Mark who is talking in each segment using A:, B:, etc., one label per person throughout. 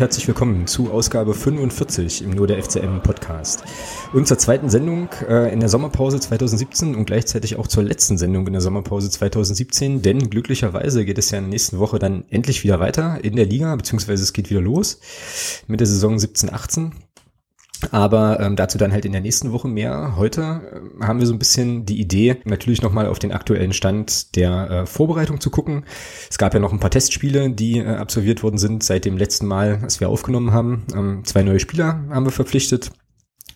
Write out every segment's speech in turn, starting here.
A: Herzlich willkommen zu Ausgabe 45 im Nur der FCM Podcast. Und zur zweiten Sendung äh, in der Sommerpause 2017 und gleichzeitig auch zur letzten Sendung in der Sommerpause 2017, denn glücklicherweise geht es ja in der nächsten Woche dann endlich wieder weiter in der Liga, beziehungsweise es geht wieder los mit der Saison 17-18. Aber ähm, dazu dann halt in der nächsten Woche mehr. Heute äh, haben wir so ein bisschen die Idee, natürlich nochmal auf den aktuellen Stand der äh, Vorbereitung zu gucken. Es gab ja noch ein paar Testspiele, die äh, absolviert worden sind seit dem letzten Mal, als wir aufgenommen haben. Ähm, zwei neue Spieler haben wir verpflichtet.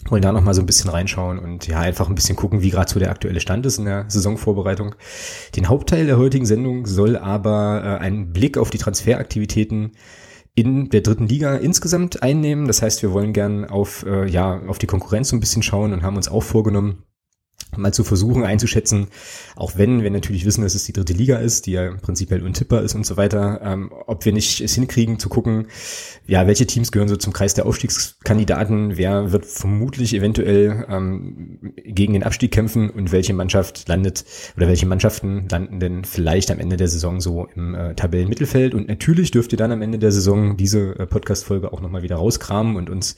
A: Wollen da nochmal so ein bisschen reinschauen und ja, einfach ein bisschen gucken, wie gerade so der aktuelle Stand ist in der Saisonvorbereitung. Den Hauptteil der heutigen Sendung soll aber äh, einen Blick auf die Transferaktivitäten in der dritten Liga insgesamt einnehmen. Das heißt, wir wollen gern auf, äh, ja, auf die Konkurrenz so ein bisschen schauen und haben uns auch vorgenommen, mal zu versuchen einzuschätzen, auch wenn wir natürlich wissen, dass es die dritte Liga ist, die ja prinzipiell untippbar ist und so weiter, ähm, ob wir nicht es hinkriegen zu gucken, ja, welche Teams gehören so zum Kreis der Aufstiegskandidaten, wer wird vermutlich eventuell ähm, gegen den Abstieg kämpfen und welche Mannschaft landet oder welche Mannschaften landen denn vielleicht am Ende der Saison so im äh, Tabellenmittelfeld. Und natürlich dürft ihr dann am Ende der Saison diese äh, Podcast-Folge auch nochmal wieder rauskramen und uns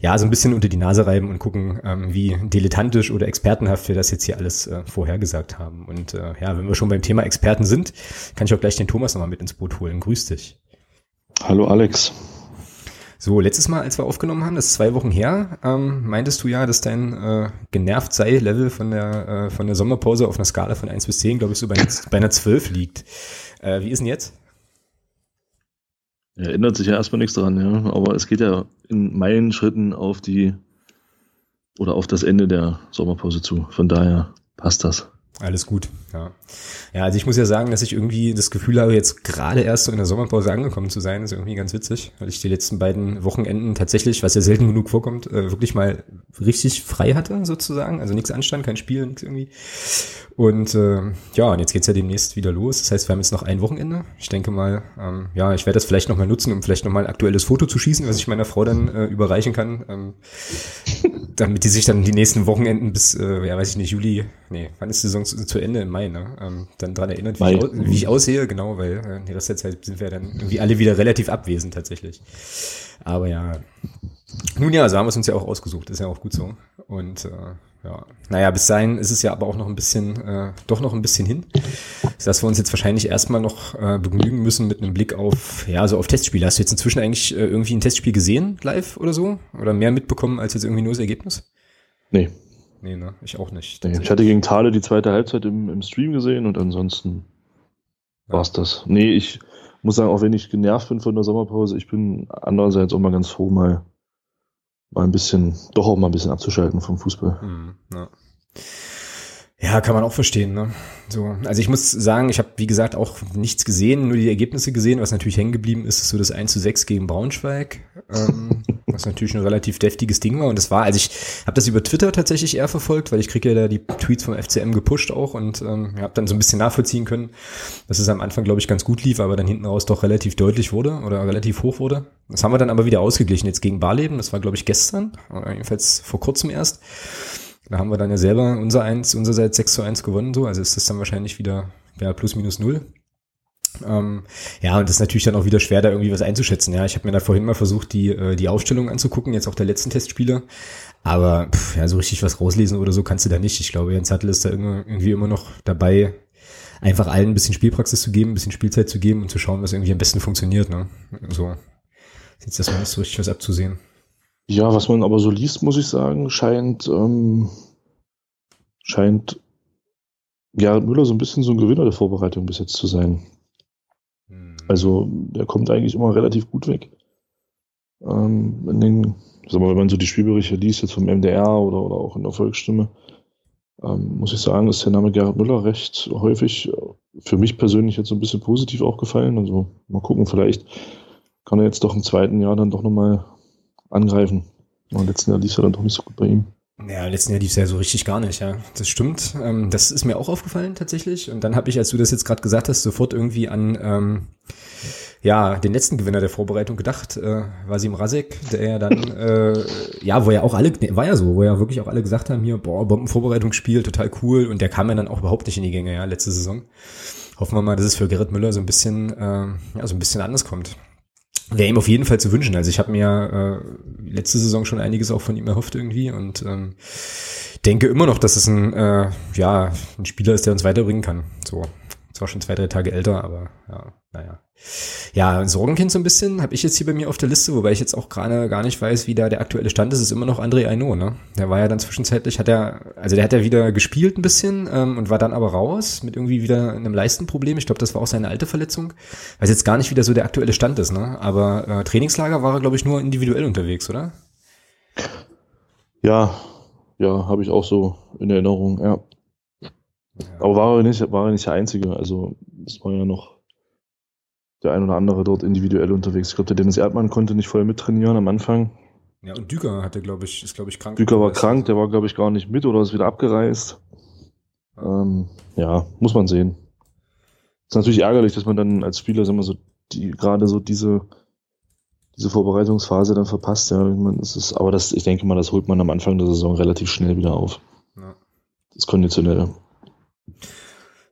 A: ja so ein bisschen unter die Nase reiben und gucken, ähm, wie dilettantisch oder expertenhaft wir das jetzt hier alles äh, vorhergesagt haben. Und äh, ja, wenn wir schon beim Thema Experten sind, kann ich auch gleich den Thomas nochmal mit ins Boot holen. Grüß dich.
B: Hallo Alex.
A: So, letztes Mal, als wir aufgenommen haben, das ist zwei Wochen her, ähm, meintest du ja, dass dein äh, genervt sei Level von der, äh, von der Sommerpause auf einer Skala von 1 bis 10, glaube ich, so bei, bei einer 12 liegt. Äh, wie ist denn jetzt?
B: Ja, ändert sich ja erstmal nichts dran, ja. Aber es geht ja in meinen Schritten auf die oder auf das Ende der Sommerpause zu. Von daher passt das.
A: Alles gut, ja. Ja, also ich muss ja sagen, dass ich irgendwie das Gefühl habe, jetzt gerade erst so in der Sommerpause angekommen zu sein. Das ist irgendwie ganz witzig, weil ich die letzten beiden Wochenenden tatsächlich, was ja selten genug vorkommt, äh, wirklich mal richtig frei hatte sozusagen. Also nichts anstand, kein Spiel, nichts irgendwie. Und äh, ja, und jetzt geht's ja demnächst wieder los. Das heißt, wir haben jetzt noch ein Wochenende. Ich denke mal, ähm, ja, ich werde das vielleicht nochmal nutzen, um vielleicht nochmal ein aktuelles Foto zu schießen, was ich meiner Frau dann äh, überreichen kann. Ähm, damit die sich dann die nächsten Wochenenden bis, äh, ja, weiß ich nicht, Juli, nee, wann ist die Saison zu, zu Ende? Im Mai, ne? Ähm, dann dran erinnert, wie ich, aus, wie ich, aussehe, genau, weil äh, die Rest der Zeit sind wir dann irgendwie alle wieder relativ abwesend tatsächlich. Aber ja, nun ja, so haben wir es uns ja auch ausgesucht, ist ja auch gut so. Und äh, ja, naja, bis dahin ist es ja aber auch noch ein bisschen, äh, doch noch ein bisschen hin, dass wir uns jetzt wahrscheinlich erstmal noch äh, begnügen müssen mit einem Blick auf, ja, so auf Testspiele. Hast du jetzt inzwischen eigentlich äh, irgendwie ein Testspiel gesehen, live oder so? Oder mehr mitbekommen als jetzt irgendwie nur das Ergebnis?
B: Nee.
A: Nee, ne, ich auch nicht.
B: Nee, ich hatte gegen Thale die zweite Halbzeit im, im Stream gesehen und ansonsten ja. war's das. Nee, ich muss sagen, auch wenn ich genervt bin von der Sommerpause, ich bin andererseits auch mal ganz froh, mal mal ein bisschen, doch auch mal ein bisschen abzuschalten vom Fußball. Hm,
A: ja. Ja. kann man auch verstehen. Ne? So, also ich muss sagen, ich habe wie gesagt auch nichts gesehen, nur die Ergebnisse gesehen. Was natürlich hängen geblieben ist, ist so das 1 zu 6 gegen Braunschweig, ähm, was natürlich ein relativ deftiges Ding war. Und das war, also ich habe das über Twitter tatsächlich eher verfolgt, weil ich kriege ja da die Tweets vom FCM gepusht auch und ähm, habe dann so ein bisschen nachvollziehen können, dass es am Anfang, glaube ich, ganz gut lief, aber dann hinten raus doch relativ deutlich wurde oder relativ hoch wurde. Das haben wir dann aber wieder ausgeglichen jetzt gegen Barleben. Das war, glaube ich, gestern, oder jedenfalls vor kurzem erst. Da haben wir dann ja selber unser eins, unser Seite 6 zu 1 gewonnen, so. Also ist das dann wahrscheinlich wieder, ja, plus minus null. Ähm, ja, und das ist natürlich dann auch wieder schwer, da irgendwie was einzuschätzen. Ja, ich habe mir da vorhin mal versucht, die, äh, die Aufstellung anzugucken, jetzt auch der letzten Testspiele. Aber pff, ja, so richtig was rauslesen oder so kannst du da nicht. Ich glaube, Jens Sattel ist da irgendwie immer noch dabei, einfach allen ein bisschen Spielpraxis zu geben, ein bisschen Spielzeit zu geben und zu schauen, was irgendwie am besten funktioniert. Ne? So ist jetzt erstmal nicht so richtig was abzusehen.
B: Ja, was man aber so liest, muss ich sagen, scheint, ähm, scheint Gerhard Müller so ein bisschen so ein Gewinner der Vorbereitung bis jetzt zu sein. Also der kommt eigentlich immer relativ gut weg. Ähm, in den, sag mal, wenn man so die Spielberichte liest, jetzt vom MDR oder, oder auch in der Volksstimme, ähm, muss ich sagen, ist der Name Gerhard Müller recht häufig für mich persönlich jetzt so ein bisschen positiv aufgefallen. Also mal gucken, vielleicht kann er jetzt doch im zweiten Jahr dann doch nochmal angreifen. Im letzten Jahr lief es ja dann doch nicht so gut bei ihm.
A: Ja, letzten Jahr lief es ja so richtig gar nicht, ja. Das stimmt. Ähm, das ist mir auch aufgefallen tatsächlich. Und dann habe ich, als du das jetzt gerade gesagt hast, sofort irgendwie an ähm, ja, den letzten Gewinner der Vorbereitung gedacht, äh, Vasim Rasek, der ja dann, äh, ja, wo ja auch alle, war ja so, wo ja wirklich auch alle gesagt haben, hier, boah, Bombenvorbereitungsspiel, total cool. Und der kam ja dann auch überhaupt nicht in die Gänge, ja, letzte Saison. Hoffen wir mal, dass es für Gerrit Müller so ein bisschen, äh, ja, so ein bisschen anders kommt. Wäre ihm auf jeden Fall zu wünschen. Also ich habe mir äh, letzte Saison schon einiges auch von ihm erhofft irgendwie und ähm, denke immer noch, dass es ein, äh, ja, ein Spieler ist, der uns weiterbringen kann. So, zwar schon zwei, drei Tage älter, aber ja, naja. Ja, Sorgenkind so ein bisschen habe ich jetzt hier bei mir auf der Liste, wobei ich jetzt auch gerade gar nicht weiß, wie da der aktuelle Stand ist, ist immer noch André Aino, ne? Der war ja dann zwischenzeitlich, hat er, also der hat ja wieder gespielt ein bisschen ähm, und war dann aber raus mit irgendwie wieder einem Leistenproblem. Ich glaube, das war auch seine alte Verletzung. Weiß jetzt gar nicht, wie da so der aktuelle Stand ist, ne? Aber äh, Trainingslager war er, glaube ich, nur individuell unterwegs, oder?
B: Ja, ja, habe ich auch so in Erinnerung, ja. ja. Aber war er nicht, war er nicht der Einzige. Also es war ja noch der ein oder andere dort individuell unterwegs. Ich glaube, der Dennis Erdmann konnte nicht voll mittrainieren am Anfang.
A: Ja, und Düker hatte, glaube ich, ist, glaube ich, krank.
B: Düker war krank, der war, glaube ich, gar nicht mit oder ist wieder abgereist. Ähm, ja, muss man sehen. Ist natürlich ärgerlich, dass man dann als Spieler, sagen wir so, die, gerade so diese, diese Vorbereitungsphase dann verpasst. Ja, man, es ist, aber das, ich denke mal, das holt man am Anfang der Saison relativ schnell wieder auf. Ja. Das Konditionelle.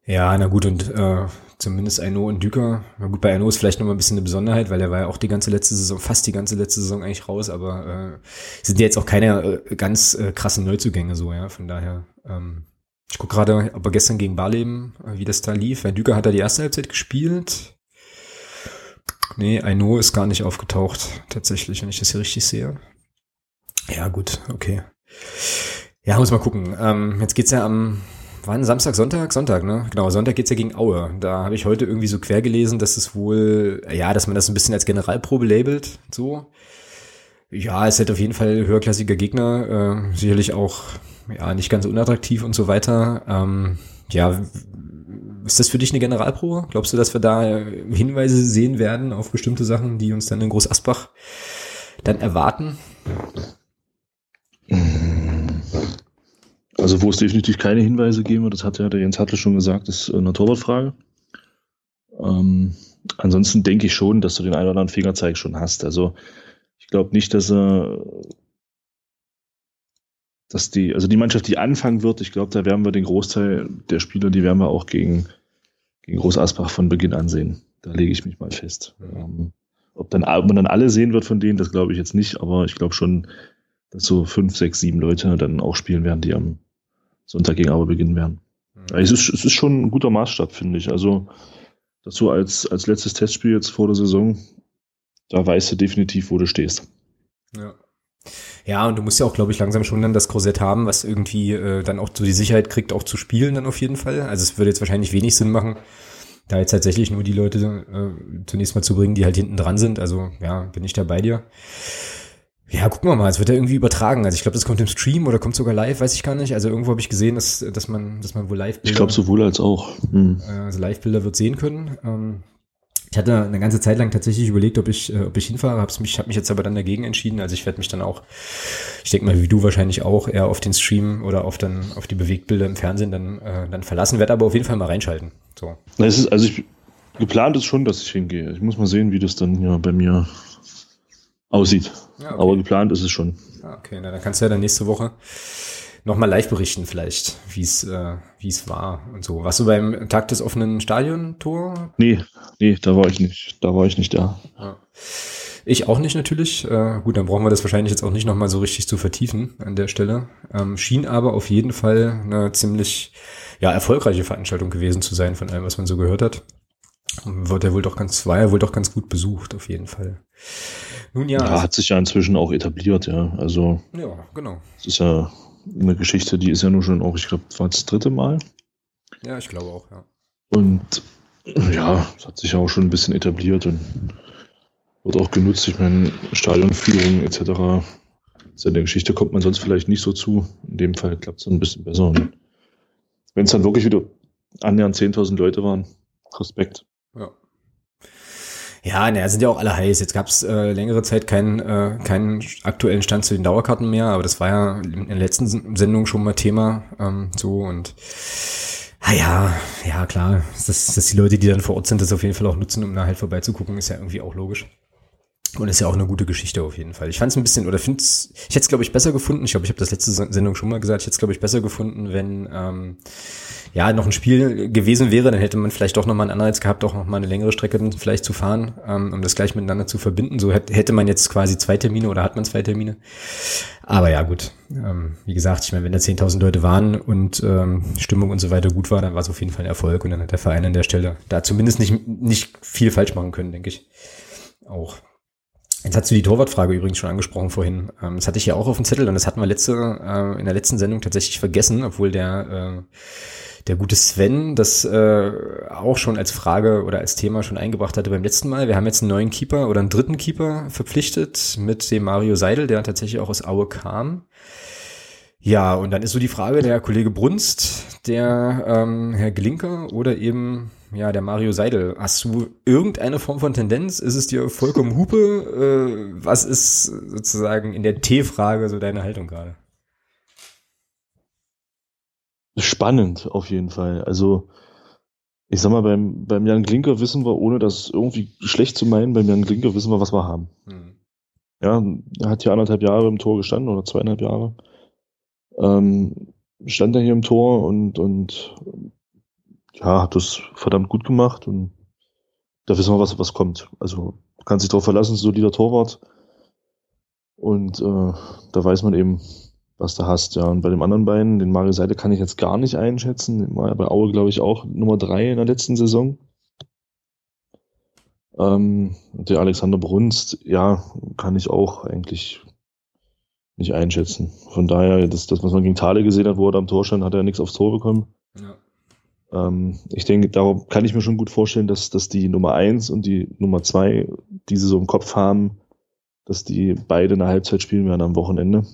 A: Ja, na gut, und äh, zumindest Aino und Düker. Na gut, bei Aino ist vielleicht noch mal ein bisschen eine Besonderheit, weil er war ja auch die ganze letzte Saison, fast die ganze letzte Saison eigentlich raus, aber äh, sind jetzt auch keine äh, ganz äh, krassen Neuzugänge so, ja. Von daher, ähm, ich gucke gerade, aber gestern gegen Barleben, äh, wie das da lief. Weil Düker hat er die erste Halbzeit gespielt. Nee, Aino ist gar nicht aufgetaucht, tatsächlich, wenn ich das hier richtig sehe. Ja, gut, okay. Ja, muss mal gucken. Ähm, jetzt geht's ja am Wann? Samstag, Sonntag? Sonntag, ne? Genau, Sonntag geht's ja gegen Aue. Da habe ich heute irgendwie so quer gelesen, dass es wohl, ja, dass man das ein bisschen als Generalprobe labelt, so. Ja, es hätte auf jeden Fall höherklassiger Gegner, äh, sicherlich auch, ja, nicht ganz unattraktiv und so weiter. Ähm, ja, ist das für dich eine Generalprobe? Glaubst du, dass wir da Hinweise sehen werden auf bestimmte Sachen, die uns dann in Groß Asbach dann erwarten?
B: Also wo es definitiv keine Hinweise geben wird, das hat ja der Jens Hattel schon gesagt, ist eine Torwartfrage. Ähm, ansonsten denke ich schon, dass du den einen oder anderen Fingerzeig schon hast. Also ich glaube nicht, dass er dass die, also die Mannschaft, die anfangen wird, ich glaube, da werden wir den Großteil der Spieler, die werden wir auch gegen, gegen Groß Asbach von Beginn an sehen. Da lege ich mich mal fest. Ähm, ob, dann, ob man dann alle sehen wird von denen, das glaube ich jetzt nicht, aber ich glaube schon, dass so fünf, sechs, sieben Leute dann auch spielen werden, die am, Sonntag gegen Aue beginnen werden. Mhm. Es, ist, es ist schon ein guter Maßstab, finde ich. Also, dass du als, als letztes Testspiel jetzt vor der Saison, da weißt du definitiv, wo du stehst.
A: Ja. Ja, und du musst ja auch, glaube ich, langsam schon dann das Korsett haben, was irgendwie äh, dann auch so die Sicherheit kriegt, auch zu spielen dann auf jeden Fall. Also es würde jetzt wahrscheinlich wenig Sinn machen, da jetzt tatsächlich nur die Leute äh, zunächst mal zu bringen, die halt hinten dran sind. Also ja, bin ich da bei dir. Ja, gucken wir mal. Es wird ja irgendwie übertragen. Also ich glaube, das kommt im Stream oder kommt sogar live, weiß ich gar nicht. Also irgendwo habe ich gesehen, dass, dass man, dass man wohl live
B: Ich glaube sowohl als auch.
A: Hm. Also Live-Bilder wird sehen können. Ähm, ich hatte eine ganze Zeit lang tatsächlich überlegt, ob ich, äh, ob ich hinfahre. Hab's mich, habe mich jetzt aber dann dagegen entschieden. Also ich werde mich dann auch, ich denke mal, wie du wahrscheinlich auch, eher auf den Stream oder auf dann auf die Bewegtbilder im Fernsehen dann, äh, dann verlassen. Werde aber auf jeden Fall mal reinschalten. So.
B: Es ist, also ich, geplant ist schon, dass ich hingehe. Ich muss mal sehen, wie das dann hier bei mir aussieht. Ja, okay. Aber geplant ist es schon.
A: Okay, na, dann kannst du ja dann nächste Woche nochmal live berichten vielleicht, wie es äh, wie es war und so. Warst du beim Tag des offenen Stadion-Tor?
B: Nee, nee, da war ich nicht. Da war ich nicht da. Ja.
A: Ich auch nicht natürlich. Äh, gut, dann brauchen wir das wahrscheinlich jetzt auch nicht nochmal so richtig zu vertiefen an der Stelle. Ähm, schien aber auf jeden Fall eine ziemlich ja, erfolgreiche Veranstaltung gewesen zu sein von allem, was man so gehört hat. Wird er wohl doch ganz, war ja wohl doch ganz gut besucht, auf jeden Fall.
B: Nun ja. ja hat sich ja inzwischen auch etabliert, ja. Also.
A: Ja, genau.
B: Es ist ja eine Geschichte, die ist ja nur schon auch, ich glaube, war das dritte Mal.
A: Ja, ich glaube auch, ja.
B: Und ja, es hat sich ja auch schon ein bisschen etabliert und wird auch genutzt. Ich meine, Stadionführung etc. Ja eine Geschichte, kommt man sonst vielleicht nicht so zu. In dem Fall klappt es ein bisschen besser. Wenn es dann wirklich wieder annähernd 10.000 Leute waren, Respekt.
A: Ja. Ja, naja, sind ja auch alle heiß. Jetzt gab es äh, längere Zeit keinen, äh, keinen aktuellen Stand zu den Dauerkarten mehr, aber das war ja in der letzten Sendung schon mal Thema ähm, so und ah ja, ja klar, dass, dass die Leute, die dann vor Ort sind, das auf jeden Fall auch nutzen, um da halt vorbeizugucken, ist ja irgendwie auch logisch. Und ist ja auch eine gute Geschichte auf jeden Fall. Ich fand es ein bisschen, oder finde ich hätte es, glaube ich, besser gefunden. Ich glaube, ich habe das letzte Sendung schon mal gesagt. Ich hätte es, glaube ich, besser gefunden, wenn ähm, ja noch ein Spiel gewesen wäre. Dann hätte man vielleicht doch nochmal einen Anreiz gehabt, auch nochmal eine längere Strecke vielleicht zu fahren, ähm, um das gleich miteinander zu verbinden. So hätte man jetzt quasi zwei Termine oder hat man zwei Termine. Aber ja, gut. Ähm, wie gesagt, ich meine, wenn da 10.000 Leute waren und ähm, Stimmung und so weiter gut war, dann war es auf jeden Fall ein Erfolg. Und dann hat der Verein an der Stelle da zumindest nicht, nicht viel falsch machen können, denke ich. Auch. Jetzt hast du die Torwartfrage übrigens schon angesprochen vorhin. Ähm, das hatte ich ja auch auf dem Zettel und das hatten wir letzte, äh, in der letzten Sendung tatsächlich vergessen, obwohl der, äh, der gute Sven das äh, auch schon als Frage oder als Thema schon eingebracht hatte beim letzten Mal. Wir haben jetzt einen neuen Keeper oder einen dritten Keeper verpflichtet mit dem Mario Seidel, der tatsächlich auch aus Aue kam. Ja, und dann ist so die Frage, der Kollege Brunst, der ähm, Herr Glinker oder eben ja der Mario Seidel. Hast du irgendeine Form von Tendenz? Ist es dir vollkommen Hupe? Äh, was ist sozusagen in der T-Frage so deine Haltung gerade?
B: Spannend auf jeden Fall. Also ich sag mal, beim, beim Jan Glinker wissen wir, ohne das irgendwie schlecht zu meinen, beim Jan Glinker wissen wir, was wir haben. Hm. Ja, er hat hier anderthalb Jahre im Tor gestanden oder zweieinhalb Jahre ähm, stand er hier im Tor und, und ja, hat das verdammt gut gemacht und da wissen wir, was, was kommt. Also kann sich darauf verlassen, solider Torwart. Und äh, da weiß man eben, was du hast. Ja, und bei dem anderen beiden, den Mario Seite kann ich jetzt gar nicht einschätzen. Bei Aue, glaube ich, auch Nummer drei in der letzten Saison. Ähm, der Alexander Brunst, ja, kann ich auch eigentlich nicht einschätzen. Von daher, das, das, was man gegen Thale gesehen hat, wo er am Tor stand, hat er nichts aufs Tor bekommen. Ja. Ähm, ich denke, darum kann ich mir schon gut vorstellen, dass, dass die Nummer eins und die Nummer zwei, die sie so im Kopf haben, dass die beide eine Halbzeit spielen werden am Wochenende.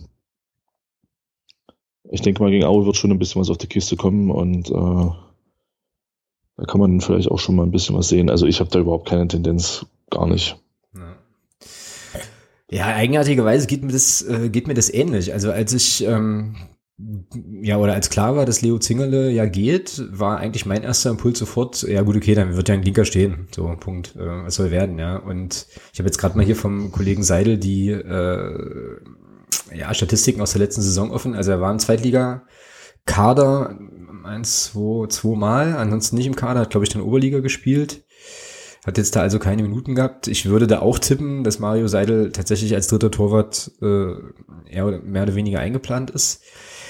B: Ich denke mal, gegen Aue wird schon ein bisschen was auf die Kiste kommen und äh, da kann man vielleicht auch schon mal ein bisschen was sehen. Also ich habe da überhaupt keine Tendenz, gar nicht.
A: Ja, eigenartigerweise geht mir das, äh, geht mir das ähnlich. Also als ich, ähm, ja, oder als klar war, dass Leo Zingerle ja geht, war eigentlich mein erster Impuls sofort, ja gut, okay, dann wird ja ein Linker stehen. So, Punkt. Äh, was soll werden, ja. Und ich habe jetzt gerade mal hier vom Kollegen Seidel die äh, ja, Statistiken aus der letzten Saison offen. Also er war im Zweitliga-Kader eins, zwei, zwei Mal, ansonsten nicht im Kader, hat, glaube ich, dann Oberliga gespielt. Hat jetzt da also keine Minuten gehabt. Ich würde da auch tippen, dass Mario Seidel tatsächlich als dritter Torwart äh, eher mehr oder weniger eingeplant ist.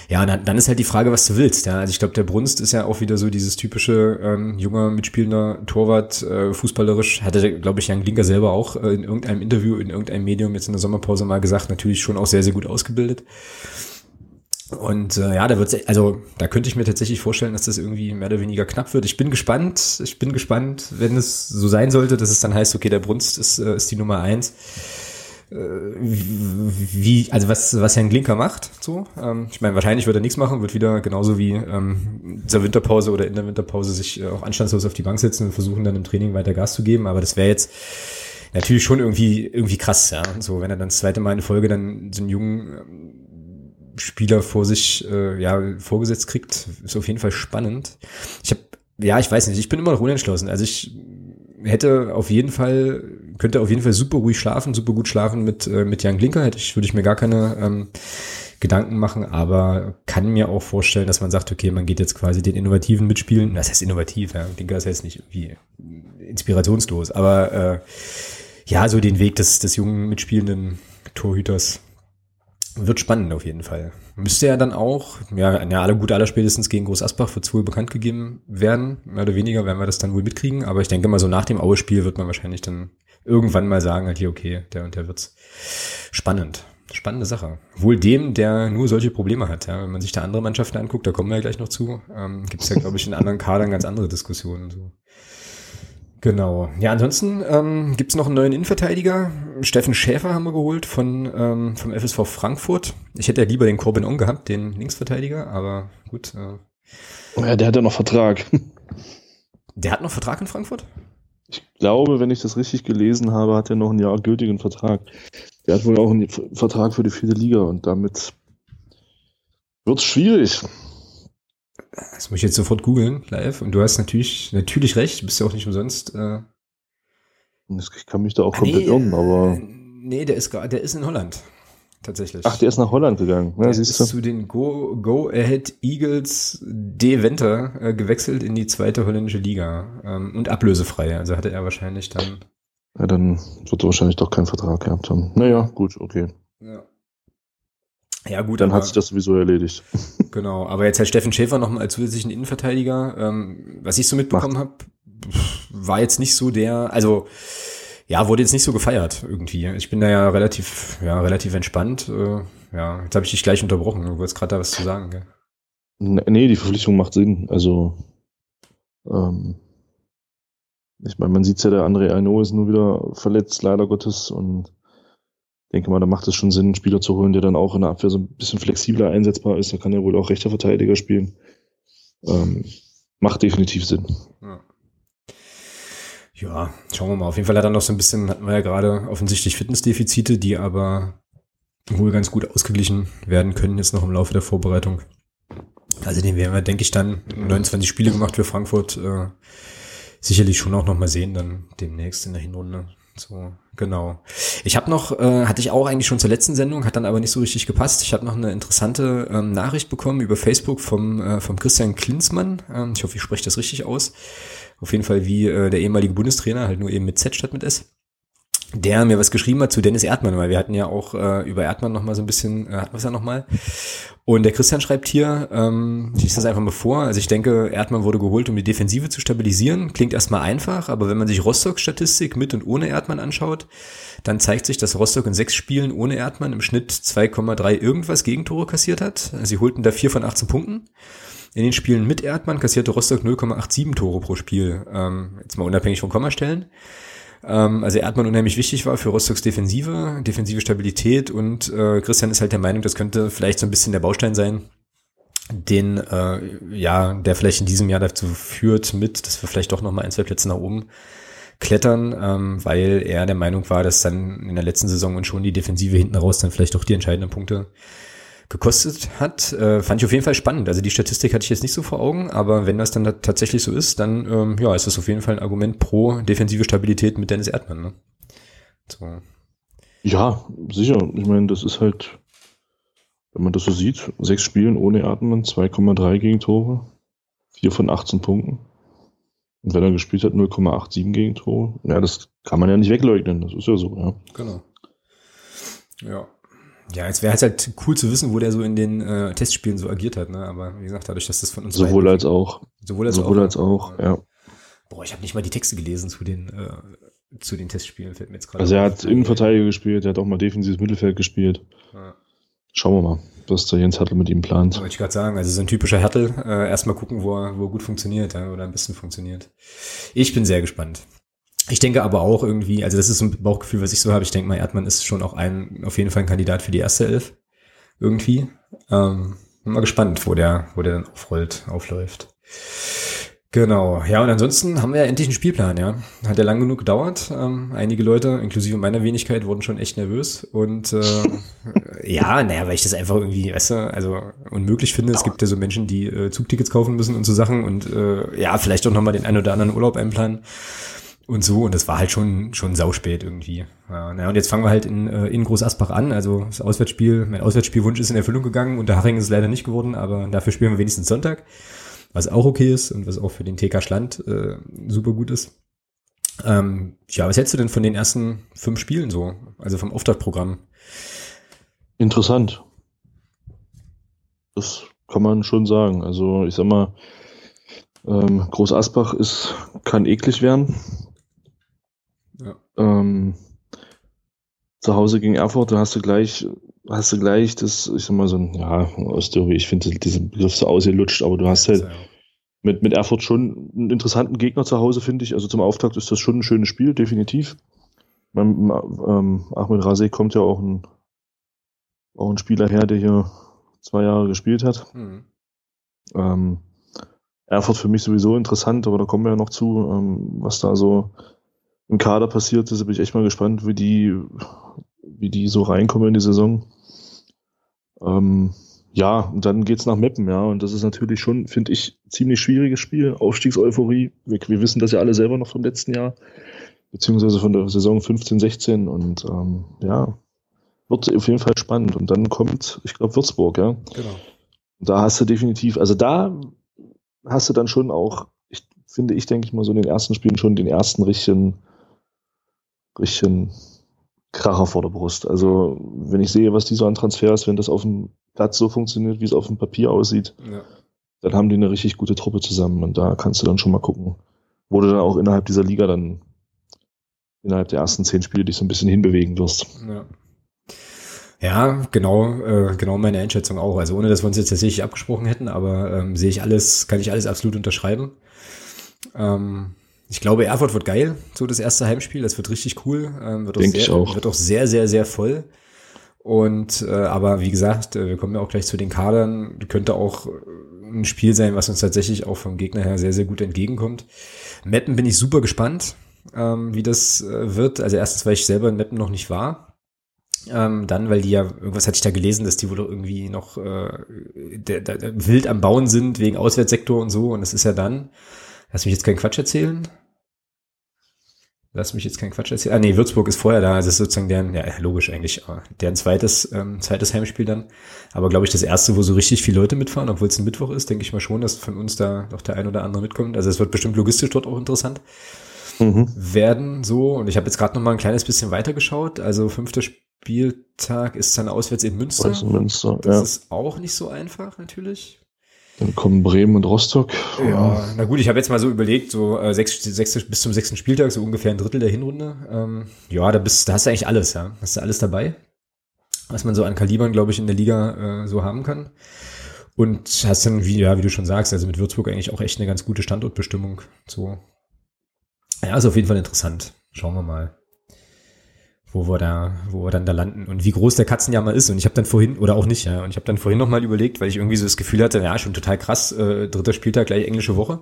A: Ja, dann, dann ist halt die Frage, was du willst. Ja, also ich glaube, der Brunst ist ja auch wieder so dieses typische ähm, junger mitspielender Torwart, äh, fußballerisch. Hatte, glaube ich, Jan Glinker selber auch äh, in irgendeinem Interview in irgendeinem Medium jetzt in der Sommerpause mal gesagt, natürlich schon auch sehr, sehr gut ausgebildet. Und äh, ja, da wird's, also da könnte ich mir tatsächlich vorstellen, dass das irgendwie mehr oder weniger knapp wird. Ich bin gespannt, ich bin gespannt, wenn es so sein sollte, dass es dann heißt, okay, der Brunst ist, äh, ist die Nummer eins. Wie, also was, was Herrn Glinker macht, so. Ähm, ich meine, wahrscheinlich wird er nichts machen, wird wieder genauso wie ähm, dieser Winterpause oder in der Winterpause sich äh, auch anstandslos auf die Bank setzen und versuchen dann im Training weiter Gas zu geben. Aber das wäre jetzt natürlich schon irgendwie, irgendwie krass, ja. So, wenn er dann das zweite Mal in Folge dann so einen jungen Spieler vor sich äh, ja vorgesetzt kriegt, ist auf jeden Fall spannend. Ich habe ja, ich weiß nicht, ich bin immer noch unentschlossen. Also ich hätte auf jeden Fall könnte auf jeden Fall super ruhig schlafen, super gut schlafen mit äh, mit Jan Klinker. Hätte ich würde ich mir gar keine ähm, Gedanken machen, aber kann mir auch vorstellen, dass man sagt, okay, man geht jetzt quasi den innovativen mitspielen. Das heißt innovativ, ja. Klinker ist jetzt nicht irgendwie inspirationslos, aber äh, ja, so den Weg des des jungen mitspielenden Torhüters wird spannend auf jeden Fall. Müsste ja dann auch, ja, ja alle gut, aller spätestens gegen Groß Asbach wird wohl bekannt gegeben werden. Mehr oder weniger werden wir das dann wohl mitkriegen. Aber ich denke mal, so nach dem Aue-Spiel wird man wahrscheinlich dann irgendwann mal sagen, halt hier, okay, der und der wird's. Spannend. Spannende Sache. Wohl dem, der nur solche Probleme hat. Ja. Wenn man sich da andere Mannschaften anguckt, da kommen wir ja gleich noch zu, ähm, gibt es ja, glaube ich, in anderen Kadern ganz andere Diskussionen. So. Genau. Ja, ansonsten ähm, gibt noch einen neuen Innenverteidiger. Steffen Schäfer haben wir geholt von ähm, vom FSV Frankfurt. Ich hätte ja lieber den Corbin On gehabt, den Linksverteidiger, aber gut. Äh.
B: Ja, der hat ja noch Vertrag.
A: Der hat noch Vertrag in Frankfurt?
B: Ich glaube, wenn ich das richtig gelesen habe, hat er noch ein Jahr gültigen Vertrag. Der hat wohl auch einen Vertrag für die vierte Liga und damit wird es schwierig.
A: Das muss ich jetzt sofort googeln, live. Und du hast natürlich, natürlich recht, du bist ja auch nicht umsonst äh,
B: Ich kann mich da auch ah, komplett nee, irren, aber.
A: Nee, der ist, der ist in Holland. Tatsächlich.
B: Ach, der ist nach Holland gegangen.
A: Ja, der ist du? zu den Go, Go Ahead Eagles Deventer äh, gewechselt in die zweite holländische Liga. Ähm, und ablösefrei. Also hatte er wahrscheinlich dann.
B: Ja, dann wird er wahrscheinlich doch keinen Vertrag gehabt haben. Naja, gut, okay.
A: Ja. Ja, gut.
B: Dann hat sich das sowieso erledigt.
A: Genau, aber jetzt halt Steffen Schäfer nochmal als zusätzlichen Innenverteidiger. Ähm, was ich so mitbekommen habe, war jetzt nicht so der, also ja, wurde jetzt nicht so gefeiert irgendwie. Ich bin da ja relativ, ja, relativ entspannt. Äh, ja, jetzt habe ich dich gleich unterbrochen. Du wolltest gerade da was zu sagen, gell?
B: Nee, die Verpflichtung macht Sinn. Also, ähm, ich meine, man sieht ja, der André Aino ist nur wieder verletzt, leider Gottes. Und denke mal, da macht es schon Sinn, einen Spieler zu holen, der dann auch in der Abwehr so ein bisschen flexibler einsetzbar ist. Da kann er wohl auch rechter Verteidiger spielen. Ähm, macht definitiv Sinn.
A: Ja. Ja, schauen wir mal. Auf jeden Fall hat er noch so ein bisschen, hatten wir ja gerade offensichtlich Fitnessdefizite, die aber wohl ganz gut ausgeglichen werden können jetzt noch im Laufe der Vorbereitung. Also den werden wir, denke ich, dann 29 Spiele gemacht für Frankfurt. Äh, sicherlich schon auch noch mal sehen, dann demnächst in der Hinrunde. So, genau. Ich habe noch, äh, hatte ich auch eigentlich schon zur letzten Sendung, hat dann aber nicht so richtig gepasst. Ich habe noch eine interessante ähm, Nachricht bekommen über Facebook vom, äh, vom Christian Klinsmann. Ähm, ich hoffe, ich spreche das richtig aus. Auf jeden Fall wie äh, der ehemalige Bundestrainer, halt nur eben mit Z statt mit S der mir was geschrieben hat zu Dennis Erdmann, weil wir hatten ja auch äh, über Erdmann noch mal so ein bisschen, äh, hatten wir es ja noch mal. Und der Christian schreibt hier, ähm, ich lese das einfach mal vor, also ich denke, Erdmann wurde geholt, um die Defensive zu stabilisieren. Klingt erstmal einfach, aber wenn man sich Rostocks Statistik mit und ohne Erdmann anschaut, dann zeigt sich, dass Rostock in sechs Spielen ohne Erdmann im Schnitt 2,3 irgendwas Gegentore kassiert hat. Sie holten da vier von 18 Punkten. In den Spielen mit Erdmann kassierte Rostock 0,87 Tore pro Spiel. Ähm, jetzt mal unabhängig von Kommastellen. Ähm, also Erdmann unheimlich wichtig war für Rostocks Defensive, defensive Stabilität und äh, Christian ist halt der Meinung, das könnte vielleicht so ein bisschen der Baustein sein, den, äh, ja, der vielleicht in diesem Jahr dazu führt mit, dass wir vielleicht doch nochmal ein, zwei Plätze nach oben klettern, ähm, weil er der Meinung war, dass dann in der letzten Saison und schon die Defensive hinten raus dann vielleicht doch die entscheidenden Punkte gekostet hat. Äh, fand ich auf jeden Fall spannend. Also die Statistik hatte ich jetzt nicht so vor Augen, aber wenn das dann tatsächlich so ist, dann ähm, ja, ist das auf jeden Fall ein Argument pro defensive Stabilität mit Dennis Erdmann. Ne?
B: So. Ja, sicher. Ich meine, das ist halt, wenn man das so sieht, sechs Spielen ohne Erdmann, 2,3 Gegentore, vier von 18 Punkten. Und wenn er gespielt hat, 0,87 Gegentore. Ja, das kann man ja nicht wegleugnen. Das ist ja so, ja.
A: Genau. Ja. Ja, es wäre halt, halt cool zu wissen, wo der so in den äh, Testspielen so agiert hat, ne? Aber wie gesagt, dadurch, dass das von uns
B: sowohl als auch
A: sowohl als
B: sowohl
A: auch,
B: als auch, ja.
A: Boah, ich habe nicht mal die Texte gelesen zu den äh, zu den Testspielen, fällt mir jetzt gerade.
B: Also er hat Innenverteidiger gespielt, er hat auch mal defensives Mittelfeld gespielt. Ja. Schauen wir mal, was der Jens Hertel mit ihm plant.
A: Wollte ich gerade sagen, also so ein typischer Hertel, äh, erstmal gucken, wo er, wo er gut funktioniert, ja, oder ein bisschen funktioniert. Ich bin sehr gespannt. Ich denke aber auch irgendwie, also das ist ein Bauchgefühl, was ich so habe. Ich denke mal, Erdmann ist schon auch ein, auf jeden Fall ein Kandidat für die erste Elf. Irgendwie. Ähm, bin mal gespannt, wo der, wo der dann aufrollt, aufläuft. Genau. Ja, und ansonsten haben wir ja endlich einen Spielplan, ja. Hat ja lang genug gedauert. Ähm, einige Leute, inklusive meiner Wenigkeit, wurden schon echt nervös. Und äh, ja, naja, weil ich das einfach irgendwie, weißt du, also unmöglich finde. Es gibt ja so Menschen, die äh, Zugtickets kaufen müssen und so Sachen und äh, ja, vielleicht auch nochmal den einen oder anderen Urlaub einplanen und so. Und das war halt schon, schon sauspät irgendwie. Ja, na, und jetzt fangen wir halt in, äh, in Groß Asbach an. Also das Auswärtsspiel, mein Auswärtsspielwunsch ist in Erfüllung gegangen. und der Haching ist es leider nicht geworden, aber dafür spielen wir wenigstens Sonntag. Was auch okay ist und was auch für den TK Schland äh, super gut ist. Ähm, ja, was hältst du denn von den ersten fünf Spielen so? Also vom Auftaktprogramm?
B: Interessant. Das kann man schon sagen. Also ich sag mal, ähm, Groß Asbach ist, kann eklig werden. Ähm, zu Hause gegen Erfurt, da hast du gleich, hast du gleich das, ich sag mal so ein, ja, aus der, ich finde diesen Begriff so ausgelutscht, aber du hast halt mit, mit Erfurt schon einen interessanten Gegner zu Hause, finde ich. Also zum Auftakt ist das schon ein schönes Spiel, definitiv. Beim, ähm, Ahmed Rasek kommt ja auch ein, auch ein Spieler her, der hier zwei Jahre gespielt hat. Mhm. Ähm, Erfurt für mich sowieso interessant, aber da kommen wir ja noch zu, ähm, was da so im Kader passiert ist, bin ich echt mal gespannt, wie die, wie die so reinkommen in die Saison. Ähm, ja, und dann geht's nach Meppen, ja, und das ist natürlich schon, finde ich, ziemlich schwieriges Spiel. Aufstiegseuphorie. Wir, wir, wissen das ja alle selber noch vom letzten Jahr. beziehungsweise von der Saison 15, 16 und ähm, ja, wird auf jeden Fall spannend. Und dann kommt, ich glaube, Würzburg, ja. Genau. Da hast du definitiv, also da hast du dann schon auch, ich finde ich, denke ich mal, so in den ersten Spielen schon den ersten richtigen, richtigen Kracher vor der Brust. Also, wenn ich sehe, was die so an Transfers, wenn das auf dem Platz so funktioniert, wie es auf dem Papier aussieht, ja. dann haben die eine richtig gute Truppe zusammen. Und da kannst du dann schon mal gucken, wo du dann auch innerhalb dieser Liga dann innerhalb der ersten zehn Spiele dich so ein bisschen hinbewegen wirst.
A: Ja. Ja, genau, äh, genau meine Einschätzung auch. Also ohne, dass wir uns jetzt tatsächlich abgesprochen hätten, aber ähm, sehe ich alles, kann ich alles absolut unterschreiben. Ähm, ich glaube, Erfurt wird geil, so das erste Heimspiel. Das wird richtig cool. Ähm, wird, auch
B: Denk
A: sehr,
B: auch.
A: wird auch sehr, sehr, sehr voll. Und äh, aber wie gesagt, äh, wir kommen ja auch gleich zu den Kadern. Könnte auch äh, ein Spiel sein, was uns tatsächlich auch vom Gegner her sehr, sehr gut entgegenkommt. Meppen bin ich super gespannt, ähm, wie das äh, wird. Also erstens, weil ich selber in Meppen noch nicht war. Ähm, dann, weil die ja, irgendwas hatte ich da gelesen, dass die wohl irgendwie noch äh, der, der, der wild am Bauen sind wegen Auswärtssektor und so. Und das ist ja dann, lass mich jetzt keinen Quatsch erzählen. Lass mich jetzt keinen Quatsch erzählen. Ah, nee, Würzburg ist vorher da. Also ist sozusagen deren, ja, logisch eigentlich, deren zweites, ähm, zweites Heimspiel dann. Aber glaube ich, das erste, wo so richtig viele Leute mitfahren, obwohl es ein Mittwoch ist, denke ich mal schon, dass von uns da noch der ein oder andere mitkommt. Also es wird bestimmt logistisch dort auch interessant mhm. werden, so. Und ich habe jetzt gerade noch mal ein kleines bisschen weitergeschaut. Also fünfter Spieltag ist dann auswärts in Münster.
B: Also Münster
A: das
B: ja.
A: ist auch nicht so einfach, natürlich.
B: Dann kommen Bremen und Rostock.
A: Ja, na gut, ich habe jetzt mal so überlegt, so äh, sechs, sechs, bis zum sechsten Spieltag, so ungefähr ein Drittel der Hinrunde. Ähm, ja, da, bist, da hast du eigentlich alles, ja. Hast du alles dabei, was man so an Kalibern, glaube ich, in der Liga äh, so haben kann. Und hast dann, wie, ja, wie du schon sagst, also mit Würzburg eigentlich auch echt eine ganz gute Standortbestimmung. So. Ja, ist auf jeden Fall interessant. Schauen wir mal wo wir da, wo wir dann da landen und wie groß der Katzenjammer ist. Und ich habe dann vorhin, oder auch nicht, ja, und ich habe dann vorhin nochmal überlegt, weil ich irgendwie so das Gefühl hatte, ja, schon total krass, äh, dritter Spieltag, gleich englische Woche.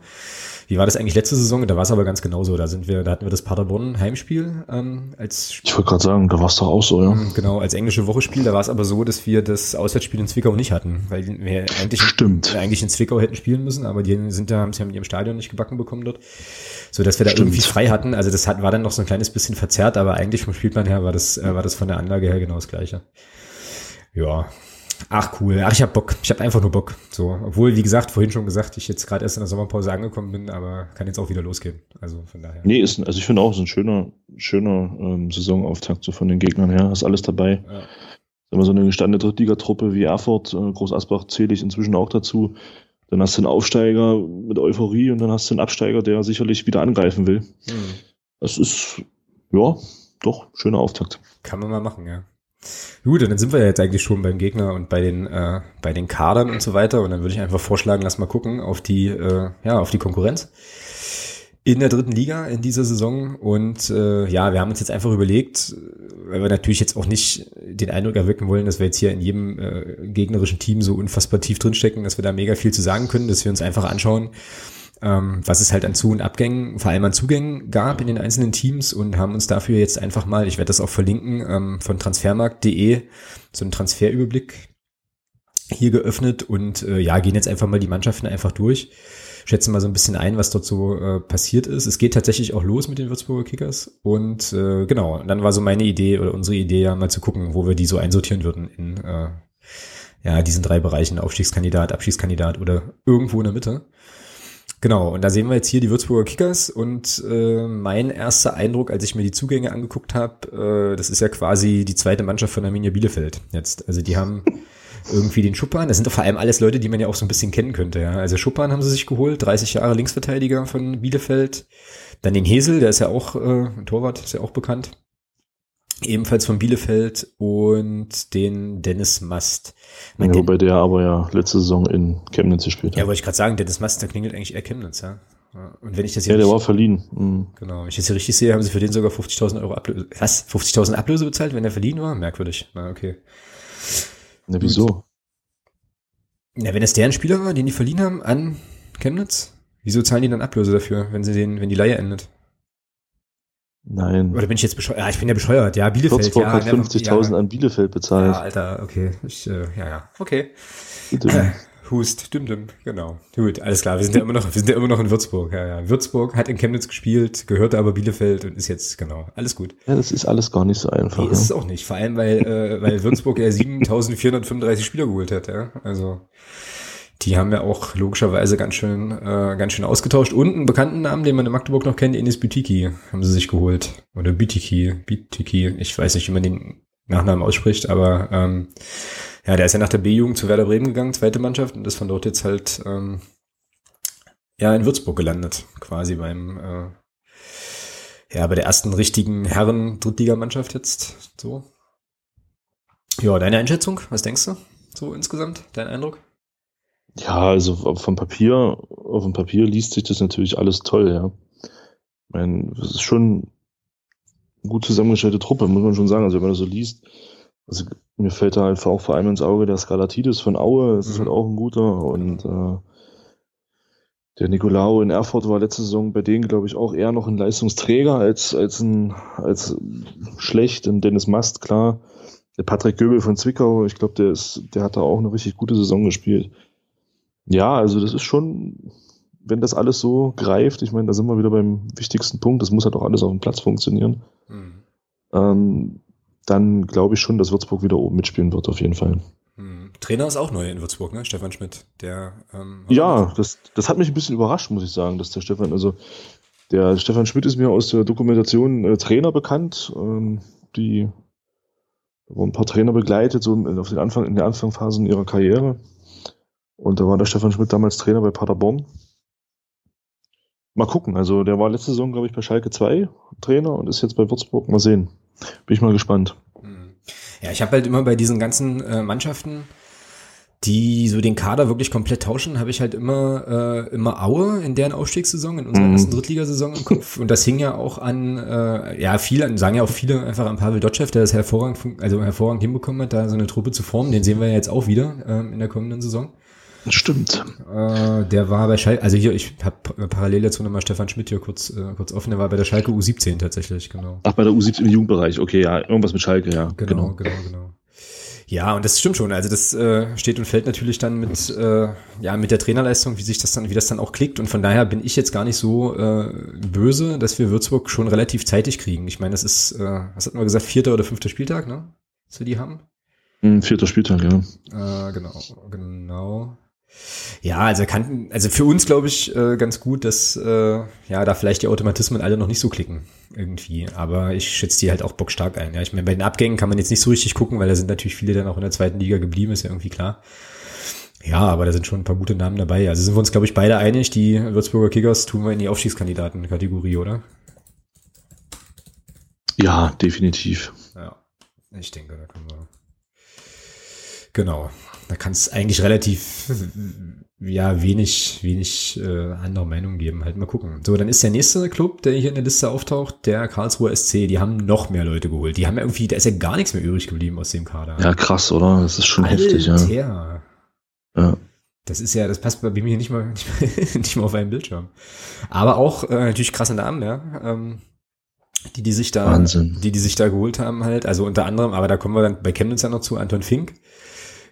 A: Wie war das eigentlich letzte Saison? Da war es aber ganz genauso. Da sind wir, da hatten wir das Paderborn Heimspiel ähm, als
B: Ich wollte gerade sagen, da war es doch auch so, ja.
A: Mhm, genau, als englische Woche Spiel. Da war es aber so, dass wir das Auswärtsspiel in Zwickau nicht hatten, weil wir eigentlich,
B: Stimmt.
A: eigentlich in Zwickau hätten spielen müssen, aber die sind da, haben es ja mit ihrem Stadion nicht gebacken bekommen dort. So dass wir da Stimmt. irgendwie frei hatten. Also das hat, war dann noch so ein kleines bisschen verzerrt, aber eigentlich vom Spielplan her war das, äh, war das von der Anlage her genau das gleiche. Ja, Ach cool, ach ich hab Bock, ich hab einfach nur Bock. So, obwohl wie gesagt vorhin schon gesagt, ich jetzt gerade erst in der Sommerpause angekommen bin, aber kann jetzt auch wieder losgehen. Also von daher.
B: Nee, ist, also ich finde auch, es ist ein schöner, schöner ähm, Saisonauftakt so von den Gegnern her. Hast alles dabei. Ja. Wenn so eine gestandene Drittligatruppe wie Erfurt, äh, Groß Asbach zähle ich inzwischen auch dazu. Dann hast du einen Aufsteiger mit Euphorie und dann hast du einen Absteiger, der sicherlich wieder angreifen will. Mhm. Das ist, ja, doch, schöner Auftakt.
A: Kann man mal machen, ja. Gut, dann sind wir ja jetzt eigentlich schon beim Gegner und bei den äh, bei den Kadern und so weiter. Und dann würde ich einfach vorschlagen, lass mal gucken auf die äh, ja auf die Konkurrenz in der dritten Liga in dieser Saison. Und äh, ja, wir haben uns jetzt einfach überlegt, weil wir natürlich jetzt auch nicht den Eindruck erwecken wollen, dass wir jetzt hier in jedem äh, gegnerischen Team so unfassbar tief drinstecken, dass wir da mega viel zu sagen können, dass wir uns einfach anschauen, ähm, was es halt an Zu- und Abgängen, vor allem an Zugängen gab in den einzelnen Teams und haben uns dafür jetzt einfach mal, ich werde das auch verlinken, ähm, von transfermarkt.de so einen Transferüberblick hier geöffnet und äh, ja, gehen jetzt einfach mal die Mannschaften einfach durch. Schätzen mal so ein bisschen ein, was dort so äh, passiert ist. Es geht tatsächlich auch los mit den Würzburger Kickers. Und äh, genau, dann war so meine Idee oder unsere Idee ja mal zu gucken, wo wir die so einsortieren würden in äh, ja, diesen drei Bereichen, Aufstiegskandidat, Abstiegskandidat oder irgendwo in der Mitte. Genau, und da sehen wir jetzt hier die Würzburger Kickers und äh, mein erster Eindruck, als ich mir die Zugänge angeguckt habe, äh, das ist ja quasi die zweite Mannschaft von Arminia Bielefeld jetzt. Also die haben irgendwie den Schuppan, das sind doch vor allem alles Leute, die man ja auch so ein bisschen kennen könnte. Ja. Also Schuppan haben sie sich geholt, 30 Jahre Linksverteidiger von Bielefeld. Dann den Hesel, der ist ja auch äh, ein Torwart, ist ja auch bekannt ebenfalls von Bielefeld und den Dennis Mast.
B: Ja, Den, wobei der aber ja letzte Saison in Chemnitz gespielt
A: hat. Ja, wollte ich gerade sagen, Dennis Mast, der klingelt eigentlich eher Chemnitz, ja. Und wenn ich das
B: hier Ja, der war verliehen.
A: Mhm. Genau, wenn ich das hier richtig sehe, haben sie für den sogar 50.000 Euro Ablöse. Was? 50.000 Ablöse bezahlt, wenn er verliehen war? Merkwürdig. Na, okay.
B: Na, wieso?
A: Na, wenn es deren Spieler war, den die verliehen haben an Chemnitz, wieso zahlen die dann Ablöse dafür, wenn sie den, wenn die Leihe endet?
B: Nein.
A: Oder bin ich jetzt bescheuert? Ja, ich bin ja bescheuert. Ja, Bielefeld.
B: Würzburg
A: ja,
B: hat 50.000 ja. an Bielefeld bezahlt.
A: Ja, Alter, okay. Ich, äh, ja, ja, okay. Äh, Hust, dim, dim, genau. Gut, alles klar. Wir sind ja immer noch, wir sind ja immer noch in Würzburg. Ja, ja. Würzburg hat in Chemnitz gespielt, gehörte aber Bielefeld und ist jetzt, genau, alles gut.
B: Ja, das ist alles gar nicht so einfach.
A: Nee, ist es auch nicht. Vor allem, weil, äh, weil Würzburg ja 7435 Spieler geholt hat, ja. Also, die haben ja auch logischerweise ganz schön, äh, ganz schön ausgetauscht. Und einen bekannten Namen, den man in Magdeburg noch kennt, Enis Bütiki, haben sie sich geholt. Oder Bütiki, Bütiki, ich weiß nicht, wie man den Nachnamen ausspricht, aber ähm, ja, der ist ja nach der B-Jugend zu Werder Bremen gegangen, zweite Mannschaft, und ist von dort jetzt halt ähm, ja in Würzburg gelandet, quasi beim äh, ja bei der ersten richtigen Herren Drittligamannschaft jetzt so. Ja, deine Einschätzung, was denkst du so insgesamt, dein Eindruck?
B: Ja, also vom Papier, auf dem Papier liest sich das natürlich alles toll, ja. Ich meine, das ist schon eine gut zusammengestellte Truppe, muss man schon sagen. Also wenn man das so liest, also mir fällt da einfach auch vor allem ins Auge der Skalatidis von Aue, das mhm. ist halt auch ein guter. Und äh, der Nicolao in Erfurt war letzte Saison bei denen, glaube ich, auch eher noch ein Leistungsträger als, als ein als schlecht. Und Dennis Mast, klar. Der Patrick Göbel von Zwickau, ich glaube, der ist, der hat da auch eine richtig gute Saison gespielt. Ja, also das ist schon, wenn das alles so greift, ich meine, da sind wir wieder beim wichtigsten Punkt, das muss halt auch alles auf dem Platz funktionieren. Mhm. Ähm, dann glaube ich schon, dass Würzburg wieder oben mitspielen wird, auf jeden Fall.
A: Mhm. Trainer ist auch neu in Würzburg, ne? Stefan Schmidt. Der,
B: ähm, ja, das, das hat mich ein bisschen überrascht, muss ich sagen, dass der Stefan, also der Stefan Schmidt ist mir aus der Dokumentation äh, Trainer bekannt, ähm, die wo ein paar Trainer begleitet, so auf den Anfang, in der Anfangsphasen ihrer Karriere. Und da war der Stefan Schmidt damals Trainer bei Paderborn. Mal gucken. Also der war letzte Saison, glaube ich, bei Schalke 2 Trainer und ist jetzt bei Würzburg. Mal sehen. Bin ich mal gespannt.
A: Ja, ich habe halt immer bei diesen ganzen äh, Mannschaften, die so den Kader wirklich komplett tauschen, habe ich halt immer äh, immer Aue in deren Aufstiegssaison, in unserer mm. ersten Drittligasaison im Kopf. Und das hing ja auch an, äh, ja, viele, sagen ja auch viele einfach an Pavel Dotschew, der das hervorragend, also hervorragend hinbekommen hat, da so eine Truppe zu formen. Den sehen wir ja jetzt auch wieder ähm, in der kommenden Saison.
B: Stimmt.
A: Äh, der war bei Schalke, also hier, ich habe parallel dazu nochmal Stefan Schmidt hier kurz, äh, kurz offen, der war bei der Schalke U17 tatsächlich, genau.
B: Ach, bei der U17 im Jugendbereich, okay, ja, irgendwas mit Schalke, ja.
A: Genau, genau, genau. genau. Ja, und das stimmt schon. Also das äh, steht und fällt natürlich dann mit, äh, ja, mit der Trainerleistung, wie sich das dann, wie das dann auch klickt. Und von daher bin ich jetzt gar nicht so äh, böse, dass wir Würzburg schon relativ zeitig kriegen. Ich meine, das ist, äh, was hatten wir gesagt, vierter oder fünfter Spieltag, ne? Dass wir die haben?
B: Hm, vierter Spieltag, ja.
A: Äh, genau, genau. Ja, also kann, also für uns glaube ich äh, ganz gut, dass äh, ja da vielleicht die Automatismen alle noch nicht so klicken irgendwie. Aber ich schätze die halt auch bockstark ein. Ja, ich meine, bei den Abgängen kann man jetzt nicht so richtig gucken, weil da sind natürlich viele dann auch in der zweiten Liga geblieben, ist ja irgendwie klar. Ja, aber da sind schon ein paar gute Namen dabei. Also sind wir uns, glaube ich, beide einig, die Würzburger Kickers tun wir in die Aufstiegskandidaten-Kategorie, oder?
B: Ja, definitiv.
A: Ja, ich denke, da können wir. Genau. Da kann es eigentlich relativ ja wenig, wenig äh, andere Meinung geben. Halt mal gucken. So, dann ist der nächste Club, der hier in der Liste auftaucht, der Karlsruher SC. Die haben noch mehr Leute geholt. Die haben ja irgendwie, da ist ja gar nichts mehr übrig geblieben aus dem Kader.
B: Ja, krass, oder? Das ist schon Alter. heftig, ja.
A: Ja. Das ist ja, das passt bei mir nicht mal, nicht mal, nicht mal auf einen Bildschirm. Aber auch äh, natürlich krasse Namen, ja. Ähm, die, die sich da,
B: Wahnsinn.
A: die, die sich da geholt haben halt. Also unter anderem, aber da kommen wir dann bei Chemnitz ja noch zu, Anton Fink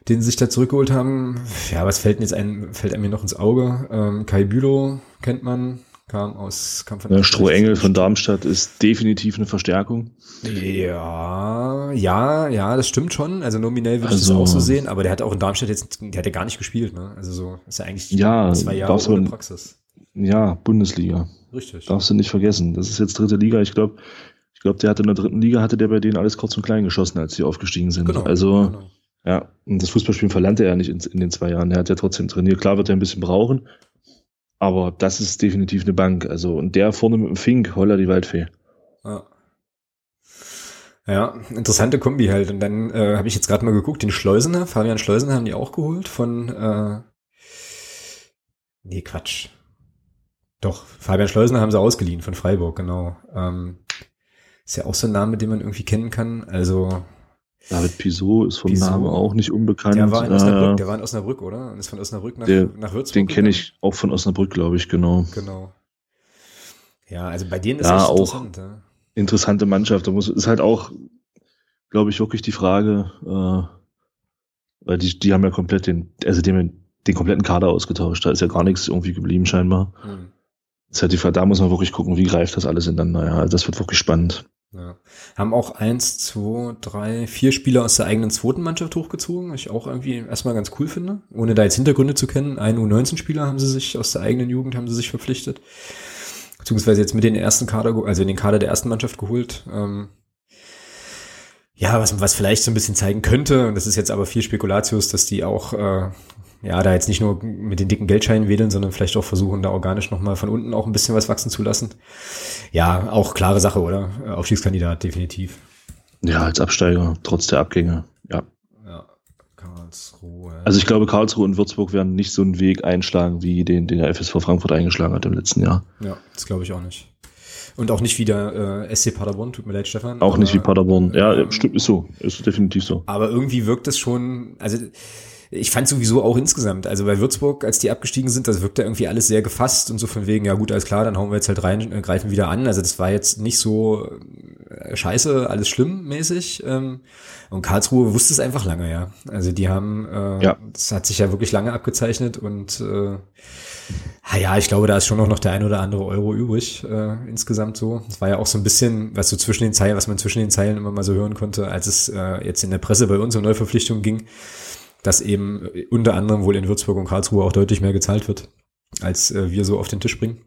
A: den sie sich da zurückgeholt haben. Ja, was fällt denn jetzt ein, fällt einem hier noch ins Auge? Ähm, Kai Bülow kennt man, kam aus
B: kam von ja, Strohengel von Darmstadt ist definitiv eine Verstärkung.
A: Ja, ja, ja, das stimmt schon. Also nominell würde also, ich das auch so sehen, aber der hat auch in Darmstadt jetzt, der hat ja gar nicht gespielt, ne? Also so ist ja eigentlich
B: ja, zwei Jahre ohne Praxis. Ja, Bundesliga.
A: Richtig.
B: Darfst du nicht vergessen. Das ist jetzt dritte Liga. Ich glaube, ich glaube, der hatte in der dritten Liga, hatte der bei denen alles kurz und klein geschossen, als sie aufgestiegen sind. Genau, also genau. Ja, und das Fußballspielen verlernt er ja nicht in, in, den zwei Jahren. Er hat ja trotzdem trainiert. Klar wird er ein bisschen brauchen, aber das ist definitiv eine Bank. Also, und der vorne mit dem Fink, Holler die Waldfee.
A: Ja. Ja, interessante Kombi halt. Und dann äh, habe ich jetzt gerade mal geguckt, den Schleusener, Fabian Schleusener haben die auch geholt von äh, Nee, Quatsch. Doch, Fabian Schleusener haben sie ausgeliehen von Freiburg, genau. Ähm, ist ja auch so ein Name, den man irgendwie kennen kann. Also
B: David Pisot ist vom Namen auch nicht unbekannt.
A: Der war in Osnabrück, äh, der war in Osnabrück oder? Und ist von Osnabrück nach, der, nach Würzburg.
B: Den kenne ich auch von Osnabrück, glaube ich, genau.
A: Genau. Ja, also bei denen ist
B: ja, echt interessant. Ja. Interessante Mannschaft. Da muss, ist halt auch, glaube ich, wirklich die Frage, äh, weil die, die haben ja komplett den, also haben den kompletten Kader ausgetauscht. Da ist ja gar nichts irgendwie geblieben scheinbar. Das ist halt die Frage, da muss man wirklich gucken, wie greift das alles ineinander. Ja, das wird wirklich spannend.
A: Ja. Haben auch eins, zwei, drei, vier Spieler aus der eigenen zweiten Mannschaft hochgezogen, was ich auch irgendwie erstmal ganz cool finde, ohne da jetzt Hintergründe zu kennen. Ein U19-Spieler haben sie sich aus der eigenen Jugend haben sie sich verpflichtet. Beziehungsweise jetzt mit den ersten Kader, also in den Kader der ersten Mannschaft geholt. Ähm, ja, was, was vielleicht so ein bisschen zeigen könnte, und das ist jetzt aber viel Spekulatius, dass die auch äh, ja, da jetzt nicht nur mit den dicken Geldscheinen wedeln, sondern vielleicht auch versuchen, da organisch nochmal von unten auch ein bisschen was wachsen zu lassen. Ja, auch klare Sache, oder? Aufstiegskandidat, definitiv.
B: Ja, als Absteiger, trotz der Abgänge, ja. Ja, Karlsruhe. Also ich glaube, Karlsruhe und Würzburg werden nicht so einen Weg einschlagen, wie den, den der FSV Frankfurt eingeschlagen hat im letzten Jahr.
A: Ja, das glaube ich auch nicht. Und auch nicht wieder äh, SC Paderborn, tut mir leid, Stefan.
B: Auch aber, nicht wie Paderborn. Ja, äh, stimmt, ist so. Ist definitiv so.
A: Aber irgendwie wirkt es schon, also ich fand sowieso auch insgesamt, also bei Würzburg, als die abgestiegen sind, das wirkte irgendwie alles sehr gefasst und so von wegen, ja gut, alles klar, dann hauen wir jetzt halt rein, äh, greifen wieder an. Also das war jetzt nicht so äh, scheiße, alles schlimm mäßig. Ähm, und Karlsruhe wusste es einfach lange, ja. Also die haben, äh, ja. das hat sich ja wirklich lange abgezeichnet und äh, ja, ich glaube, da ist schon noch der ein oder andere Euro übrig äh, insgesamt so. Das war ja auch so ein bisschen, was so zwischen den Zeilen, was man zwischen den Zeilen immer mal so hören konnte, als es äh, jetzt in der Presse bei uns um Neuverpflichtungen ging dass eben unter anderem wohl in Würzburg und Karlsruhe auch deutlich mehr gezahlt wird, als äh, wir so auf den Tisch bringen.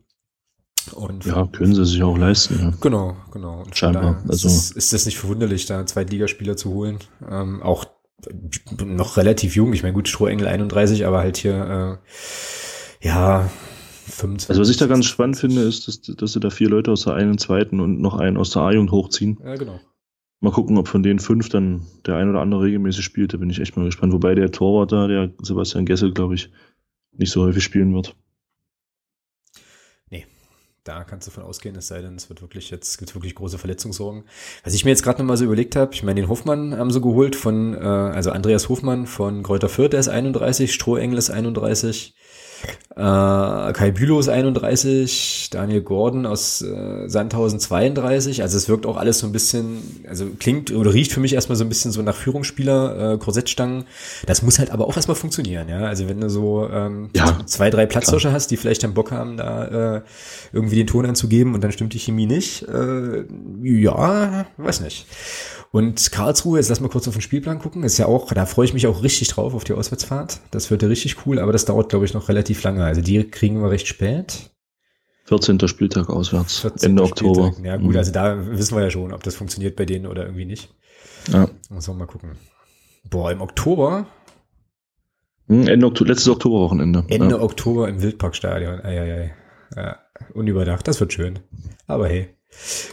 B: Und ja, können sie sich auch leisten. Ja.
A: Genau, genau. Und Scheinbar. Also ist, ist das nicht verwunderlich, da Zweitligaspieler zu holen. Ähm, auch noch relativ jung. Ich meine, gut, Strohengel 31, aber halt hier, äh, ja,
B: 25. Also was ich da ganz spannend finde, ist, dass, dass sie da vier Leute aus der einen zweiten und noch einen aus der A-Jugend hochziehen.
A: Ja, genau.
B: Mal gucken, ob von den fünf dann der ein oder andere regelmäßig spielt. Da bin ich echt mal gespannt. Wobei der Torwart da, der Sebastian Gessel, glaube ich, nicht so häufig spielen wird.
A: Nee, da kannst du von ausgehen, es sei denn, es wird wirklich jetzt, gibt wirklich große Verletzungssorgen. Was ich mir jetzt gerade nochmal so überlegt habe, ich meine, den Hofmann haben sie geholt von, äh, also Andreas Hofmann von Kräuter Fürth, der ist 31, Strohengel ist 31, äh, Kai Bülow 31, Daniel Gordon aus äh, Sandhausen 32. Also es wirkt auch alles so ein bisschen, also klingt oder riecht für mich erstmal so ein bisschen so nach Führungsspieler, äh, Korsettstangen. Das muss halt aber auch erstmal funktionieren, ja. Also wenn du so ähm, ja, zwei, drei Platzhirsche hast, die vielleicht dann Bock haben, da äh, irgendwie den Ton anzugeben und dann stimmt die Chemie nicht, äh, ja, weiß nicht. Und Karlsruhe, jetzt lass mal kurz auf den Spielplan gucken, ist ja auch, da freue ich mich auch richtig drauf auf die Auswärtsfahrt. Das wird ja richtig cool, aber das dauert, glaube ich, noch relativ lange. Also die kriegen wir recht spät.
B: 14. Spieltag auswärts, 14. Ende Oktober. Spieltag.
A: Ja gut, mhm. also da wissen wir ja schon, ob das funktioniert bei denen oder irgendwie nicht. Ja. Muss man mal gucken. Boah, im Oktober.
B: Hm, Ende Oktober, letztes Oktoberwochenende.
A: Ende ja. Oktober im Wildparkstadion. Eieiei. Ja, unüberdacht, das wird schön. Aber hey.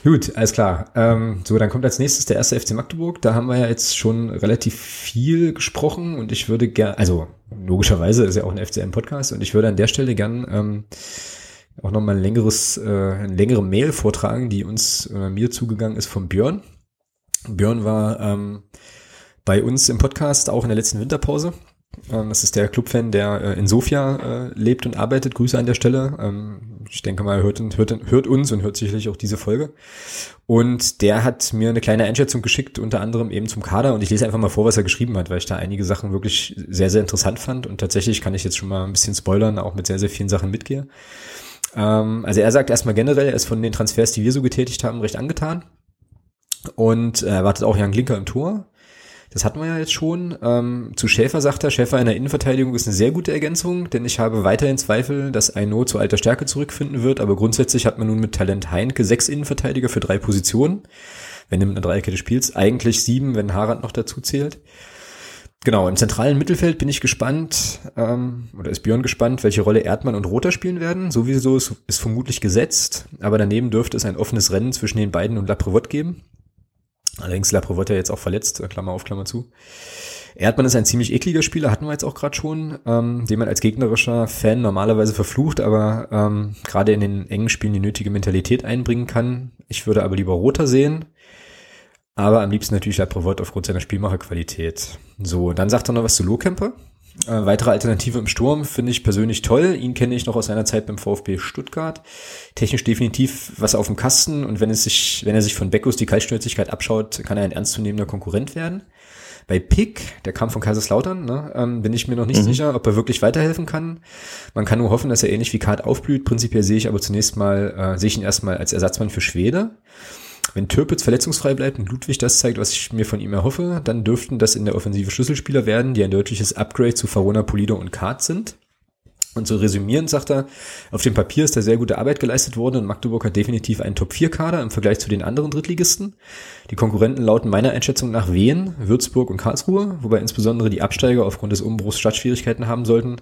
A: Gut, alles klar. Ähm, so, dann kommt als nächstes der erste FC Magdeburg. Da haben wir ja jetzt schon relativ viel gesprochen und ich würde gern, also logischerweise ist ja auch ein FCM-Podcast und ich würde an der Stelle gern ähm, auch nochmal ein längeres, äh, eine längere Mail vortragen, die uns äh, mir zugegangen ist von Björn. Björn war ähm, bei uns im Podcast auch in der letzten Winterpause das ist der Clubfan, der äh, in Sofia äh, lebt und arbeitet. Grüße an der Stelle. Ähm, ich denke mal, hört, hört, hört uns und hört sicherlich auch diese Folge. Und der hat mir eine kleine Einschätzung geschickt, unter anderem eben zum Kader. Und ich lese einfach mal vor, was er geschrieben hat, weil ich da einige Sachen wirklich sehr, sehr interessant fand. Und tatsächlich kann ich jetzt schon mal ein bisschen spoilern, auch mit sehr, sehr vielen Sachen mitgehe. Ähm, also er sagt erstmal generell, er ist von den Transfers, die wir so getätigt haben, recht angetan. Und er erwartet auch Jan Glinker im Tor. Das hatten wir ja jetzt schon. Ähm, zu Schäfer sagt er, Schäfer in der Innenverteidigung ist eine sehr gute Ergänzung, denn ich habe weiterhin Zweifel, dass Aino zu alter Stärke zurückfinden wird, aber grundsätzlich hat man nun mit Talent Heinke sechs Innenverteidiger für drei Positionen, wenn du mit einer Dreierkette spielst, eigentlich sieben, wenn Harald noch dazu zählt. Genau, im zentralen Mittelfeld bin ich gespannt, ähm, oder ist Björn gespannt, welche Rolle Erdmann und Roter spielen werden. Sowieso ist, ist vermutlich gesetzt, aber daneben dürfte es ein offenes Rennen zwischen den beiden und Laprevot geben. Allerdings ja jetzt auch verletzt, äh, Klammer auf, Klammer zu. Erdmann ist ein ziemlich ekliger Spieler, hatten wir jetzt auch gerade schon, ähm, den man als gegnerischer Fan normalerweise verflucht, aber ähm, gerade in den engen Spielen die nötige Mentalität einbringen kann. Ich würde aber lieber Roter sehen, aber am liebsten natürlich Laprevot aufgrund seiner Spielmacherqualität. So, dann sagt er noch was zu Lohkemper. Äh, weitere Alternative im Sturm finde ich persönlich toll. Ihn kenne ich noch aus seiner Zeit beim VfB Stuttgart. Technisch definitiv was auf dem Kasten und wenn es sich, wenn er sich von Beckus die Kaltschnäuzigkeit abschaut, kann er ein ernstzunehmender Konkurrent werden. Bei Pick, der kam von Kaiserslautern, ne, ähm, bin ich mir noch nicht mhm. sicher, ob er wirklich weiterhelfen kann. Man kann nur hoffen, dass er ähnlich wie Kart aufblüht. Prinzipiell sehe ich aber zunächst mal, äh, sehe ich ihn erstmal als Ersatzmann für Schwede. Wenn Türpitz verletzungsfrei bleibt und Ludwig das zeigt, was ich mir von ihm erhoffe, dann dürften das in der Offensive Schlüsselspieler werden, die ein deutliches Upgrade zu Farona, Polido und Kart sind. Und so resümierend sagt er, auf dem Papier ist da sehr gute Arbeit geleistet worden und Magdeburg hat definitiv einen Top-4-Kader im Vergleich zu den anderen Drittligisten. Die Konkurrenten lauten meiner Einschätzung nach Wien, Würzburg und Karlsruhe, wobei insbesondere die Absteiger aufgrund des Umbruchs Stadtschwierigkeiten haben sollten.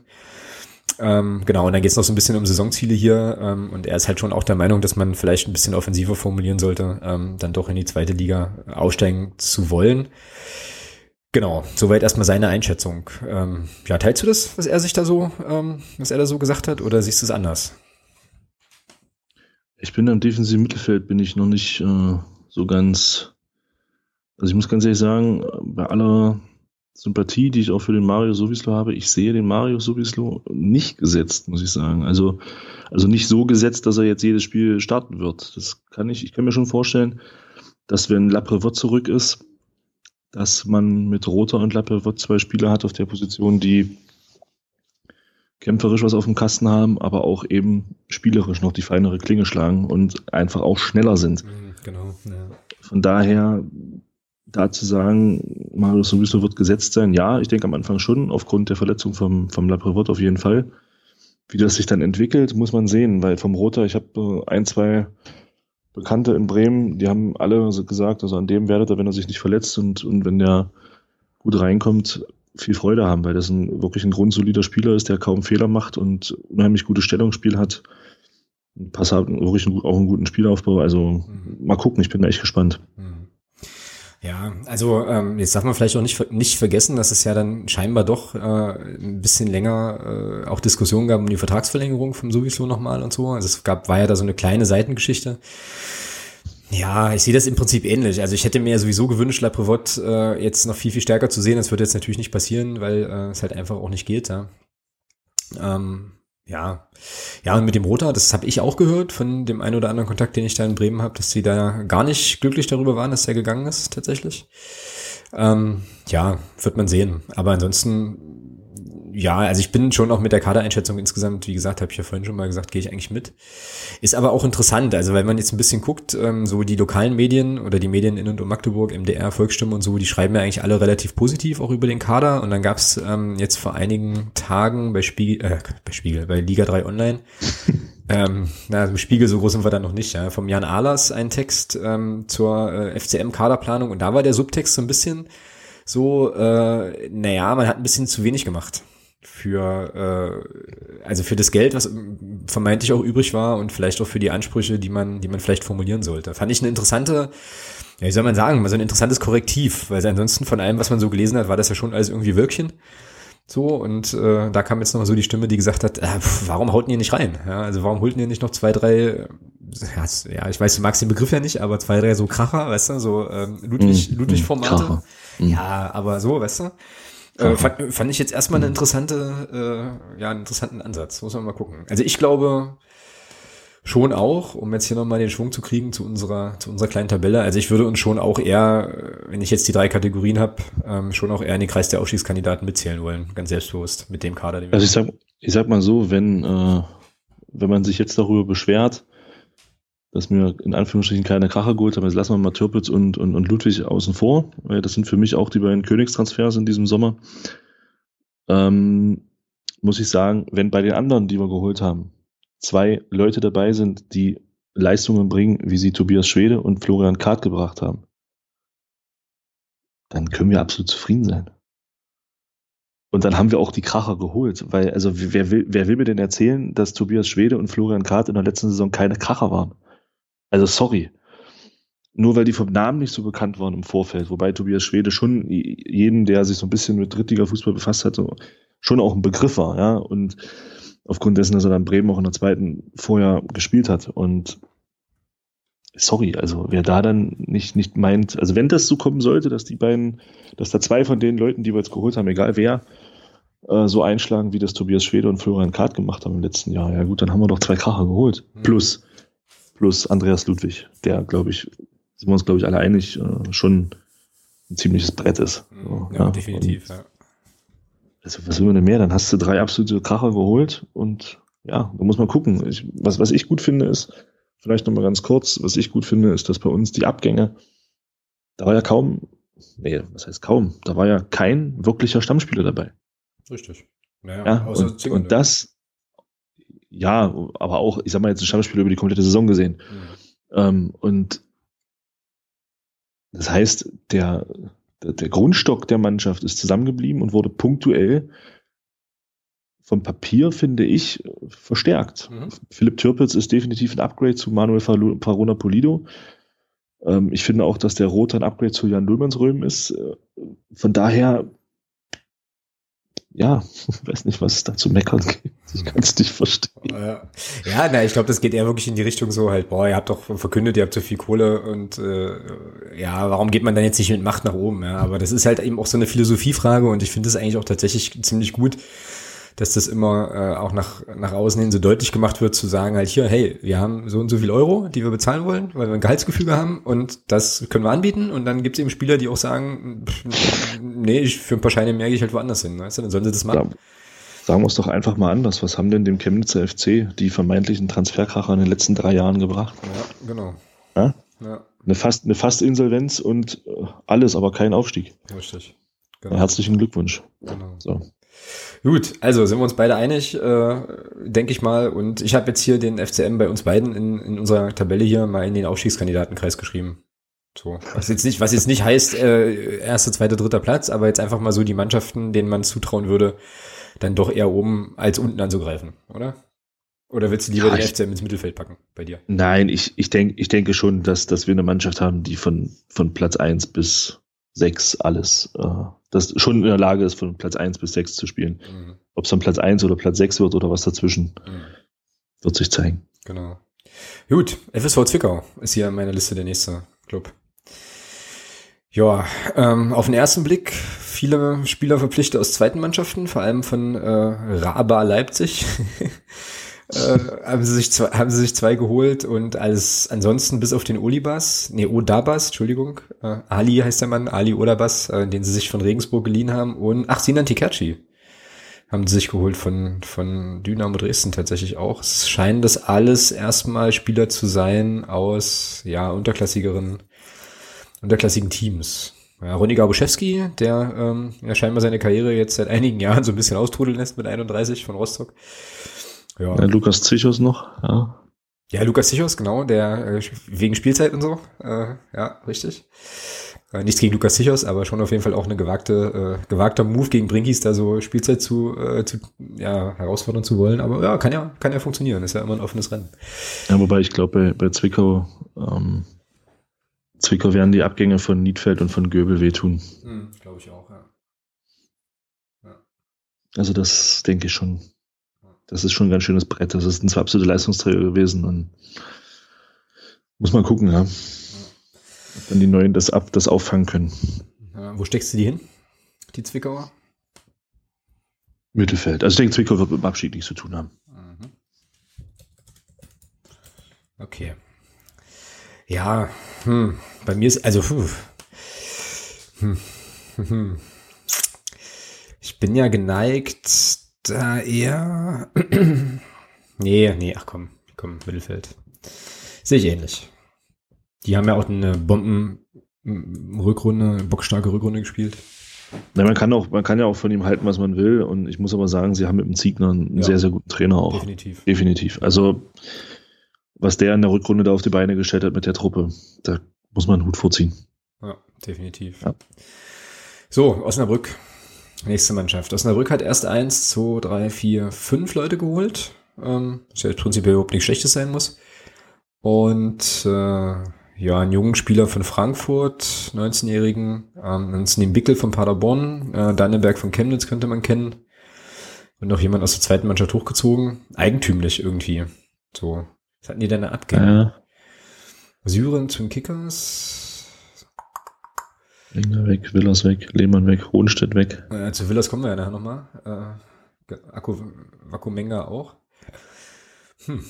A: Ähm, genau, und dann geht es noch so ein bisschen um Saisonziele hier ähm, und er ist halt schon auch der Meinung, dass man vielleicht ein bisschen offensiver formulieren sollte, ähm, dann doch in die zweite Liga aussteigen zu wollen. Genau, soweit erstmal seine Einschätzung. Ähm, ja, teilst du das, was er sich da so, ähm, was er da so gesagt hat, oder siehst du es anders?
B: Ich bin am defensiven Mittelfeld, bin ich noch nicht äh, so ganz. Also ich muss ganz ehrlich sagen, bei aller Sympathie, die ich auch für den Mario Sowislo habe, ich sehe den Mario Sowislo nicht gesetzt, muss ich sagen. Also, also nicht so gesetzt, dass er jetzt jedes Spiel starten wird. Das kann ich, ich kann mir schon vorstellen, dass wenn Laprevot zurück ist, dass man mit Roter und Lappelwort zwei Spieler hat auf der Position, die kämpferisch was auf dem Kasten haben, aber auch eben spielerisch noch die feinere Klinge schlagen und einfach auch schneller sind. Mhm, genau. Ja. Von daher, da zu sagen, Marius sowieso wird gesetzt sein, ja, ich denke am Anfang schon, aufgrund der Verletzung vom, vom Laprevot auf jeden Fall. Wie das sich dann entwickelt, muss man sehen, weil vom Roter, ich habe ein, zwei Bekannte in Bremen, die haben alle gesagt, also an dem werdet ihr, wenn er sich nicht verletzt und, und wenn der gut reinkommt, viel Freude haben, weil das ein, wirklich ein grundsolider Spieler ist, der kaum Fehler macht und unheimlich gutes Stellungsspiel hat. Pass hat wirklich einen, auch einen guten Spielaufbau. Also mhm. mal gucken, ich bin da echt gespannt. Mhm.
A: Ja, also ähm, jetzt darf man vielleicht auch nicht, nicht vergessen, dass es ja dann scheinbar doch äh, ein bisschen länger äh, auch Diskussionen gab um die Vertragsverlängerung vom Sowieso nochmal und so. Also es gab, war ja da so eine kleine Seitengeschichte. Ja, ich sehe das im Prinzip ähnlich. Also ich hätte mir ja sowieso gewünscht, La Prevot äh, jetzt noch viel, viel stärker zu sehen. Das wird jetzt natürlich nicht passieren, weil äh, es halt einfach auch nicht geht. Ja. Ähm, ja, ja, und mit dem Roter, das habe ich auch gehört von dem einen oder anderen Kontakt, den ich da in Bremen habe, dass sie da gar nicht glücklich darüber waren, dass er gegangen ist, tatsächlich. Ähm, ja, wird man sehen. Aber ansonsten ja, also ich bin schon auch mit der Kadereinschätzung insgesamt, wie gesagt, habe ich ja vorhin schon mal gesagt, gehe ich eigentlich mit. Ist aber auch interessant, also wenn man jetzt ein bisschen guckt, ähm, so die lokalen Medien oder die Medien in und um Magdeburg, MDR, Volksstimme und so, die schreiben ja eigentlich alle relativ positiv auch über den Kader. Und dann gab's ähm, jetzt vor einigen Tagen bei Spiegel, äh, bei Spiegel, bei Liga 3 Online, ähm, na, im Spiegel so groß sind wir dann noch nicht, ja, vom Jan Ahlers ein Text ähm, zur äh, FCM-Kaderplanung und da war der Subtext so ein bisschen so, äh, naja, man hat ein bisschen zu wenig gemacht für äh, also für das Geld, was vermeintlich auch übrig war und vielleicht auch für die Ansprüche, die man, die man vielleicht formulieren sollte. Fand ich eine interessante, ja, wie soll man sagen, so ein interessantes Korrektiv, weil ansonsten von allem, was man so gelesen hat, war das ja schon alles irgendwie Wirkchen. So, und äh, da kam jetzt nochmal so die Stimme, die gesagt hat, äh, warum haut ihr nicht rein? Ja, also warum holten ihr nicht noch zwei, drei, ja, ich weiß, du magst den Begriff ja nicht, aber zwei, drei so Kracher, weißt du, so ähm, Ludwig, mm, Ludwig-Formate. Mm. Ja, aber so, weißt du. Äh, fand, fand ich jetzt erstmal eine interessante, äh, ja, einen interessanten Ansatz. Muss man mal gucken. Also ich glaube schon auch, um jetzt hier nochmal den Schwung zu kriegen zu unserer, zu unserer kleinen Tabelle. Also ich würde uns schon auch eher, wenn ich jetzt die drei Kategorien habe, ähm, schon auch eher in den Kreis der Ausschießkandidaten mitzählen wollen. Ganz selbstbewusst mit dem Kader.
B: Den wir also ich sag, ich sag mal so, wenn, äh, wenn man sich jetzt darüber beschwert, dass mir in Anführungsstrichen keine Kracher geholt haben. Jetzt lassen wir mal Türpitz und, und, und Ludwig außen vor. Das sind für mich auch die beiden Königstransfers in diesem Sommer. Ähm, muss ich sagen, wenn bei den anderen, die wir geholt haben, zwei Leute dabei sind, die Leistungen bringen, wie sie Tobias Schwede und Florian Kart gebracht haben, dann können wir absolut zufrieden sein. Und dann haben wir auch die Kracher geholt, weil, also wer will, wer will mir denn erzählen, dass Tobias Schwede und Florian Kart in der letzten Saison keine Kracher waren? Also sorry. Nur weil die vom Namen nicht so bekannt waren im Vorfeld, wobei Tobias Schwede schon jedem, der sich so ein bisschen mit Drittliga Fußball befasst hat, schon auch ein Begriff war, ja. Und aufgrund dessen, dass er dann Bremen auch in der zweiten vorher gespielt hat. Und sorry, also wer da dann nicht, nicht meint, also wenn das so kommen sollte, dass die beiden, dass da zwei von den Leuten, die wir jetzt geholt haben, egal wer, äh, so einschlagen, wie das Tobias Schwede und Florian Kart gemacht haben im letzten Jahr, ja gut, dann haben wir doch zwei Kracher geholt. Mhm. Plus plus Andreas Ludwig, der, glaube ich, sind wir uns, glaube ich, alle einig, äh, schon ein ziemliches Brett ist.
A: So, ja, ja, definitiv, ja.
B: Also, was will man denn mehr? Dann hast du drei absolute Kracher geholt und ja, da muss man gucken. Ich, was, was ich gut finde, ist, vielleicht nochmal ganz kurz, was ich gut finde, ist, dass bei uns die Abgänge, da war ja kaum, nee, was heißt kaum, da war ja kein wirklicher Stammspieler dabei.
A: Richtig.
B: Naja, ja, und, und das, ja, aber auch, ich sag mal jetzt ein Stammspieler über die komplette Saison gesehen. Mhm. Ähm, und das heißt, der, der, der Grundstock der Mannschaft ist zusammengeblieben und wurde punktuell vom Papier, finde ich, verstärkt. Mhm. Philipp Türpitz ist definitiv ein Upgrade zu Manuel Farona Polido. Ähm, ich finde auch, dass der Roter ein Upgrade zu Jan Lullmannsröhm ist. Äh, von daher, ja, weiß nicht, was es da zu meckern gibt. Ich kann es nicht verstehen.
A: Ja, na, ich glaube, das geht eher wirklich in die Richtung so halt, boah, ihr habt doch verkündet, ihr habt so viel Kohle und äh, ja, warum geht man dann jetzt nicht mit Macht nach oben? Ja, aber das ist halt eben auch so eine Philosophiefrage und ich finde es eigentlich auch tatsächlich ziemlich gut, dass das immer äh, auch nach, nach außen hin so deutlich gemacht wird, zu sagen halt hier, hey, wir haben so und so viel Euro, die wir bezahlen wollen, weil wir ein Gehaltsgefüge haben und das können wir anbieten und dann gibt es eben Spieler, die auch sagen, pff, nee, ich, für ein paar Scheine mehr gehe ich halt woanders hin, weißt du, dann sollen sie das machen. Ja.
B: Sagen wir es doch einfach mal anders. Was haben denn dem Chemnitzer FC die vermeintlichen Transferkracher in den letzten drei Jahren gebracht?
A: Ja, genau.
B: Ja? Ja. Eine fast eine Fastinsolvenz und äh, alles, aber kein Aufstieg.
A: Richtig.
B: Genau. Herzlichen Glückwunsch. Genau. So.
A: Gut, also sind wir uns beide einig, äh, denke ich mal. Und ich habe jetzt hier den FCM bei uns beiden in, in unserer Tabelle hier mal in den Aufstiegskandidatenkreis geschrieben. So, was jetzt nicht, was jetzt nicht heißt, äh, erster, zweiter, dritter Platz, aber jetzt einfach mal so die Mannschaften, denen man zutrauen würde, dann doch eher oben als unten anzugreifen, oder? Oder willst du lieber ja, den FCM ins Mittelfeld packen bei dir?
B: Nein, ich, ich, denk, ich denke schon, dass, dass wir eine Mannschaft haben, die von, von Platz eins bis sechs alles, äh, das schon in der Lage ist, von Platz eins bis sechs zu spielen. Mhm. Ob es dann Platz eins oder Platz sechs wird oder was dazwischen, mhm. wird sich zeigen.
A: Genau. Gut, FSV Zwickau ist hier in meiner Liste der nächste Club. Ja, ähm, auf den ersten Blick viele Spieler verpflichtet aus zweiten Mannschaften, vor allem von äh, Raba Leipzig. äh, haben, sie sich zwei, haben sie sich zwei geholt und als ansonsten bis auf den Olibas, nee, Odabas, Entschuldigung, äh, Ali heißt der Mann, Ali Odabas, äh, den sie sich von Regensburg geliehen haben und ach, Sinan Tikachi haben sie sich geholt von, von Dynamo Dresden tatsächlich auch. Es scheinen das alles erstmal Spieler zu sein aus, ja, unterklassigeren, unterklassigen Teams. Ja, Ronny Gabuszewski, der ähm, ja scheinbar seine Karriere jetzt seit einigen Jahren so ein bisschen austrudeln lässt mit 31 von Rostock.
B: Ja. ja Lukas Zichos noch, ja.
A: Ja, Lukas Zichos, genau, der äh, wegen Spielzeit und so. Äh, ja, richtig. Äh, nichts gegen Lukas Zichos, aber schon auf jeden Fall auch eine gewagte, äh, gewagter Move gegen Brinkis, da so Spielzeit zu, äh, zu ja, herausfordern zu wollen. Aber ja, kann ja, kann ja funktionieren. Ist ja immer ein offenes Rennen.
B: Ja, wobei ich glaube, bei, bei Zwickau, ähm, Zwickau werden die Abgänge von Niedfeld und von Göbel wehtun.
A: Hm, glaube ich auch, ja.
B: ja. Also das denke ich schon. Das ist schon ein ganz schönes Brett. Das ist ein zwei absolute Leistungsträger gewesen und muss man gucken, ja. Ob dann die Neuen das ab, das auffangen können.
A: Ja, wo steckst du die hin? Die Zwickauer?
B: Mittelfeld. Also ich denke, Zwickau wird mit dem Abschied nichts zu tun haben. Mhm.
A: Okay. Ja, hm, bei mir ist, also, hm, hm, hm, ich bin ja geneigt, da eher. nee, nee, ach komm, komm, Mittelfeld. Sehe ich ähnlich. Die haben ja auch eine Bomben-Rückrunde, bockstarke Rückrunde gespielt.
B: Ja, man kann auch, man kann ja auch von ihm halten, was man will. Und ich muss aber sagen, sie haben mit dem Ziegner einen ja, sehr, sehr guten Trainer auch.
A: Definitiv.
B: Definitiv. Also, was der in der Rückrunde da auf die Beine gestellt hat mit der Truppe, da muss man einen Hut vorziehen.
A: Ja, definitiv. Ja. So, Osnabrück. Nächste Mannschaft. Osnabrück hat erst eins, zwei, drei, vier, fünf Leute geholt. Ähm, was ja prinzipiell überhaupt nichts Schlechtes sein muss. Und äh, ja, einen jungen Spieler von Frankfurt, 19-Jährigen, ähm, dann den Bickel von Paderborn, äh, Dannenberg von Chemnitz könnte man kennen. Und noch jemand aus der zweiten Mannschaft hochgezogen. Eigentümlich irgendwie. So. Was hatten die denn da abgegeben? Ja. Syrien zum Kickers.
B: Engler weg, Willers weg, Lehmann weg, Hohenstedt weg.
A: Äh, zu Willers kommen wir ja nachher nochmal. Äh, Akku, Akku Menga auch. Hm.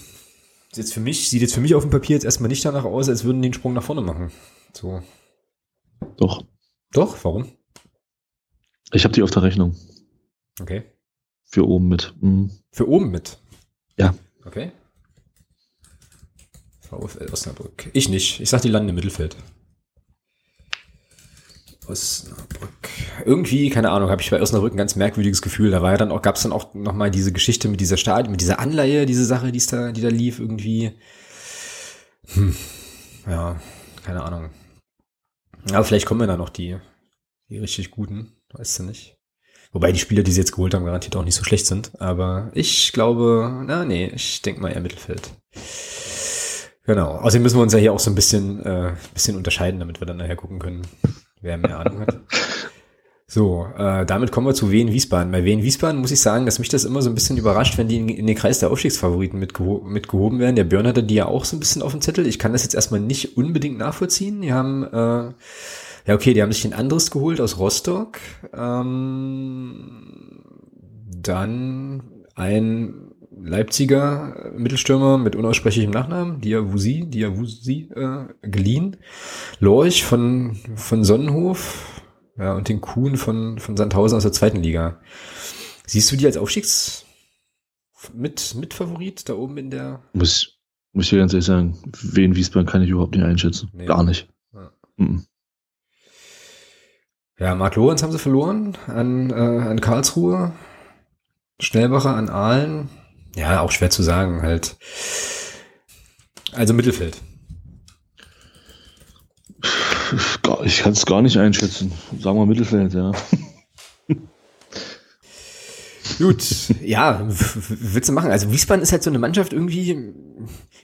A: Jetzt für mich, sieht jetzt für mich auf dem Papier jetzt erstmal nicht danach aus, als würden die einen Sprung nach vorne machen. So.
B: Doch.
A: Doch, warum?
B: Ich habe die auf der Rechnung.
A: Okay.
B: Für oben mit. Mhm.
A: Für oben mit?
B: Ja.
A: Okay. VfL Osnabrück. Ich nicht. Ich sag, die landen im Mittelfeld. Osnabrück. Irgendwie, keine Ahnung, habe ich bei Osnabrück ein ganz merkwürdiges Gefühl. Da war ja dann auch, gab es dann auch nochmal diese Geschichte mit dieser Stadion, mit dieser Anleihe, diese Sache, die da, die da lief, irgendwie. Hm. Ja, keine Ahnung. Aber vielleicht kommen wir da noch die, die richtig guten. Weißt du nicht. Wobei die Spieler, die sie jetzt geholt haben, garantiert auch nicht so schlecht sind. Aber ich glaube, na nee, ich denke mal eher Mittelfeld. Genau. Außerdem müssen wir uns ja hier auch so ein bisschen, äh, bisschen unterscheiden, damit wir dann nachher gucken können, wer mehr Ahnung hat. So, äh, damit kommen wir zu Wien Wiesbaden. Bei Wien Wiesbaden muss ich sagen, dass mich das immer so ein bisschen überrascht, wenn die in, in den Kreis der Aufstiegsfavoriten mitgeho mitgehoben werden. Der Björn hatte die ja auch so ein bisschen auf dem Zettel. Ich kann das jetzt erstmal nicht unbedingt nachvollziehen. Die haben, äh, ja okay, die haben sich ein anderes geholt aus Rostock. Ähm, dann ein Leipziger Mittelstürmer mit unaussprechlichem Nachnamen, Diawusi, Diawusi, äh, geliehen. Lorch von, von Sonnenhof, ja, und den Kuhn von, von Sandhausen aus der zweiten Liga. Siehst du die als Aufstiegs mit, mit Favorit da oben in der?
B: Muss, muss ich ganz ehrlich sagen, wen Wiesbaden kann ich überhaupt nicht einschätzen. Nee. Gar nicht. Ja. Mhm.
A: ja, Marc Lorenz haben sie verloren an, äh, an Karlsruhe. Schnellbacher an Aalen. Ja, auch schwer zu sagen, halt. Also Mittelfeld.
B: Ich kann es gar nicht einschätzen. Sagen wir Mittelfeld, ja.
A: Gut, ja, willst du machen? Also Wiesbaden ist halt so eine Mannschaft irgendwie,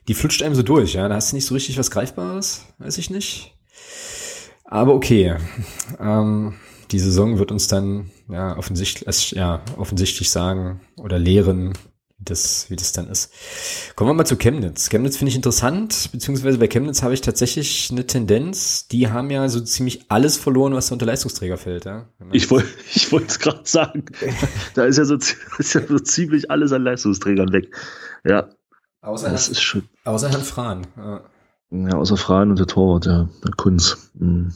A: die flutscht einem so durch, ja. Da hast du nicht so richtig was Greifbares, weiß ich nicht. Aber okay. Ähm, die Saison wird uns dann ja offensichtlich, ja, offensichtlich sagen oder lehren, das, wie das dann ist. Kommen wir mal zu Chemnitz. Chemnitz finde ich interessant, beziehungsweise bei Chemnitz habe ich tatsächlich eine Tendenz. Die haben ja so ziemlich alles verloren, was unter Leistungsträger fällt. Ja?
B: Ich wollte ich wollte es gerade sagen. da ist ja, so, ist ja so ziemlich alles an Leistungsträgern weg. Ja.
A: Außer, das ist schon, außer Herrn Frahn. Ja.
B: ja, außer Frahn und der Torwart, ja, der Kunz. Mhm.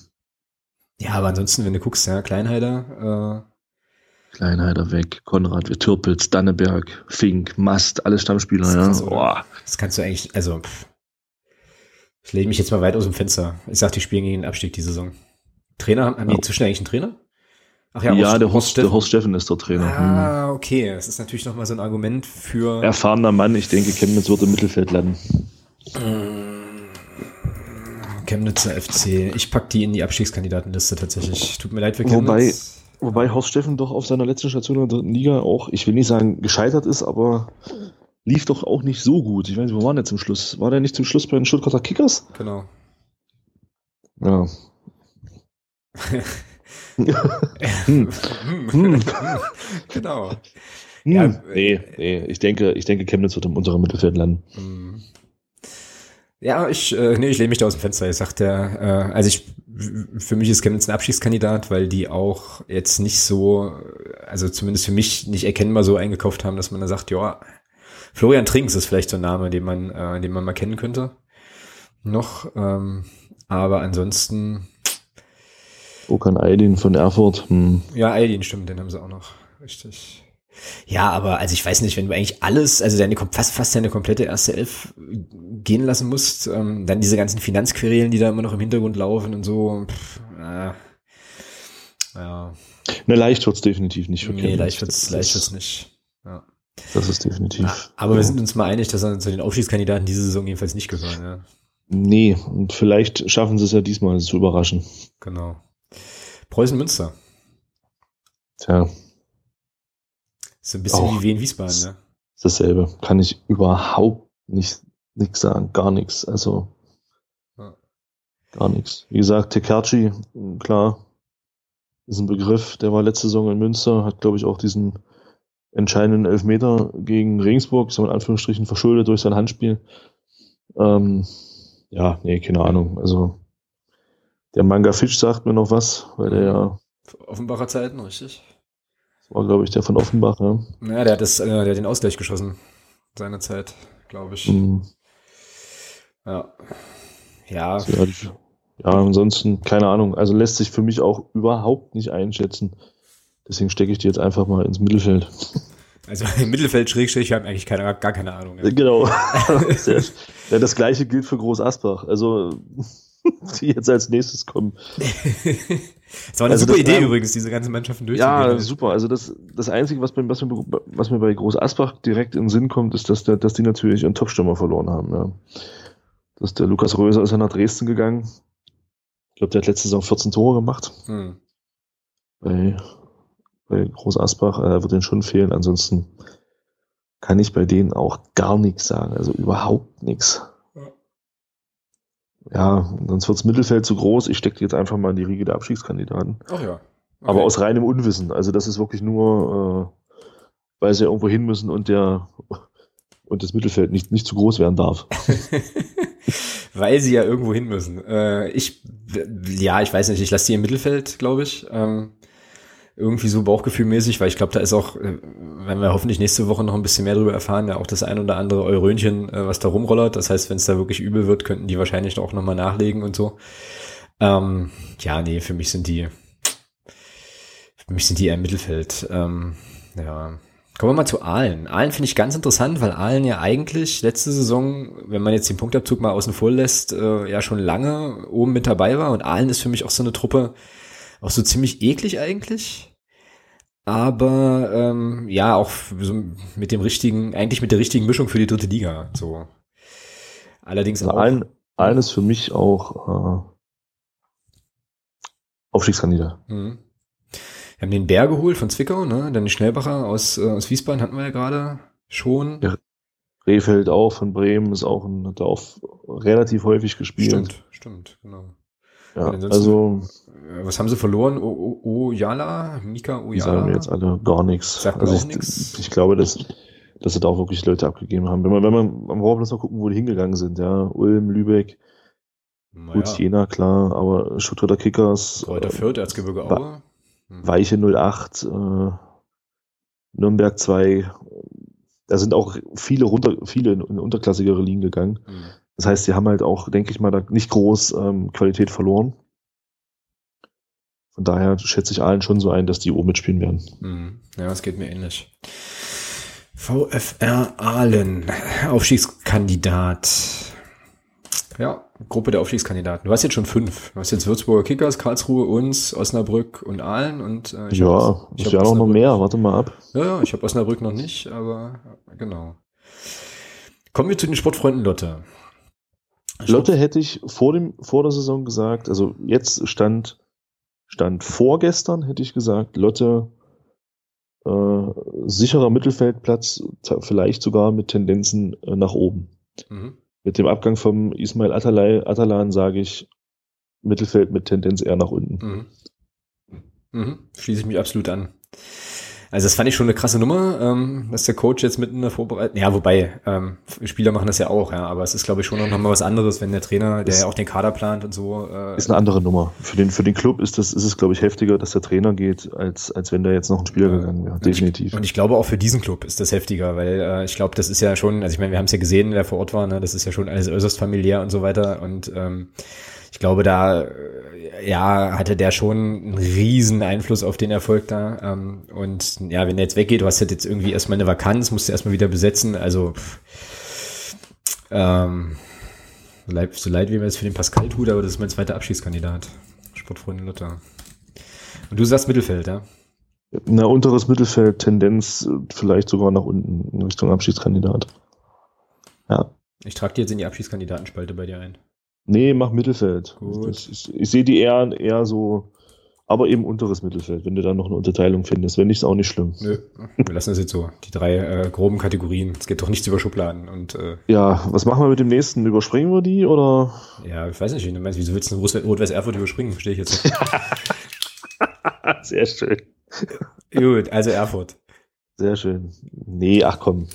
A: Ja, aber ansonsten, wenn du guckst, ja, Kleinheider, äh,
B: Kleinheider weg, Konrad, Türpitz, Danneberg, Fink, Mast, alle Stammspieler. Das, ja.
A: kannst, du, das kannst du eigentlich, also ich lege mich jetzt mal weit aus dem Fenster. Ich sag, die spielen gegen den Abstieg die Saison. Trainer, haben die inzwischen eigentlich einen Trainer?
B: Ach ja, ja Horst, der, Horst, der Horst Steffen ist der Trainer.
A: Ah, okay. Das ist natürlich nochmal so ein Argument für.
B: Erfahrener Mann, ich denke, Chemnitz wird im Mittelfeld landen.
A: Chemnitzer FC. Ich pack die in die Abstiegskandidatenliste tatsächlich. Tut mir leid für
B: Chemnitz. Wobei, Wobei Horst Steffen doch auf seiner letzten Station in der dritten Liga auch, ich will nicht sagen, gescheitert ist, aber lief doch auch nicht so gut. Ich weiß nicht, wo war der zum Schluss? War der nicht zum Schluss bei den Stuttgarter Kickers?
A: Genau.
B: Ja. hm. Hm. genau. Hm. Ja, nee, nee, ich denke, ich denke, Chemnitz wird im unteren Mittelfeld landen. Hm.
A: Ja, ich, äh, nee, ich lehne mich da aus dem Fenster. Ich sagte, äh, also ich, für mich ist Chemnitz ein Abschiedskandidat, weil die auch jetzt nicht so, also zumindest für mich nicht erkennbar so eingekauft haben, dass man da sagt, ja, Florian Trinks ist vielleicht so ein Name, den man, äh, den man mal kennen könnte. Noch, ähm, aber ansonsten.
B: Okan Aydin von Erfurt. Hm.
A: Ja, Aydin, stimmt, den haben sie auch noch. Richtig. Ja, aber also ich weiß nicht, wenn du eigentlich alles, also deine fast fast deine komplette erste Elf gehen lassen musst, ähm, dann diese ganzen Finanzquerelen, die da immer noch im Hintergrund laufen und so. Pff, äh,
B: ja. Ne, leicht wird's definitiv nicht.
A: Für nee, leicht wird's, leicht wird's nicht. Ja.
B: Das ist definitiv. Ja,
A: aber ja. wir sind uns mal einig, dass er zu den Aufstiegskandidaten diese Saison jedenfalls nicht gehören. Ja.
B: Nee, und vielleicht schaffen sie es ja diesmal zu überraschen.
A: Genau. Preußen Münster.
B: Tja,
A: ist ein bisschen auch wie in Wiesbaden, ne?
B: Dasselbe. Kann ich überhaupt nicht nichts sagen. Gar nichts. Also ja. gar nichts. Wie gesagt, Tekerci, klar, ist ein Begriff. Der war letzte Saison in Münster, hat, glaube ich, auch diesen entscheidenden Elfmeter gegen Regensburg, so in Anführungsstrichen verschuldet durch sein Handspiel. Ähm, ja, nee, keine Ahnung. Also der Manga Fisch sagt mir noch was, weil der ja.
A: Offenbacher Zeiten, richtig?
B: War, glaube ich, der von Offenbach, ja.
A: Ja, der hat, das, äh, der hat den Ausgleich geschossen. Seinerzeit, glaube ich. Mhm. Ja. Ja.
B: ja Ja, ansonsten, keine Ahnung. Also lässt sich für mich auch überhaupt nicht einschätzen. Deswegen stecke ich die jetzt einfach mal ins Mittelfeld.
A: Also im Mittelfeld Schrägstrich, wir haben eigentlich keine, gar keine Ahnung.
B: Ja. Genau. ja, das gleiche gilt für Groß Asbach. Also die jetzt als nächstes kommen.
A: Das war eine also super Idee übrigens, diese ganzen Mannschaften
B: durchzugehen. Ja, super. Also das, das Einzige, was, was, mir, was mir bei Groß Asbach direkt in den Sinn kommt, ist, dass, der, dass die natürlich ihren Topstürmer verloren haben. Ja. Dass der Lukas Röser ist ja nach Dresden gegangen. Ich glaube, der hat letzte Saison 14 Tore gemacht. Hm. Bei, bei Groß Asbach äh, wird den schon fehlen. Ansonsten kann ich bei denen auch gar nichts sagen. Also überhaupt nichts ja, sonst wirds Mittelfeld zu groß. Ich stecke jetzt einfach mal in die Riege der Abstiegskandidaten.
A: Ach ja. Okay.
B: Aber aus reinem Unwissen. Also das ist wirklich nur, äh, weil sie irgendwo hin müssen und der und das Mittelfeld nicht, nicht zu groß werden darf.
A: weil sie ja irgendwo hin müssen. Äh, ich, ja, ich weiß nicht, ich lasse die im Mittelfeld, glaube ich. Ähm, irgendwie so bauchgefühlmäßig, weil ich glaube, da ist auch, äh, wenn wir hoffentlich nächste Woche noch ein bisschen mehr darüber erfahren, ja auch das ein oder andere Eurönchen, äh, was da rumrollert. Das heißt, wenn es da wirklich übel wird, könnten die wahrscheinlich auch nochmal nachlegen und so. Ähm, ja, nee, für mich sind die, für mich sind die eher im Mittelfeld. Ähm, ja. Kommen wir mal zu Aalen. Aalen finde ich ganz interessant, weil Aalen ja eigentlich letzte Saison, wenn man jetzt den Punktabzug mal außen vor lässt, äh, ja schon lange oben mit dabei war. Und Aalen ist für mich auch so eine Truppe, auch so ziemlich eklig eigentlich. Aber ähm, ja, auch so mit dem richtigen, eigentlich mit der richtigen Mischung für die dritte Liga. So. Allerdings
B: also auch. Ein, eines für mich auch äh, Aufstiegskandidat. Mhm.
A: Wir haben den Bär geholt von Zwickau, ne? Dann die Schnellbacher aus, äh, aus Wiesbaden hatten wir ja gerade schon. Ja,
B: Rehfeld auch von Bremen ist auch ein, hat auch relativ häufig gespielt.
A: Stimmt, stimmt, genau.
B: Ja, also
A: was haben sie verloren? Oyala, Mika Oyala?
B: Sagen mir jetzt alle gar nichts.
A: Sagt
B: also
A: ich,
B: nix. ich glaube, dass, dass sie da auch wirklich Leute abgegeben haben. Wenn man, wenn man, braucht bloß noch gucken, wo die hingegangen sind, ja. Ulm, Lübeck, naja. gut, Jena, klar, aber Stuttgarter Kickers.
A: Kräuter Fürth, Erzgebirge Aue.
B: Hm. Weiche 08, äh, Nürnberg 2, da sind auch viele runter, viele in, in unterklassigere Ligen gegangen. Hm. Das heißt, sie haben halt auch, denke ich mal, da nicht groß ähm, Qualität verloren. Von daher schätze ich allen schon so ein, dass die oben mitspielen werden.
A: Mhm. Ja, es geht mir ähnlich. VfR Aalen, Aufstiegskandidat. Ja, Gruppe der Aufstiegskandidaten. Du hast jetzt schon fünf. Du hast jetzt Würzburger Kickers, Karlsruhe, uns, Osnabrück und Aalen. Und,
B: äh, ich ja, hab, ich, habe auch noch mehr. Warte mal ab.
A: Ja, ja ich habe Osnabrück noch nicht, aber genau. Kommen wir zu den Sportfreunden Lotte.
B: Lotte hätte ich vor, dem, vor der Saison gesagt, also jetzt stand, stand vorgestern, hätte ich gesagt, Lotte äh, sicherer Mittelfeldplatz, vielleicht sogar mit Tendenzen äh, nach oben. Mhm. Mit dem Abgang vom Ismail Atalay, Atalan sage ich Mittelfeld mit Tendenz eher nach unten.
A: Mhm. Mhm. Schließe ich mich absolut an. Also das fand ich schon eine krasse Nummer, ähm, dass der Coach jetzt mitten in der Vorbereitung, ja, wobei, ähm, Spieler machen das ja auch, ja, aber es ist, glaube ich, schon noch mal was anderes, wenn der Trainer, der ist, ja auch den Kader plant und so.
B: Äh, ist eine andere Nummer. Für den, für den Club ist das, ist es, glaube ich, heftiger, dass der Trainer geht, als, als wenn da jetzt noch ein Spieler ja, gegangen wäre, definitiv.
A: Und ich, und ich, glaube auch für diesen Club ist das heftiger, weil äh, ich glaube, das ist ja schon, also ich meine, wir haben es ja gesehen, wer vor Ort war, ne, das ist ja schon alles äußerst familiär und so weiter und ähm, ich glaube, da ja hatte der schon einen riesen Einfluss auf den Erfolg da. Ähm, und ja, wenn er jetzt weggeht, du hast halt jetzt irgendwie erstmal eine Vakanz, musst du erstmal wieder besetzen. Also ähm, so leid, wie mir das für den Pascal tut, aber das ist mein zweiter Abschiedskandidat. Sportfreunde Luther. Und du sagst Mittelfeld, ja?
B: Na, unteres Mittelfeld, Tendenz vielleicht sogar nach unten in Richtung Abschiedskandidat. Ja.
A: Ich trage die jetzt in die Abschiedskandidatenspalte bei dir ein.
B: Nee, mach Mittelfeld. Ist, ich, ich sehe die eher, eher so, aber eben unteres Mittelfeld, wenn du da noch eine Unterteilung findest. Wenn nicht, ist auch nicht schlimm.
A: Nö, wir lassen das jetzt so. Die drei äh, groben Kategorien. Es geht doch nichts über Schubladen. Und, äh,
B: ja, was machen wir mit dem nächsten? Überspringen wir die oder?
A: Ja, ich weiß nicht, du meinst, wieso willst du Rot-Weiß Erfurt überspringen? Verstehe ich jetzt nicht.
B: Sehr schön.
A: Gut, also Erfurt.
B: Sehr schön. Nee, ach komm,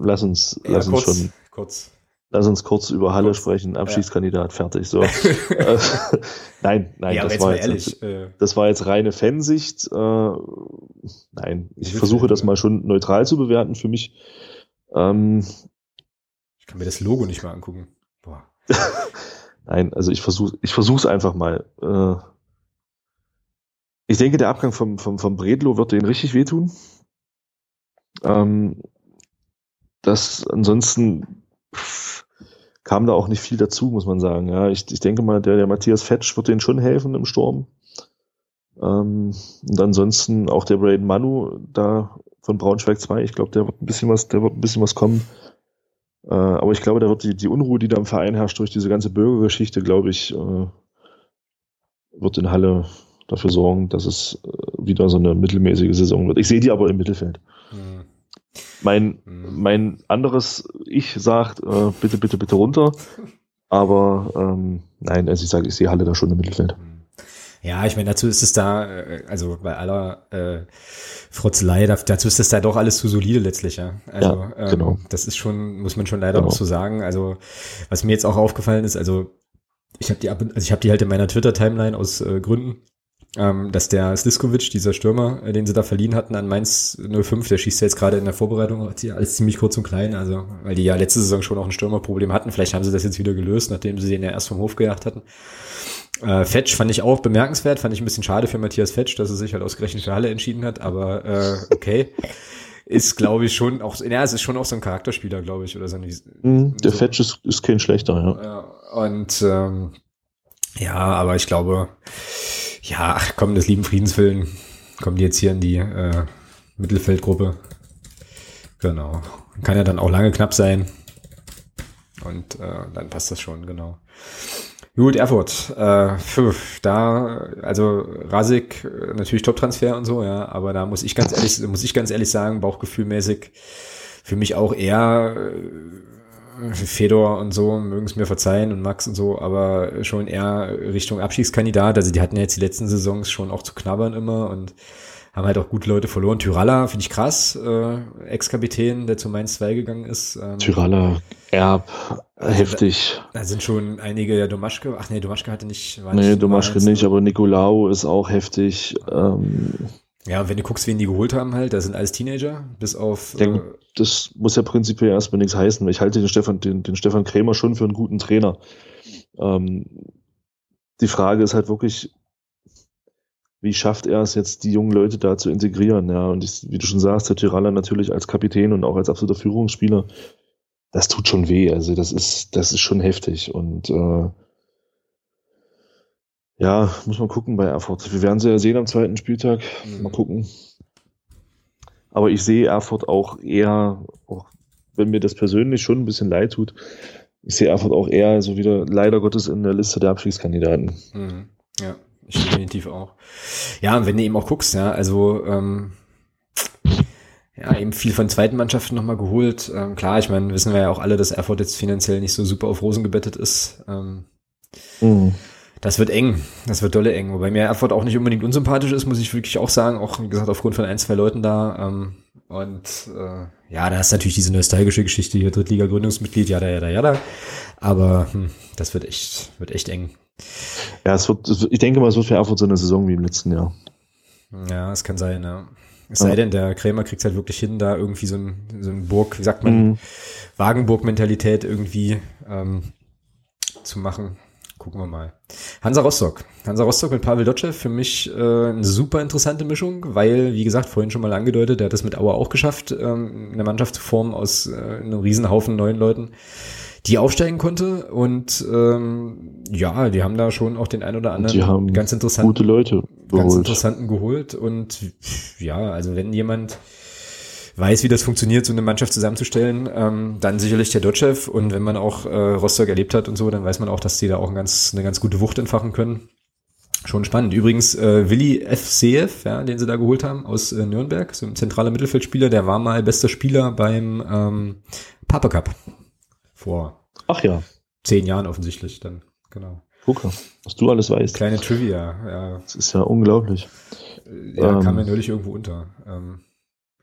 B: lass uns, ja, lass kurz, uns schon.
A: Kurz.
B: Lass uns kurz über Halle sprechen. Abschiedskandidat, ja. fertig. So. nein, nein, ja, das, war jetzt, ehrlich, äh, das war jetzt reine Fansicht. Äh, nein, ich versuche das mal schon neutral zu bewerten für mich. Ähm,
A: ich kann mir das Logo nicht mal angucken. Boah.
B: Nein, also ich versuche ich versuch's einfach mal. Äh, ich denke, der Abgang vom, vom, vom Bredlo wird denen richtig wehtun. Ähm, das ansonsten kam da auch nicht viel dazu, muss man sagen. Ja, ich, ich denke mal, der, der Matthias Fetsch wird denen schon helfen im Sturm. Ähm, und ansonsten auch der Braden Manu da von Braunschweig 2, ich glaube, der wird ein bisschen was, der wird ein bisschen was kommen. Äh, aber ich glaube, da wird die, die Unruhe, die da im Verein herrscht durch diese ganze Bürgergeschichte, glaube ich, äh, wird in Halle dafür sorgen, dass es äh, wieder so eine mittelmäßige Saison wird. Ich sehe die aber im Mittelfeld. Mein, mhm. mein anderes Ich sagt, äh, bitte, bitte, bitte runter. Aber ähm, nein, also ich sage, ich sehe Halle da schon im Mittelfeld. Mhm.
A: Ja, ich meine, dazu ist es da, äh, also bei aller äh, Frotzelei, dazu ist es da doch alles zu solide letztlich, ja. Also ja, ähm, genau. ähm, das ist schon, muss man schon leider genau. auch so sagen. Also was mir jetzt auch aufgefallen ist, also ich habe die also ich habe die halt in meiner Twitter-Timeline aus äh, Gründen, ähm, dass der Sliskovic, dieser Stürmer, äh, den sie da verliehen hatten an Mainz 05, der schießt ja jetzt gerade in der Vorbereitung alles ziemlich kurz und klein, also weil die ja letzte Saison schon auch ein Stürmerproblem hatten. Vielleicht haben sie das jetzt wieder gelöst, nachdem sie den ja erst vom Hof gejagt hatten. Äh, Fetch fand ich auch bemerkenswert, fand ich ein bisschen schade für Matthias Fetch, dass er sich halt ausgerechnet für Halle entschieden hat, aber äh, okay. ist, glaube ich, schon auch, ja, es ist schon auch so ein Charakterspieler, glaube ich, oder so. Ein,
B: mhm, der so. Fetch ist, ist kein schlechter, ja.
A: ja und ähm, ja, aber ich glaube, ja, komm, des lieben Friedenswillen kommen die jetzt hier in die äh, Mittelfeldgruppe. Genau. Kann ja dann auch lange knapp sein. Und äh, dann passt das schon, genau. Gut, Erfurt. Äh, pf, da, also Rasik, äh, natürlich Top-Transfer und so, ja, aber da muss ich ganz ehrlich, muss ich ganz ehrlich sagen, Bauchgefühlmäßig für mich auch eher äh, Fedor und so, mögen es mir verzeihen und Max und so, aber schon eher Richtung Abschiedskandidat. Also die hatten ja jetzt die letzten Saisons schon auch zu knabbern immer und haben halt auch gute Leute verloren. Tyralla finde ich krass, äh, Ex-Kapitän, der zu Mainz 2 gegangen ist.
B: Ähm, Tyralla, Erb, also heftig.
A: Da, da, sind schon einige, der Domaschke, ach nee, Domaschke hatte nicht.
B: War nee, nicht Domaschke nicht, aber Nicolau ist auch heftig. Ähm,
A: ja, und wenn du guckst, wen die geholt haben halt, da sind alles Teenager, bis auf.
B: Denke, äh, das muss ja prinzipiell erstmal nichts heißen. Ich halte den Stefan, den, den Stefan Krämer schon für einen guten Trainer. Ähm, die Frage ist halt wirklich, wie schafft er es jetzt, die jungen Leute da zu integrieren? Ja, und ich, wie du schon sagst, der Tiralla natürlich als Kapitän und auch als absoluter Führungsspieler, das tut schon weh. Also das ist, das ist schon heftig. Und äh, ja, muss man gucken bei Erfurt. Wir werden sie ja sehen am zweiten Spieltag. Mhm. Mal gucken. Aber ich sehe Erfurt auch eher, auch wenn mir das persönlich schon ein bisschen leid tut, ich sehe Erfurt auch eher so wieder leider Gottes in der Liste der Abstiegskandidaten.
A: Mhm. Ja ich definitiv auch. Ja, und wenn du eben auch guckst, ja, also ähm, ja, eben viel von zweiten Mannschaften nochmal geholt. Ähm, klar, ich meine, wissen wir ja auch alle, dass Erfurt jetzt finanziell nicht so super auf Rosen gebettet ist. Ähm, mhm. Das wird eng, das wird dolle eng. Wobei mir Erfurt auch nicht unbedingt unsympathisch ist, muss ich wirklich auch sagen. Auch, wie gesagt, aufgrund von ein, zwei Leuten da. Ähm, und äh, ja, da ist natürlich diese nostalgische Geschichte hier, Drittliga-Gründungsmitglied, ja, da, ja, da, ja, da. Aber hm, das wird echt, wird echt eng.
B: Ja, es wird, ich denke mal, es wird für Erfurt so eine Saison wie im letzten Jahr.
A: Ja, es kann sein, ja. Es sei denn, der Krämer kriegt halt wirklich hin, da irgendwie so ein, so ein Burg, wie sagt man, mhm. Wagenburg-Mentalität irgendwie ähm, zu machen. Gucken wir mal. Hansa Rostock. Hansa Rostock mit Pavel Dotschew, für mich äh, eine super interessante Mischung, weil, wie gesagt, vorhin schon mal angedeutet, der hat es mit Auer auch geschafft, ähm, eine Mannschaft zu formen aus äh, einem Riesenhaufen neuen Leuten die aufsteigen konnte. Und ähm, ja, die haben da schon auch den ein oder anderen
B: ganz interessanten, gute Leute
A: geholt. ganz interessanten geholt. Und ja, also wenn jemand weiß, wie das funktioniert, so eine Mannschaft zusammenzustellen, ähm, dann sicherlich der Dotchev. Und wenn man auch äh, Rostock erlebt hat und so, dann weiß man auch, dass die da auch eine ganz, eine ganz gute Wucht entfachen können. Schon spannend. Übrigens, äh, Willi FCF, ja, den sie da geholt haben aus äh, Nürnberg, so ein zentraler Mittelfeldspieler, der war mal bester Spieler beim ähm, Papa Cup vor
B: Ach ja.
A: zehn Jahren offensichtlich dann, genau.
B: Gucke, was du alles weißt.
A: Kleine Trivia, ja.
B: Das ist ja unglaublich.
A: Ja, ähm, kam mir neulich irgendwo unter. Ähm,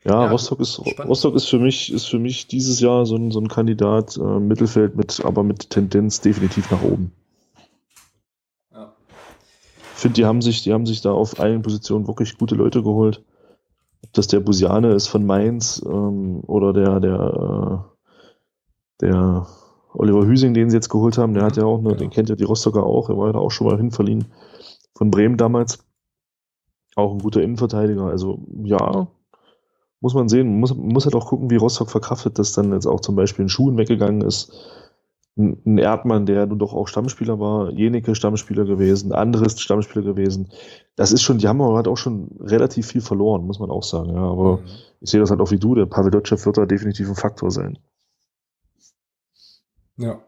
B: ja, ja, Rostock ist Rostock ist für mich ist für mich dieses Jahr so ein, so ein Kandidat äh, Mittelfeld mit aber mit Tendenz definitiv nach oben. Ja. Ich finde, die haben sich die haben sich da auf allen Positionen wirklich gute Leute geholt. Ob das der Busiane ist von Mainz ähm, oder der der äh, der Oliver Hüsing, den sie jetzt geholt haben, der hat ja auch, ne, den kennt ja die Rostocker auch, er war ja auch schon mal hinverliehen von Bremen damals. Auch ein guter Innenverteidiger. Also ja, muss man sehen. Muss, muss halt auch gucken, wie Rostock verkraftet, dass dann jetzt auch zum Beispiel ein Schuhen weggegangen ist. Ein Erdmann, der nun doch auch Stammspieler war, Jenike Stammspieler gewesen, anderes Stammspieler gewesen. Das ist schon, die haben halt auch schon relativ viel verloren, muss man auch sagen. Ja, aber mhm. ich sehe das halt auch wie du, der Pavel Dotschew wird da definitiv ein Faktor sein.
A: Ja.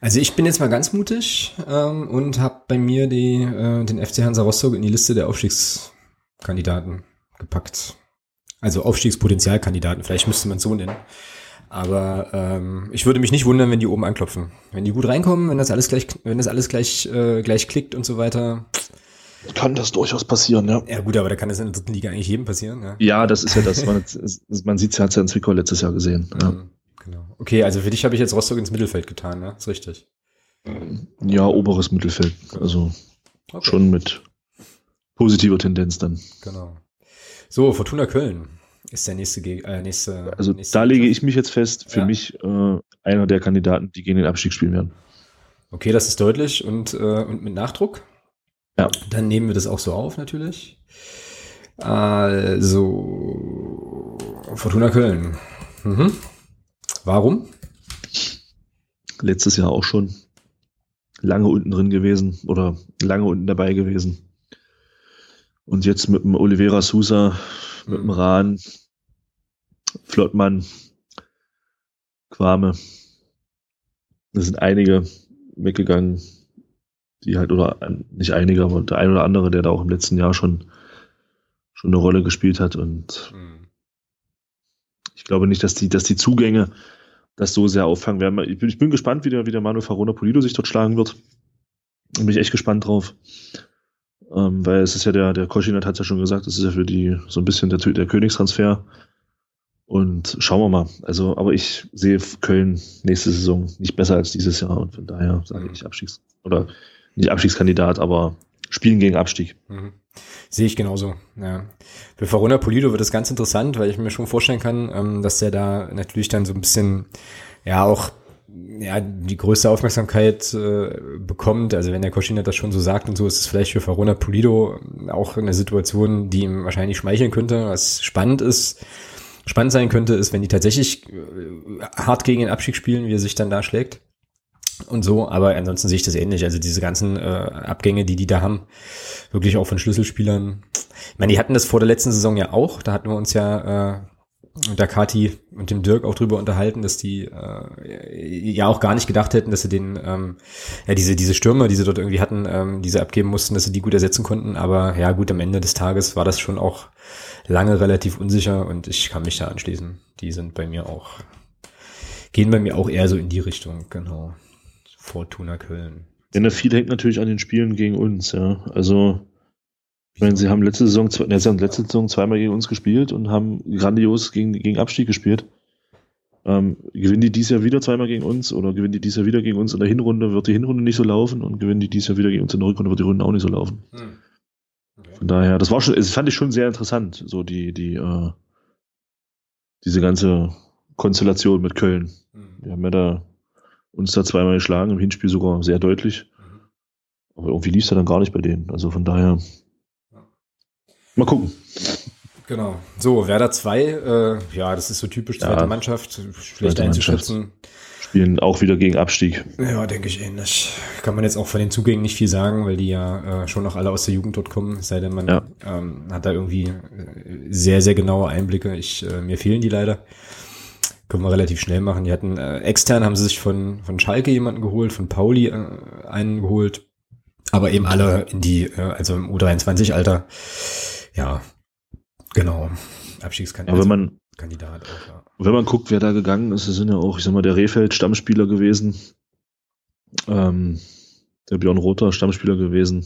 A: Also ich bin jetzt mal ganz mutig ähm, und habe bei mir die, äh, den FC Hansa Rostock in die Liste der Aufstiegskandidaten gepackt. Also Aufstiegspotenzialkandidaten, vielleicht müsste man es so nennen. Aber ähm, ich würde mich nicht wundern, wenn die oben anklopfen. Wenn die gut reinkommen, wenn das alles gleich, wenn das alles gleich, äh, gleich klickt und so weiter.
B: Kann das durchaus passieren, ja.
A: Ja gut, aber da kann es in der dritten Liga eigentlich jedem passieren. Ja,
B: ja das ist ja das. Man, man sieht es ja, hat es ja in Zwickau letztes Jahr gesehen. Ja. Mhm,
A: genau. Okay, also für dich habe ich jetzt Rostock ins Mittelfeld getan, ne? Ist richtig.
B: Ja, oberes Mittelfeld. Also okay. schon mit positiver Tendenz dann.
A: Genau. So, Fortuna Köln ist der nächste. Äh, nächste
B: also
A: nächste
B: da lege ich mich jetzt fest, für ja. mich äh, einer der Kandidaten, die gegen den Abstieg spielen werden.
A: Okay, das ist deutlich und, äh, und mit Nachdruck. Ja. Dann nehmen wir das auch so auf, natürlich. Also, Fortuna Köln. Mhm. Warum?
B: Letztes Jahr auch schon lange unten drin gewesen oder lange unten dabei gewesen. Und jetzt mit dem Oliveira Sousa, mit dem mhm. Rahn, Flottmann, Quame. Es sind einige weggegangen, die halt, oder nicht einige, aber der ein oder andere, der da auch im letzten Jahr schon, schon eine Rolle gespielt hat. Und mhm. ich glaube nicht, dass die, dass die Zugänge das so sehr auffangen werden. Ich bin, ich bin gespannt, wie der, wie der Manuel Farona Polido sich dort schlagen wird. Bin ich echt gespannt drauf. Ähm, weil es ist ja der, der Koschinat hat ja schon gesagt, es ist ja für die so ein bisschen der, der Königstransfer. Und schauen wir mal. Also, aber ich sehe Köln nächste Saison nicht besser als dieses Jahr und von daher sage ich Abstiegs- oder nicht Abstiegskandidat, aber spielen gegen Abstieg. Mhm.
A: Sehe ich genauso. Ja. Für Verona Polido wird es ganz interessant, weil ich mir schon vorstellen kann, ähm, dass der da natürlich dann so ein bisschen ja auch ja, die größte Aufmerksamkeit äh, bekommt. Also wenn der Koschina das schon so sagt und so, ist es vielleicht für Verona Pulido auch eine Situation, die ihm wahrscheinlich schmeicheln könnte. Was spannend ist, spannend sein könnte, ist, wenn die tatsächlich äh, hart gegen den Abstieg spielen, wie er sich dann da schlägt und so, aber ansonsten sehe ich das ähnlich. Also diese ganzen äh, Abgänge, die die da haben, wirklich auch von Schlüsselspielern. Ich meine, die hatten das vor der letzten Saison ja auch. Da hatten wir uns ja äh, und der Kati und dem Dirk auch drüber unterhalten, dass die äh, ja auch gar nicht gedacht hätten, dass sie den, ähm, ja, diese, diese Stürmer, die sie dort irgendwie hatten, ähm, diese abgeben mussten, dass sie die gut ersetzen konnten. Aber ja, gut, am Ende des Tages war das schon auch lange relativ unsicher und ich kann mich da anschließen. Die sind bei mir auch, gehen bei mir auch eher so in die Richtung, genau. Fortuna Köln.
B: Denn viel hängt natürlich an den Spielen gegen uns, ja. Also ich meine, sie haben letzte Saison, ja, sie haben letzte Saison zweimal gegen uns gespielt und haben grandios gegen, gegen Abstieg gespielt. Ähm, gewinnen die dies Jahr wieder zweimal gegen uns oder gewinnen die dies Jahr wieder gegen uns in der Hinrunde, wird die Hinrunde nicht so laufen und gewinnen die dies Jahr wieder gegen uns in der Rückrunde, wird die Runde auch nicht so laufen. Hm. Okay. Von daher, das war schon, das fand ich schon sehr interessant, so die, die, äh, diese ganze Konstellation mit Köln. Hm. Wir haben ja da uns da zweimal geschlagen, im Hinspiel sogar sehr deutlich. Mhm. Aber irgendwie lief es ja dann gar nicht bei denen. Also von daher, Mal gucken.
A: Genau. So, Werder 2, äh, ja, das ist so typisch zweite ja, Mannschaft, schlecht einzuschätzen.
B: Spielen auch wieder gegen Abstieg.
A: Ja, denke ich ähnlich. Kann man jetzt auch von den Zugängen nicht viel sagen, weil die ja äh, schon noch alle aus der Jugend dort kommen, sei denn man ja. ähm, hat da irgendwie äh, sehr, sehr genaue Einblicke. Ich, äh, mir fehlen die leider. Können wir relativ schnell machen. Die hatten äh, extern haben sie sich von, von Schalke jemanden geholt, von Pauli äh, einen geholt, aber eben alle in die, äh, also im U23-Alter ja, genau.
B: Abstiegskandidat. Aber wenn man, Kandidat auch, ja. wenn man guckt, wer da gegangen ist, das sind ja auch, ich sag mal, der Rehfeld Stammspieler gewesen. Ähm, der Björn Rother Stammspieler gewesen.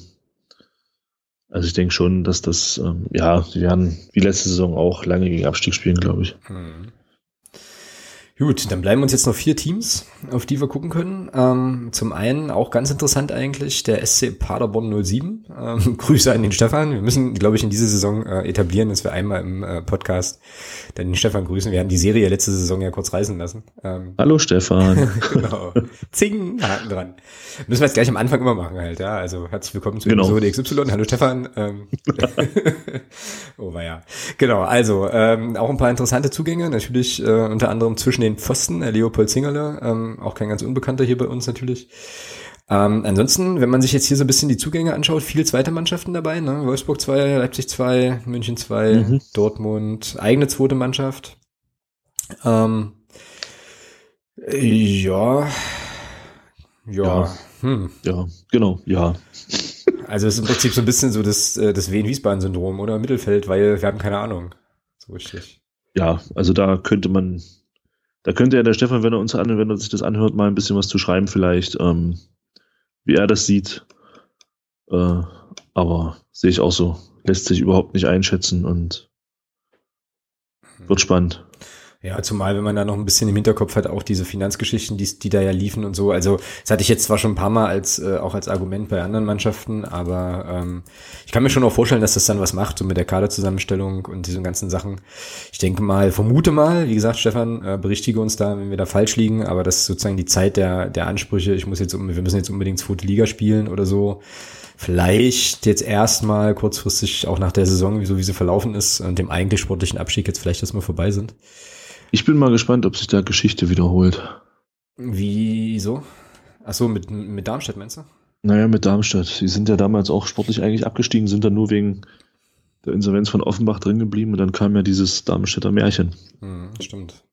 B: Also ich denke schon, dass das, ähm, ja, die werden wie letzte Saison auch lange gegen Abstieg spielen, glaube ich. Hm.
A: Gut, dann bleiben uns jetzt noch vier Teams, auf die wir gucken können. Ähm, zum einen auch ganz interessant eigentlich der SC Paderborn 07. Ähm, Grüße an den Stefan. Wir müssen, glaube ich, in dieser Saison äh, etablieren, dass wir einmal im äh, Podcast dann den Stefan grüßen. Wir haben die Serie letzte Saison ja kurz reisen lassen.
B: Ähm, Hallo Stefan. genau.
A: Zing, Haken dran. Müssen wir jetzt gleich am Anfang immer machen halt, ja. Also herzlich willkommen zu genau. Episode XY. Hallo Stefan. Ähm, oh, war ja. Genau, also ähm, auch ein paar interessante Zugänge, natürlich äh, unter anderem zwischen den Pfosten, äh, Leopold Zingerle, ähm, auch kein ganz Unbekannter hier bei uns natürlich. Ähm, ansonsten, wenn man sich jetzt hier so ein bisschen die Zugänge anschaut, viele zweite Mannschaften dabei, ne? Wolfsburg 2, Leipzig 2, München 2, mhm. Dortmund, eigene zweite Mannschaft. Ähm, ja, ja,
B: ja, hm. ja, genau, ja.
A: Also es ist im Prinzip so ein bisschen so das, äh, das Wien-Wiesbaden-Syndrom oder Mittelfeld, weil wir haben keine Ahnung. So richtig.
B: Ja, also da könnte man, da könnte ja der Stefan, wenn er uns an, wenn er sich das anhört, mal ein bisschen was zu schreiben, vielleicht, ähm, wie er das sieht. Äh, aber sehe ich auch so. Lässt sich überhaupt nicht einschätzen und wird spannend.
A: Ja, zumal wenn man da noch ein bisschen im Hinterkopf hat, auch diese Finanzgeschichten, die, die da ja liefen und so. Also das hatte ich jetzt zwar schon ein paar Mal als äh, auch als Argument bei anderen Mannschaften, aber ähm, ich kann mir schon auch vorstellen, dass das dann was macht, so mit der Kaderzusammenstellung und diesen ganzen Sachen. Ich denke mal, vermute mal, wie gesagt, Stefan, äh, berichtige uns da, wenn wir da falsch liegen, aber das ist sozusagen die Zeit der, der Ansprüche, ich muss jetzt, wir müssen jetzt unbedingt zweite Liga spielen oder so vielleicht jetzt erstmal kurzfristig auch nach der Saison, so wie sie verlaufen ist und dem eigentlich sportlichen Abstieg jetzt vielleicht erstmal vorbei sind.
B: Ich bin mal gespannt, ob sich da Geschichte wiederholt.
A: Wieso? Achso, mit, mit Darmstadt meinst du?
B: Naja, mit Darmstadt. Sie sind ja damals auch sportlich eigentlich abgestiegen, sind dann nur wegen der Insolvenz von Offenbach drin geblieben und dann kam ja dieses Darmstädter Märchen.
A: Hm, stimmt.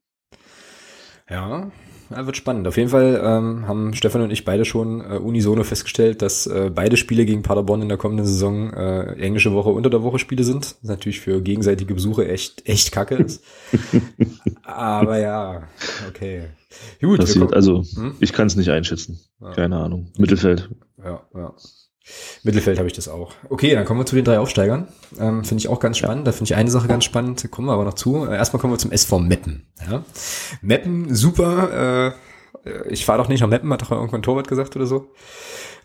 A: Ja, ja, wird spannend. Auf jeden Fall ähm, haben Stefan und ich beide schon äh, unisono festgestellt, dass äh, beide Spiele gegen Paderborn in der kommenden Saison äh, englische Woche unter der Woche Spiele sind. Das natürlich für gegenseitige Besuche echt echt kacke ist. Aber ja, okay.
B: Gut, Passiert. Also hm? ich kann es nicht einschätzen. Ja. Keine Ahnung. Mittelfeld.
A: Ja, ja. Mittelfeld habe ich das auch. Okay, dann kommen wir zu den drei Aufsteigern. Ähm, finde ich auch ganz spannend. Da finde ich eine Sache ganz spannend. Kommen wir aber noch zu. Äh, erstmal kommen wir zum SV Meppen. Ja? Meppen, super. Äh, ich fahre doch nicht nach Meppen, hat doch irgendwann Torwart gesagt oder so.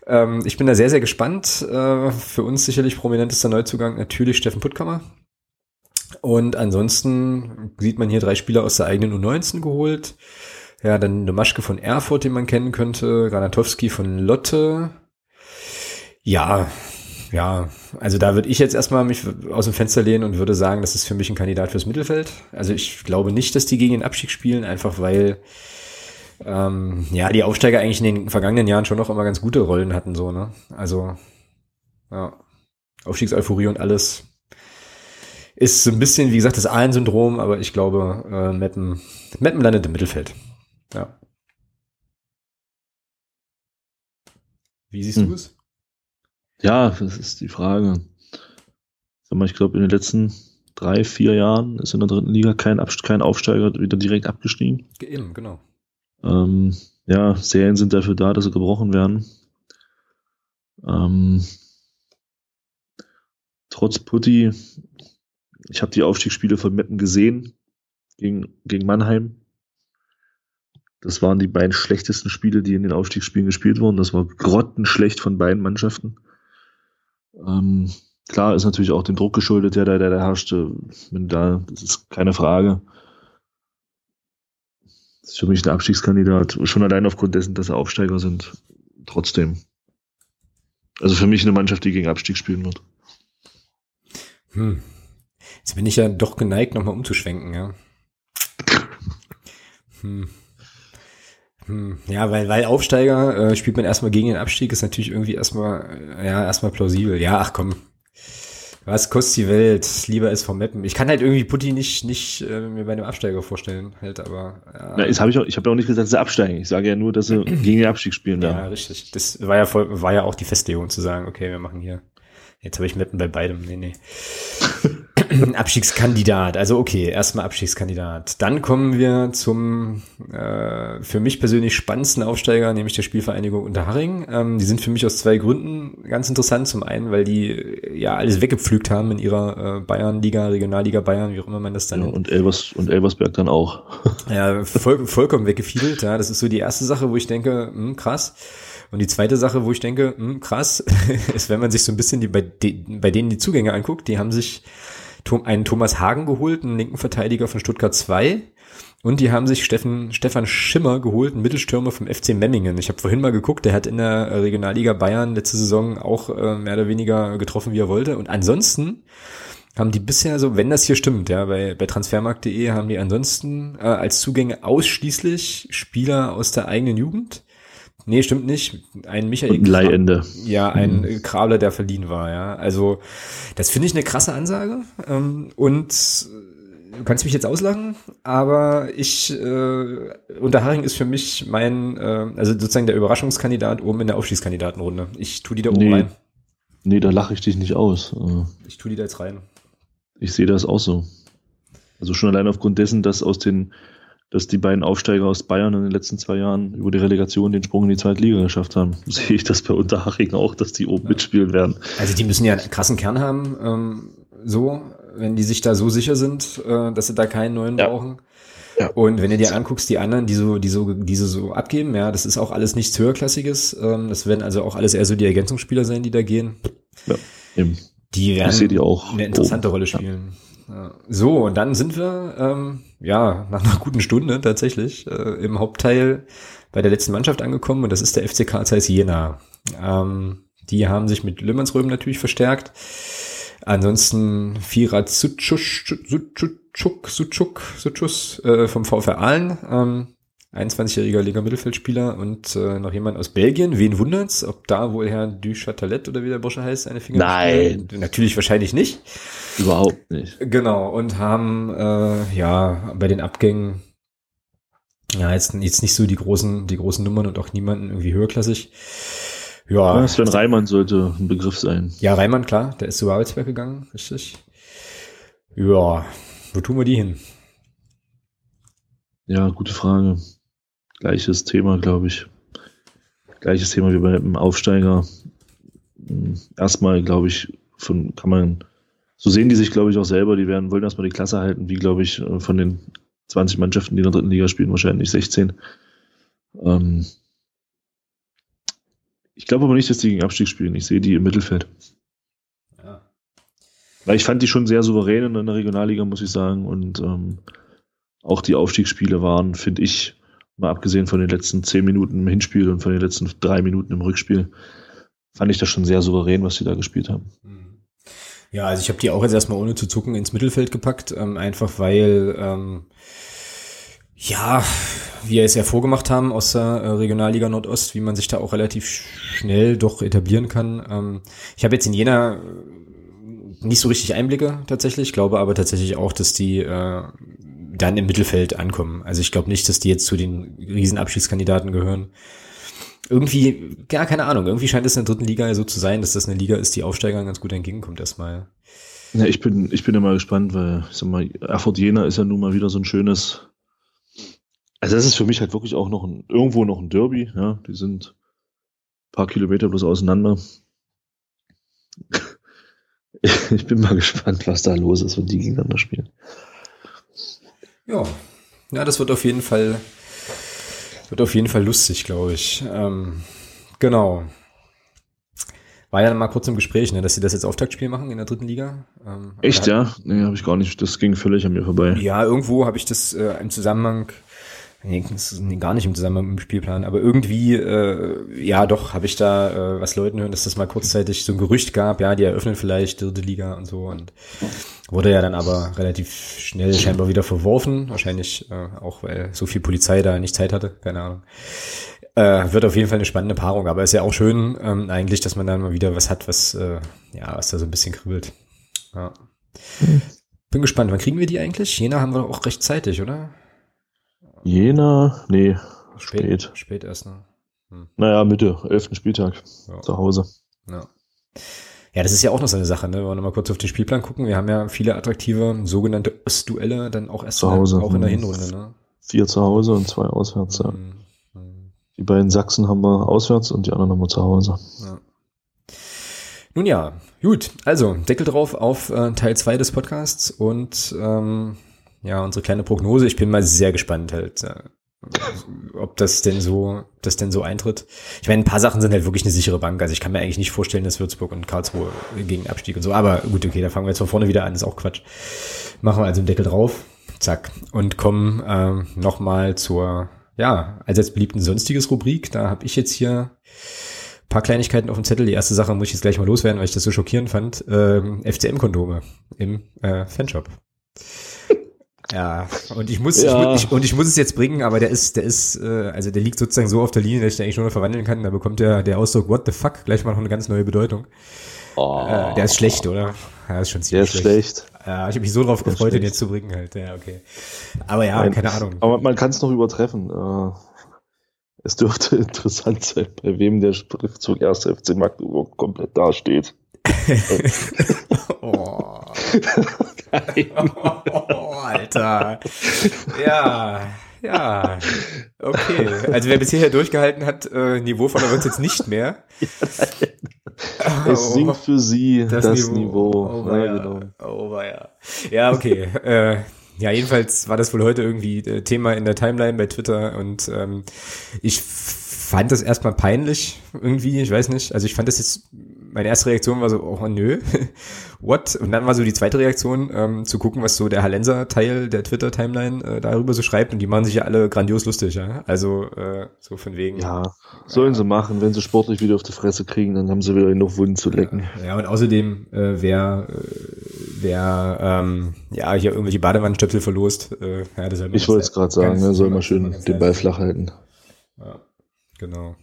A: Ähm, ich bin da sehr, sehr gespannt. Äh, für uns sicherlich prominentester Neuzugang natürlich Steffen Puttkammer. Und ansonsten sieht man hier drei Spieler aus der eigenen U19 geholt. Ja, dann Domaschke von Erfurt, den man kennen könnte, Granatowski von Lotte, ja, ja, also da würde ich jetzt erstmal mich aus dem Fenster lehnen und würde sagen, das ist für mich ein Kandidat fürs Mittelfeld. Also ich glaube nicht, dass die gegen den Abstieg spielen, einfach weil ähm, ja die Aufsteiger eigentlich in den vergangenen Jahren schon noch immer ganz gute Rollen hatten, so, ne? Also, ja, Aufstiegseuphorie und alles ist so ein bisschen, wie gesagt, das Ahlen-Syndrom, aber ich glaube, äh, Meppen, Meppen landet im Mittelfeld. Ja. Wie siehst hm. du es?
B: Ja, das ist die Frage. Ich glaube, in den letzten drei, vier Jahren ist in der dritten Liga kein, Abst kein Aufsteiger wieder direkt abgestiegen.
A: Eben, genau.
B: Ähm, ja, Serien sind dafür da, dass sie gebrochen werden. Ähm, trotz Putti, ich habe die Aufstiegsspiele von Meppen gesehen gegen, gegen Mannheim. Das waren die beiden schlechtesten Spiele, die in den Aufstiegsspielen gespielt wurden. Das war grottenschlecht von beiden Mannschaften. Ähm, klar ist natürlich auch dem Druck geschuldet, der da, der da herrschte. Wenn da, das ist keine Frage. Das ist für mich ein Abstiegskandidat, schon allein aufgrund dessen, dass sie Aufsteiger sind. Trotzdem. Also für mich eine Mannschaft, die gegen Abstieg spielen wird.
A: Hm. Jetzt bin ich ja doch geneigt, nochmal umzuschwenken, ja. Hm. Hm, ja, weil, weil Aufsteiger äh, spielt man erstmal gegen den Abstieg, ist natürlich irgendwie erstmal, äh, ja, erstmal plausibel. Ja, ach komm. Was kostet die Welt? Lieber ist vom Mappen. Ich kann halt irgendwie Putti nicht, nicht äh, mir bei einem Absteiger vorstellen, halt, aber.
B: Ja. Na, hab ich auch, ich habe ja auch nicht gesagt, dass sie absteigen. Ich sage ja nur, dass sie gegen den Abstieg spielen werden.
A: Ja, richtig. Das war ja voll, war ja auch die Festlegung zu sagen, okay, wir machen hier. Jetzt habe ich Mappen bei beidem. Nee, nee. Abstiegskandidat. Also okay, erstmal Abstiegskandidat. Dann kommen wir zum äh, für mich persönlich spannendsten Aufsteiger, nämlich der Spielvereinigung Unterharing. Ähm, die sind für mich aus zwei Gründen ganz interessant. Zum einen, weil die äh, ja alles weggepflügt haben in ihrer äh, Bayernliga, Regionalliga Bayern, wie auch immer man das dann
B: ja, nennt. Und, Elvers, und Elversberg dann auch.
A: ja, voll, vollkommen weggefiedelt. Ja, das ist so die erste Sache, wo ich denke, hm, krass. Und die zweite Sache, wo ich denke, hm, krass, ist, wenn man sich so ein bisschen die, bei, de, bei denen die Zugänge anguckt, die haben sich einen Thomas Hagen geholt, einen linken Verteidiger von Stuttgart 2. Und die haben sich Steffen, Stefan Schimmer geholt, einen Mittelstürmer vom FC Memmingen. Ich habe vorhin mal geguckt, der hat in der Regionalliga Bayern letzte Saison auch äh, mehr oder weniger getroffen, wie er wollte. Und ansonsten haben die bisher so, wenn das hier stimmt, ja, bei, bei transfermarkt.de haben die ansonsten äh, als Zugänge ausschließlich Spieler aus der eigenen Jugend Nee, stimmt nicht. Ein Michael.
B: Und ein Leihende.
A: Ja, ein mhm. Krabler, der verliehen war, ja. Also, das finde ich eine krasse Ansage. Ähm, und du kannst mich jetzt auslachen, aber ich, äh, Unterharing ist für mich mein, äh, also sozusagen der Überraschungskandidat oben in der Aufstiegskandidatenrunde. Ich tu die da oben
B: nee.
A: rein.
B: Nee, da lache ich dich nicht aus. Äh.
A: Ich tu die da jetzt rein.
B: Ich sehe das auch so. Also schon allein aufgrund dessen, dass aus den dass die beiden Aufsteiger aus Bayern in den letzten zwei Jahren über die Relegation den Sprung in die zweite Liga geschafft haben. Sehe ich das bei Unterhaching auch, dass die oben ja. mitspielen werden.
A: Also die müssen ja einen krassen Kern haben, ähm, so, wenn die sich da so sicher sind, äh, dass sie da keinen neuen ja. brauchen. Ja. Und wenn du dir anguckst, die anderen, die so, die so, diese so abgeben, ja, das ist auch alles nichts höherklassiges. Ähm, das werden also auch alles eher so die Ergänzungsspieler sein, die da gehen. Ja, eben. Die werden
B: die auch
A: eine interessante oben. Rolle spielen. So, und dann sind wir, ähm, ja, nach einer guten Stunde tatsächlich äh, im Hauptteil bei der letzten Mannschaft angekommen und das ist der FC Zeiss Jena. Ähm, die haben sich mit Lümmersröhm natürlich verstärkt. Ansonsten Firat Suchuk, Suchuk, Suchuk, Suchus äh, vom VfR Aalen. Ähm, 21-jähriger Liga Mittelfeldspieler und äh, noch jemand aus Belgien. Wen wundert's, ob da wohl Herr Duchatelet oder wie der Bursche heißt, eine Finger
B: Nein.
A: Natürlich wahrscheinlich nicht.
B: Überhaupt nicht.
A: Genau, und haben äh, ja bei den Abgängen ja jetzt, jetzt nicht so die großen, die großen Nummern und auch niemanden irgendwie höherklassig.
B: Ja. ja Sven Reimann sollte ein Begriff sein.
A: Ja, Reimann, klar, der ist zu Arbeitswerk gegangen, richtig. Ja, wo tun wir die hin?
B: Ja, gute Frage. Gleiches Thema, glaube ich. Gleiches Thema wie beim Aufsteiger. Hm, erstmal, glaube ich, von, kann man, so sehen die sich, glaube ich, auch selber. Die werden, wollen erstmal die Klasse halten, wie, glaube ich, äh, von den 20 Mannschaften, die in der dritten Liga spielen, wahrscheinlich 16. Ähm, ich glaube aber nicht, dass die gegen Abstieg spielen. Ich sehe die im Mittelfeld. Ja. Weil ich fand die schon sehr souverän in der Regionalliga, muss ich sagen. Und ähm, auch die Aufstiegsspiele waren, finde ich, mal abgesehen von den letzten zehn Minuten im Hinspiel und von den letzten drei Minuten im Rückspiel, fand ich das schon sehr souverän, was sie da gespielt haben. Mhm.
A: Ja, also ich habe die auch jetzt erstmal ohne zu zucken ins Mittelfeld gepackt, ähm, einfach weil ähm, ja, wir es ja vorgemacht haben aus der äh, Regionalliga Nordost, wie man sich da auch relativ schnell doch etablieren kann. Ähm, ich habe jetzt in Jena äh, nicht so richtig Einblicke tatsächlich, glaube aber tatsächlich auch, dass die äh, dann im Mittelfeld ankommen. Also ich glaube nicht, dass die jetzt zu den Riesenabschiedskandidaten gehören. Irgendwie, ja, keine Ahnung, irgendwie scheint es in der dritten Liga so zu sein, dass das eine Liga ist, die Aufsteigern ganz gut entgegenkommt erstmal.
B: Ja, ich bin, ich bin ja mal gespannt, weil, ich sag mal, Erfurt Jena ist ja nun mal wieder so ein schönes, also das ist für mich halt wirklich auch noch ein, irgendwo noch ein Derby, ja, die sind ein paar Kilometer bloß auseinander. ich bin mal gespannt, was da los ist, wenn die gegeneinander spielen.
A: Ja, ja, das wird auf jeden Fall, wird auf jeden Fall lustig, glaube ich. Ähm, genau. War ja mal kurz im Gespräch, ne, dass sie das jetzt Auftaktspiel machen in der dritten Liga.
B: Ähm, Echt, ja? Nee, habe ich gar nicht. Das ging völlig an mir vorbei.
A: Ja, irgendwo habe ich das äh, im Zusammenhang gar nicht im Zusammenhang mit dem Spielplan, aber irgendwie, äh, ja doch, habe ich da äh, was Leuten hören, dass das mal kurzzeitig so ein Gerücht gab, ja, die eröffnen vielleicht dritte Liga und so und wurde ja dann aber relativ schnell scheinbar wieder verworfen, wahrscheinlich äh, auch, weil so viel Polizei da nicht Zeit hatte, keine Ahnung. Äh, wird auf jeden Fall eine spannende Paarung, aber ist ja auch schön ähm, eigentlich, dass man dann mal wieder was hat, was, äh, ja, was da so ein bisschen kribbelt. Ja. Bin gespannt, wann kriegen wir die eigentlich? Jena haben wir auch rechtzeitig, oder?
B: Jena, nee,
A: spät. Spät, spät erst, ne?
B: Hm. Naja, Mitte, elften Spieltag ja. zu Hause.
A: Ja. Ja, das ist ja auch noch so eine Sache, ne? Wenn wir nochmal kurz auf den Spielplan gucken. Wir haben ja viele attraktive sogenannte Ostduelle dann auch erst
B: zu Hause.
A: auch in der Hinrunde, ne?
B: Vier zu Hause und zwei auswärts, ja. Mhm. Die beiden Sachsen haben wir auswärts und die anderen haben wir zu Hause. Ja.
A: Nun ja, gut. Also, Deckel drauf auf äh, Teil 2 des Podcasts und ähm, ja, unsere kleine Prognose. Ich bin mal sehr gespannt halt, äh, ob das denn so, das denn so eintritt. Ich meine, ein paar Sachen sind halt wirklich eine sichere Bank. Also ich kann mir eigentlich nicht vorstellen, dass Würzburg und Karlsruhe gegen Abstieg und so. Aber gut, okay, da fangen wir jetzt von vorne wieder an. ist auch Quatsch. Machen wir also einen Deckel drauf. Zack. Und kommen ähm, nochmal zur, ja, allseits beliebten sonstiges Rubrik. Da habe ich jetzt hier paar Kleinigkeiten auf dem Zettel. Die erste Sache muss ich jetzt gleich mal loswerden, weil ich das so schockierend fand. Ähm, FCM-Kondome im äh, Fanshop. Ja, und ich muss, ja. Ich, und ich muss es jetzt bringen, aber der ist, der ist, äh, also der liegt sozusagen so auf der Linie, dass ich den eigentlich nur noch verwandeln kann. Da bekommt der, der Ausdruck What the fuck gleich mal noch eine ganz neue Bedeutung. Oh. Äh, der ist schlecht, oder? Ja, ist schon ziemlich
B: der ist schlecht. schlecht.
A: Ja, ich habe mich so drauf der gefreut, den jetzt zu bringen halt. Ja, okay. Aber ja, Nein. keine Ahnung.
B: Aber man kann es noch übertreffen. Äh, es dürfte interessant sein, bei wem der Schriftzug 1. FC Magdeburg komplett dasteht.
A: oh. Nein. Oh, Alter. Ja, ja. Okay. Also wer bisher durchgehalten hat, äh, niveauvoller wird es jetzt nicht mehr.
B: es sinkt für sie das, das Niveau. Niveau.
A: Oh, ja, genau. oh, ja. ja, okay. Äh, ja, jedenfalls war das wohl heute irgendwie äh, Thema in der Timeline bei Twitter und ähm, ich fand das erstmal peinlich irgendwie, ich weiß nicht. Also ich fand das jetzt, meine erste Reaktion war so, oh nö, what? Und dann war so die zweite Reaktion, ähm, zu gucken, was so der Hallenser-Teil der Twitter-Timeline äh, darüber so schreibt und die machen sich ja alle grandios lustig, ja. Also äh, so von wegen.
B: Ja, sollen sie machen, wenn sie sportlich wieder auf die Fresse kriegen, dann haben sie wieder genug Wunden zu lecken.
A: Ja, und außerdem, äh, wer, äh, wer ähm, ja hier irgendwelche Badewandstöpsel verlost, äh, ja,
B: das Ich wollte es gerade sagen, ne, soll mal schön den Ball flach halten.
A: Ja. Genau.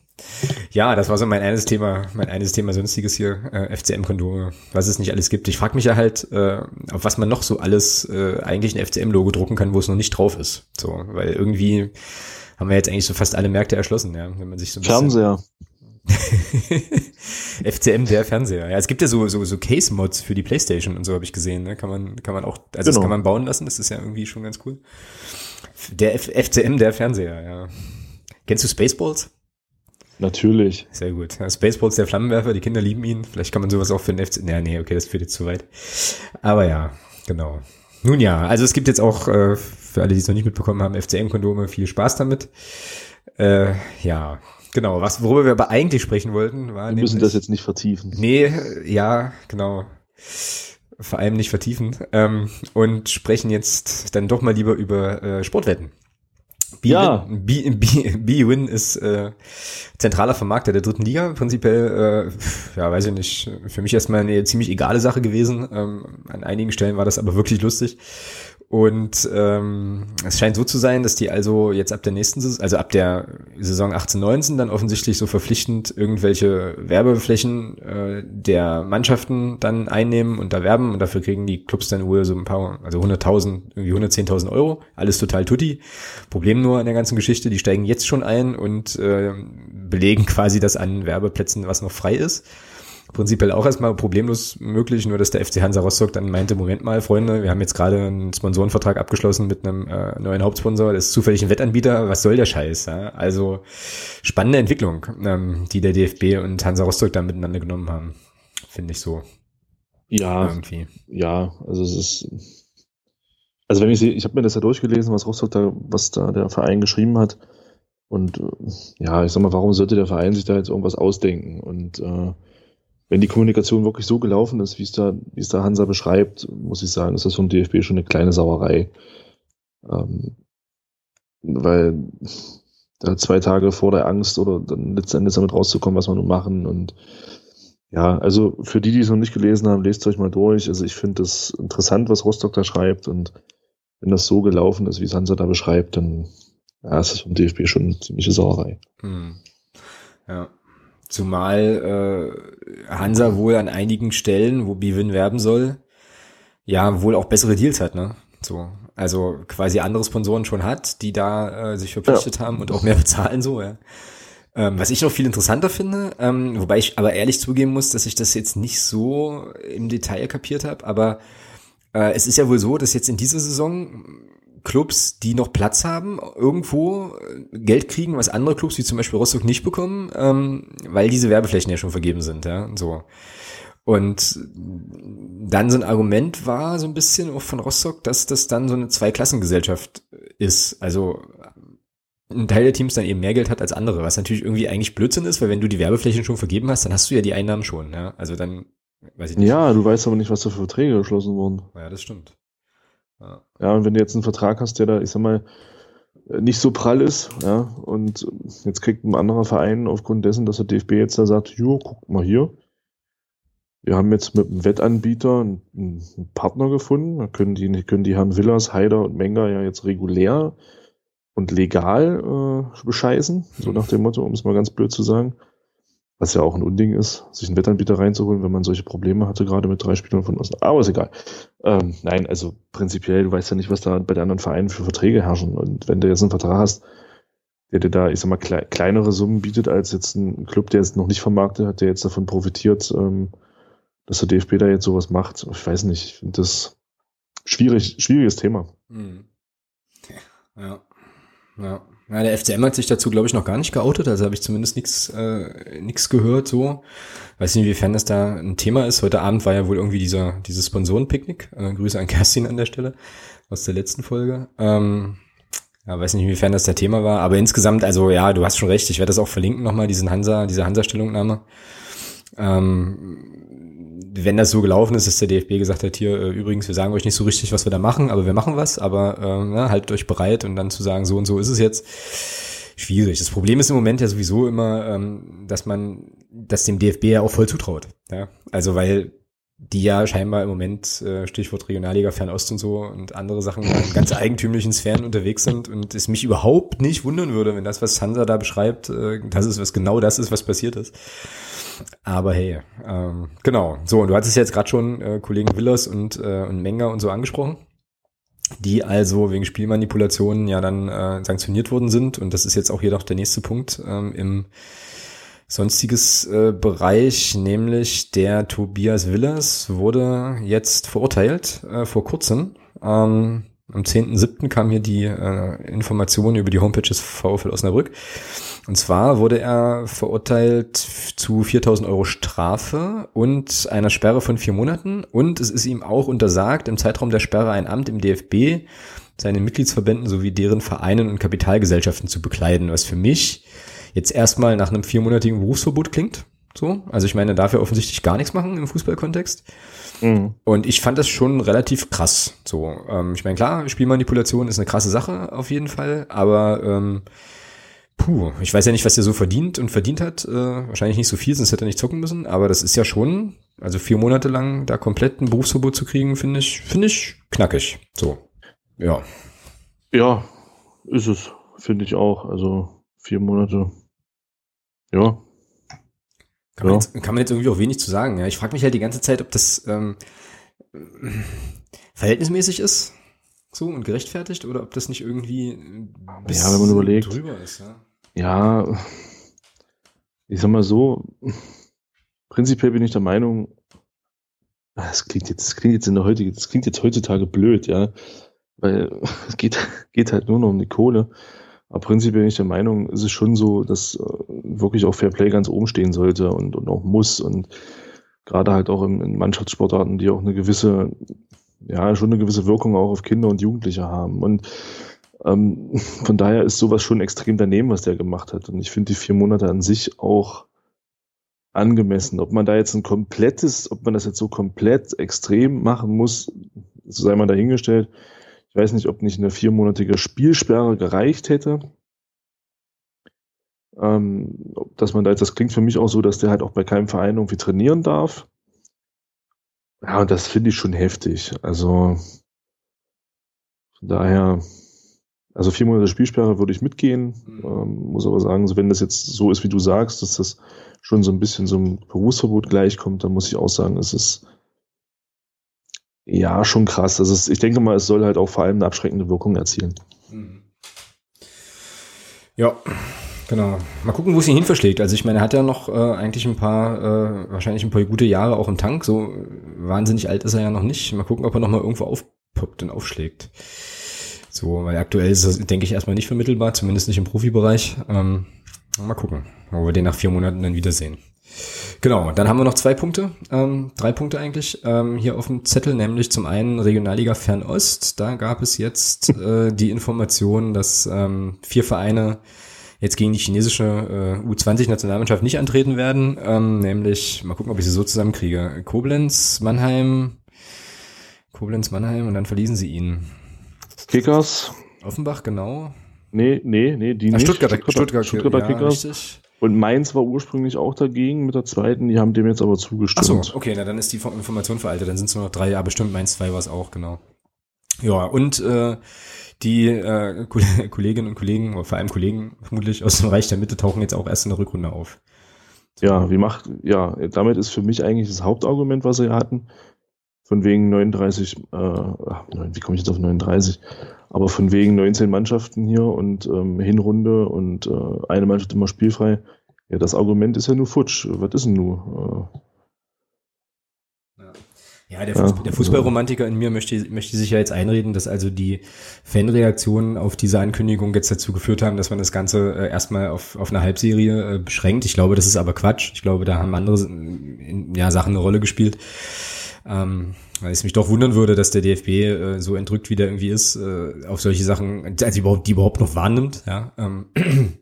A: Ja, das war so mein eines Thema, mein eines Thema sonstiges hier, äh, FCM-Kondome, was es nicht alles gibt. Ich frage mich ja halt, äh, auf was man noch so alles äh, eigentlich ein FCM-Logo drucken kann, wo es noch nicht drauf ist. So, weil irgendwie haben wir jetzt eigentlich so fast alle Märkte erschlossen, ja, wenn man sich so ein
B: Fernseher.
A: FCM der Fernseher. Ja, es gibt ja so so, so Case Mods für die PlayStation und so habe ich gesehen. Ne? Kann man kann man auch, also genau. das kann man bauen lassen. Das ist ja irgendwie schon ganz cool. Der F FCM der Fernseher. Ja. Kennst du Spaceballs?
B: Natürlich.
A: Sehr gut. Ja, Spaceballs, der Flammenwerfer, die Kinder lieben ihn. Vielleicht kann man sowas auch für den FC. Naja, nee, okay, das führt jetzt zu weit. Aber ja, genau. Nun ja, also es gibt jetzt auch, äh, für alle, die es noch nicht mitbekommen haben, FCM-Kondome, viel Spaß damit. Äh, ja, genau. Was, worüber wir aber eigentlich sprechen wollten, war.
B: Wir müssen das jetzt nicht vertiefen.
A: Nee, ja, genau. Vor allem nicht vertiefen. Ähm, und sprechen jetzt dann doch mal lieber über äh, Sportwetten.
B: Ja.
A: B-Win ist äh, zentraler Vermarkter der dritten Liga. Prinzipiell, äh, ja, weiß ich nicht, für mich erstmal eine ziemlich egale Sache gewesen. Ähm, an einigen Stellen war das aber wirklich lustig. Und ähm, es scheint so zu sein, dass die also jetzt ab der nächsten Saison, also ab der Saison 18-19 dann offensichtlich so verpflichtend irgendwelche Werbeflächen äh, der Mannschaften dann einnehmen und da werben und dafür kriegen die Clubs dann wohl so ein paar, also 100.000, irgendwie 110.000 Euro. Alles total tutti. Problem nur an der ganzen Geschichte, die steigen jetzt schon ein und äh, belegen quasi das an Werbeplätzen, was noch frei ist prinzipiell auch erstmal problemlos möglich, nur dass der FC Hansa Rostock dann meinte, Moment mal, Freunde, wir haben jetzt gerade einen Sponsorenvertrag abgeschlossen mit einem äh, neuen Hauptsponsor, das ist zufällig ein Wettanbieter, was soll der Scheiß? Ja? Also spannende Entwicklung, ähm, die der DFB und Hansa Rostock da miteinander genommen haben, finde ich so.
B: Ja, irgendwie. ja, also es ist, also wenn ich sehe, ich habe mir das ja durchgelesen, was Rostock da, was da der Verein geschrieben hat, und äh, ja, ich sag mal, warum sollte der Verein sich da jetzt irgendwas ausdenken? Und äh, wenn die Kommunikation wirklich so gelaufen ist, wie es da, wie es da Hansa beschreibt, muss ich sagen, ist das vom DFB schon eine kleine Sauerei. Ähm, weil da zwei Tage vor der Angst oder dann letztendlich damit rauszukommen, was wir nun machen und ja, also für die, die es noch nicht gelesen haben, lest euch mal durch. Also ich finde das interessant, was Rostock da schreibt und wenn das so gelaufen ist, wie es Hansa da beschreibt, dann ja, ist das vom DFB schon eine ziemliche Sauerei. Hm.
A: Ja. Zumal äh, Hansa wohl an einigen Stellen, wo Bivin werben soll, ja wohl auch bessere Deals hat, ne? So, also quasi andere Sponsoren schon hat, die da äh, sich verpflichtet ja. haben und auch mehr bezahlen so, ja. Ähm, was ich noch viel interessanter finde, ähm, wobei ich aber ehrlich zugeben muss, dass ich das jetzt nicht so im Detail kapiert habe, aber äh, es ist ja wohl so, dass jetzt in dieser Saison Clubs, die noch Platz haben, irgendwo äh, Geld kriegen, was andere Clubs wie zum Beispiel Rostock nicht bekommen, ähm, weil diese Werbeflächen ja schon vergeben sind, ja, so. Und dann so ein Argument war so ein bisschen auch von Rostock, dass das dann so eine Zweiklassengesellschaft ist. Also ein Teil der Teams dann eben mehr Geld hat als andere, was natürlich irgendwie eigentlich Blödsinn ist, weil wenn du die Werbeflächen schon vergeben hast, dann hast du ja die Einnahmen schon, ja. Also dann,
B: weiß ich nicht. Ja, du weißt aber nicht, was da für Verträge geschlossen wurden.
A: Ja, das stimmt.
B: Ja. ja, und wenn du jetzt einen Vertrag hast, der da, ich sag mal, nicht so prall ist, ja, und jetzt kriegt ein anderer Verein aufgrund dessen, dass der DFB jetzt da sagt, jo, guck mal hier, wir haben jetzt mit einem Wettanbieter einen, Partner gefunden, da können die, können die Herren Willers, Haider und Menger ja jetzt regulär und legal äh, bescheißen, so nach dem Motto, um es mal ganz blöd zu sagen. Was ja auch ein Unding ist, sich einen Wettanbieter reinzuholen, wenn man solche Probleme hatte, gerade mit drei Spielern von außen. Aber ist egal. Ähm, nein, also prinzipiell, du weißt ja nicht, was da bei den anderen Vereinen für Verträge herrschen. Und wenn du jetzt einen Vertrag hast, der dir da, ich sag mal, klei kleinere Summen bietet als jetzt ein Club, der es noch nicht vermarktet hat, der jetzt davon profitiert, ähm, dass der DFB da jetzt sowas macht. Ich weiß nicht, ich finde das schwierig, schwieriges Thema.
A: Hm. Ja. Ja. Ja, der FCM hat sich dazu, glaube ich, noch gar nicht geoutet, also habe ich zumindest nichts äh, nix gehört so. Weiß nicht, inwiefern das da ein Thema ist. Heute Abend war ja wohl irgendwie dieser dieses Sponsorenpicknick. Äh, Grüße an Kerstin an der Stelle aus der letzten Folge. Ähm, ja, weiß nicht, inwiefern das der Thema war, aber insgesamt, also ja, du hast schon recht, ich werde das auch verlinken nochmal, diesen Hansa, diese Hansa-Stellungnahme. Ähm, wenn das so gelaufen ist, dass der DFB gesagt hat, hier äh, übrigens, wir sagen euch nicht so richtig, was wir da machen, aber wir machen was, aber äh, na, haltet euch bereit und dann zu sagen, so und so ist es jetzt schwierig. Das Problem ist im Moment ja sowieso immer, ähm, dass man das dem DFB ja auch voll zutraut. Ja? Also weil die ja scheinbar im Moment, äh, Stichwort Regionalliga Fernost und so und andere Sachen in ganz eigentümlichen Sphären unterwegs sind und es mich überhaupt nicht wundern würde, wenn das, was Hansa da beschreibt, äh, das ist, was genau das ist, was passiert ist. Aber hey, ähm, genau. So, und du hattest jetzt gerade schon äh, Kollegen Willers und, äh, und Menger und so angesprochen, die also wegen Spielmanipulationen ja dann äh, sanktioniert worden sind. Und das ist jetzt auch hier doch der nächste Punkt ähm, im sonstiges äh, Bereich, nämlich der Tobias Willers wurde jetzt verurteilt äh, vor kurzem. Ähm, am 10.7. kam hier die äh, Information über die Homepage des VfL Osnabrück. Und zwar wurde er verurteilt zu 4000 Euro Strafe und einer Sperre von vier Monaten. Und es ist ihm auch untersagt, im Zeitraum der Sperre ein Amt im DFB, seinen Mitgliedsverbänden sowie deren Vereinen und Kapitalgesellschaften zu bekleiden, was für mich jetzt erstmal nach einem viermonatigen Berufsverbot klingt. So, also ich meine, dafür offensichtlich gar nichts machen im Fußballkontext. Mhm. Und ich fand das schon relativ krass. So, ähm, ich meine, klar, Spielmanipulation ist eine krasse Sache auf jeden Fall, aber ähm, Puh, ich weiß ja nicht, was er so verdient und verdient hat. Äh, wahrscheinlich nicht so viel, sonst hätte er nicht zocken müssen. Aber das ist ja schon, also vier Monate lang da komplett ein Berufsverbot zu kriegen, finde ich, finde ich knackig. So, ja.
B: Ja, ist es, finde ich auch. Also vier Monate. Ja.
A: Kann, ja. Man jetzt, kann man jetzt irgendwie auch wenig zu sagen. Ja, ich frage mich halt die ganze Zeit, ob das ähm, verhältnismäßig ist so und gerechtfertigt oder ob das nicht irgendwie
B: ja, wenn man überlegt, drüber ist. Ja? Ja, ich sag mal so, prinzipiell bin ich der Meinung, das klingt jetzt, das klingt jetzt in der heutigen, das klingt jetzt heutzutage blöd, ja, weil es geht, geht halt nur noch um die Kohle. Aber prinzipiell bin ich der Meinung, ist es schon so, dass äh, wirklich auch Fair Play ganz oben stehen sollte und, und auch muss und gerade halt auch in, in Mannschaftssportarten, die auch eine gewisse, ja, schon eine gewisse Wirkung auch auf Kinder und Jugendliche haben. Und ähm, von daher ist sowas schon extrem daneben, was der gemacht hat. Und ich finde die vier Monate an sich auch angemessen. Ob man da jetzt ein komplettes, ob man das jetzt so komplett extrem machen muss, so sei mal dahingestellt. Ich weiß nicht, ob nicht eine viermonatige Spielsperre gereicht hätte. Ähm, dass man da jetzt, das klingt für mich auch so, dass der halt auch bei keinem Verein irgendwie trainieren darf. Ja, und das finde ich schon heftig. Also von daher, also vier Monate Spielsperre würde ich mitgehen. Mhm. Ähm, muss aber sagen, wenn das jetzt so ist, wie du sagst, dass das schon so ein bisschen so ein Berufsverbot gleichkommt, dann muss ich auch sagen, es ist ja schon krass. Also es, ich denke mal, es soll halt auch vor allem eine abschreckende Wirkung erzielen. Mhm.
A: Ja, Genau. Mal gucken, wo es ihn hin verschlägt. Also ich meine, er hat ja noch äh, eigentlich ein paar, äh, wahrscheinlich ein paar gute Jahre auch im Tank. So wahnsinnig alt ist er ja noch nicht. Mal gucken, ob er noch mal irgendwo aufpoppt und aufschlägt. So, weil aktuell ist das, denke ich, erstmal nicht vermittelbar, zumindest nicht im Profibereich. Ähm, mal gucken, wo wir den nach vier Monaten dann wiedersehen. Genau, dann haben wir noch zwei Punkte, ähm, drei Punkte eigentlich ähm, hier auf dem Zettel, nämlich zum einen Regionalliga Fernost. Da gab es jetzt äh, die Information, dass ähm, vier Vereine jetzt gegen die chinesische äh, U20-Nationalmannschaft nicht antreten werden, ähm, nämlich, mal gucken, ob ich sie so zusammenkriege, Koblenz, Mannheim, Koblenz, Mannheim und dann verließen sie ihn.
B: Kickers.
A: Offenbach, genau.
B: Nee, nee, nee, die nicht.
A: Stuttgarter,
B: Stuttgarter,
A: Stuttgart,
B: Stuttgarter
A: ja,
B: Kickers.
A: richtig.
B: Und Mainz war ursprünglich auch dagegen mit der zweiten, die haben dem jetzt aber zugestimmt.
A: so, okay, na, dann ist die Information veraltet, dann sind es nur noch drei, ja bestimmt, Mainz 2 war es auch, genau. Ja, und äh, die äh, Ko- Kolleginnen und Kollegen, vor allem Kollegen vermutlich aus dem Reich der Mitte tauchen jetzt auch erst in der Rückrunde auf.
B: Ja, wie macht, ja, damit ist für mich eigentlich das Hauptargument, was sie hatten, von wegen 39, äh, ach, nein, wie komme ich jetzt auf 39? Aber von wegen 19 Mannschaften hier und ähm, Hinrunde und äh, eine Mannschaft immer spielfrei. Ja, das Argument ist ja nur futsch. Was ist denn nur?
A: Ja, der,
B: Ja,
A: Fußball, der Fußballromantiker in mir möchte, möchte sich ja jetzt einreden, dass also die Fanreaktionen auf diese Ankündigung jetzt dazu geführt haben, dass man das Ganze äh, erstmal auf, auf eine Halbserie äh, beschränkt. Ich glaube, das ist aber Quatsch. Ich glaube, da haben andere äh, ja, Sachen eine Rolle gespielt. Ähm, weil es mich doch wundern würde, dass der DFB äh, so entrückt, wie der irgendwie ist, äh, auf solche Sachen, also überhaupt, die überhaupt noch wahrnimmt. Ja, ähm,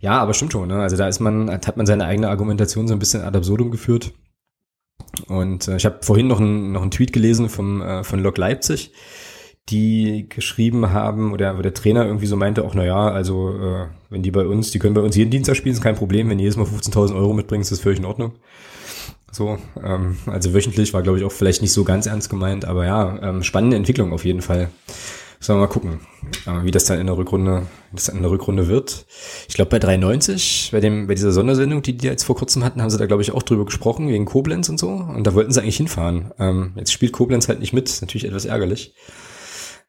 A: ja aber stimmt schon. Ne? Also da ist man, hat man seine eigene Argumentation so ein bisschen ad absurdum geführt. Und äh, ich habe vorhin noch einen noch einen Tweet gelesen vom, äh, von Lok Leipzig, die geschrieben haben, oder wo der Trainer irgendwie so meinte, auch naja, also äh, wenn die bei uns, die können bei uns jeden Dienstag spielen, ist kein Problem, wenn die jedes Mal 15.000 Euro mitbringen, ist das völlig in Ordnung. So, ähm, also wöchentlich war, glaube ich, auch vielleicht nicht so ganz ernst gemeint, aber ja, ähm, spannende Entwicklung auf jeden Fall. Sollen wir mal gucken, äh, wie das dann in der Rückrunde, wie das dann in der Rückrunde wird. Ich glaube, bei 93, bei dem, bei dieser Sondersendung, die die jetzt vor kurzem hatten, haben sie da, glaube ich, auch drüber gesprochen, wegen Koblenz und so. Und da wollten sie eigentlich hinfahren. Ähm, jetzt spielt Koblenz halt nicht mit, ist natürlich etwas ärgerlich.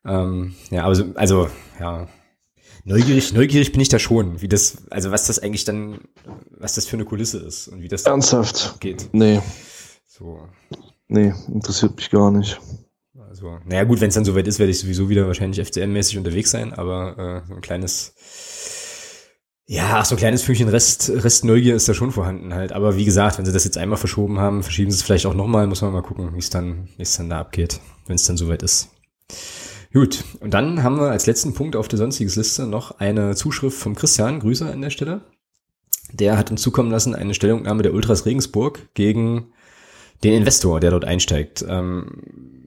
A: Ähm, ja, aber so, also, ja. Neugierig, neugierig bin ich da schon, wie das, also was das eigentlich dann, was das für eine Kulisse ist und wie das
B: Ernsthaft?
A: geht.
B: Nee,
A: So,
B: nee, interessiert mich gar nicht.
A: also, naja gut, wenn es dann soweit ist, werde ich sowieso wieder wahrscheinlich FCM-mäßig unterwegs sein, aber äh, so ein kleines, ja, ach, so ein kleines Fünkchen Rest, Rest Neugier ist da schon vorhanden halt. Aber wie gesagt, wenn sie das jetzt einmal verschoben haben, verschieben sie es vielleicht auch nochmal, muss man mal gucken, wie es dann, wie es dann da abgeht, wenn es dann soweit ist. Gut, und dann haben wir als letzten Punkt auf der sonstiges Liste noch eine Zuschrift vom Christian, Grüße an der Stelle. Der hat uns zukommen lassen eine Stellungnahme der Ultras Regensburg gegen den Investor, der dort einsteigt. Ähm,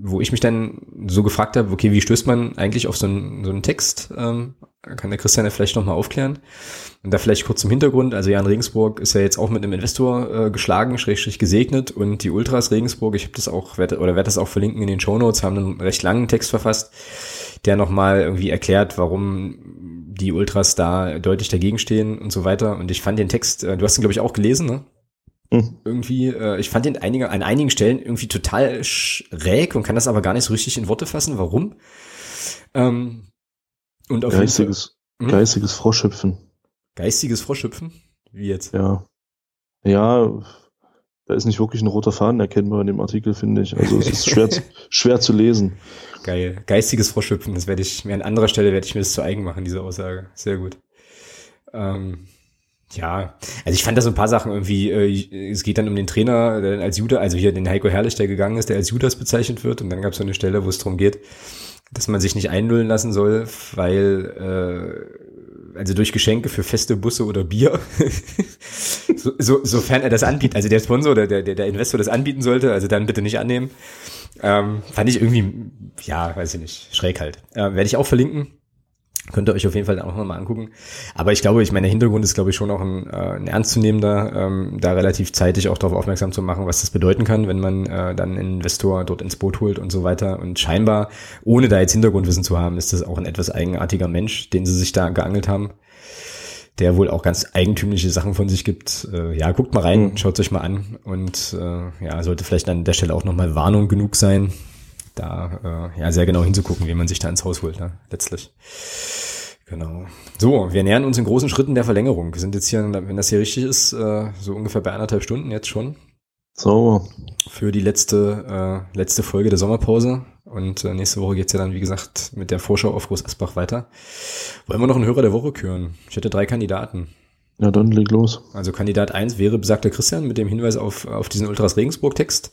A: wo ich mich dann so gefragt habe, okay, wie stößt man eigentlich auf so einen, so einen Text? Ähm, kann der Christian ja vielleicht nochmal aufklären. Und da vielleicht kurz zum Hintergrund. Also Jan Regensburg ist ja jetzt auch mit einem Investor äh, geschlagen, schrägstrich gesegnet. Und die Ultras Regensburg, ich habe das auch, werd, oder werde das auch verlinken in den Shownotes, haben einen recht langen Text verfasst, der nochmal irgendwie erklärt, warum die Ultras da deutlich dagegen stehen und so weiter. Und ich fand den Text, äh, du hast ihn, glaube ich, auch gelesen, ne?
B: Hm.
A: irgendwie, äh, ich fand den einige, an einigen Stellen irgendwie total schräg und kann das aber gar nicht so richtig in Worte fassen, warum. Ähm, und auf jeden
B: Geistiges,
A: Hm?
B: geistiges Froschhüpfen.
A: Fall geistiges Froschhüpfen, wie jetzt.
B: Ja. Ja, da ist nicht wirklich ein roter Faden erkennbar in dem Artikel, finde ich. Also es ist schwer, zu- schwer zu lesen.
A: Geil. Geistiges Froschhüpfen, das werde ich mir an anderer Stelle werde ich mir das zu eigen machen, diese Aussage. Sehr gut. Ähm, ja, also ich fand da so ein paar Sachen irgendwie, äh, es geht dann um den Trainer, der dann als Judas, also hier den Heiko Herrlich, der gegangen ist, der als Judas bezeichnet wird und dann gab es so eine Stelle, wo es darum geht, dass man sich nicht einnullen lassen soll, weil äh, also durch Geschenke für feste Busse oder Bier, so, so, sofern er das anbietet, also der Sponsor oder der, der, der Investor das anbieten sollte, also dann bitte nicht annehmen. Ähm, fand ich irgendwie, ja, weiß ich nicht, schräg halt. Äh, Werde ich auch verlinken. Könnt ihr euch auf jeden Fall auch nochmal angucken. Aber ich glaube, ich meine, der Hintergrund ist, glaube ich, schon auch ein, äh, ein ernstzunehmender, ähm, da relativ zeitig auch darauf aufmerksam zu machen, was das bedeuten kann, wenn man äh, dann einen Investor dort ins Boot holt und so weiter. Und scheinbar, ohne da jetzt Hintergrundwissen zu haben, ist das auch ein etwas eigenartiger Mensch, den sie sich da geangelt haben, der wohl auch ganz eigentümliche Sachen von sich gibt. Äh, ja, guckt mal rein,
B: Mhm.
A: schaut euch mal an und äh, ja, sollte vielleicht an der Stelle auch nochmal Warnung genug sein, da äh, ja sehr genau hinzugucken, wie man sich da ins Haus holt, ne, letztlich. Genau. So, wir nähern uns in großen Schritten der Verlängerung. Wir sind jetzt hier, wenn das hier richtig ist, äh, so ungefähr bei anderthalb Stunden jetzt schon.
B: So.
A: Für die letzte, äh, letzte Folge der Sommerpause. Und äh, nächste Woche geht's ja dann, wie gesagt, mit der Vorschau auf Groß Asbach weiter. Wollen wir noch einen Hörer der Woche küren? Ich hätte drei Kandidaten.
B: Ja, dann leg los.
A: Also Kandidat eins wäre besagter Christian mit dem Hinweis auf, auf diesen Ultras Regensburg-Text.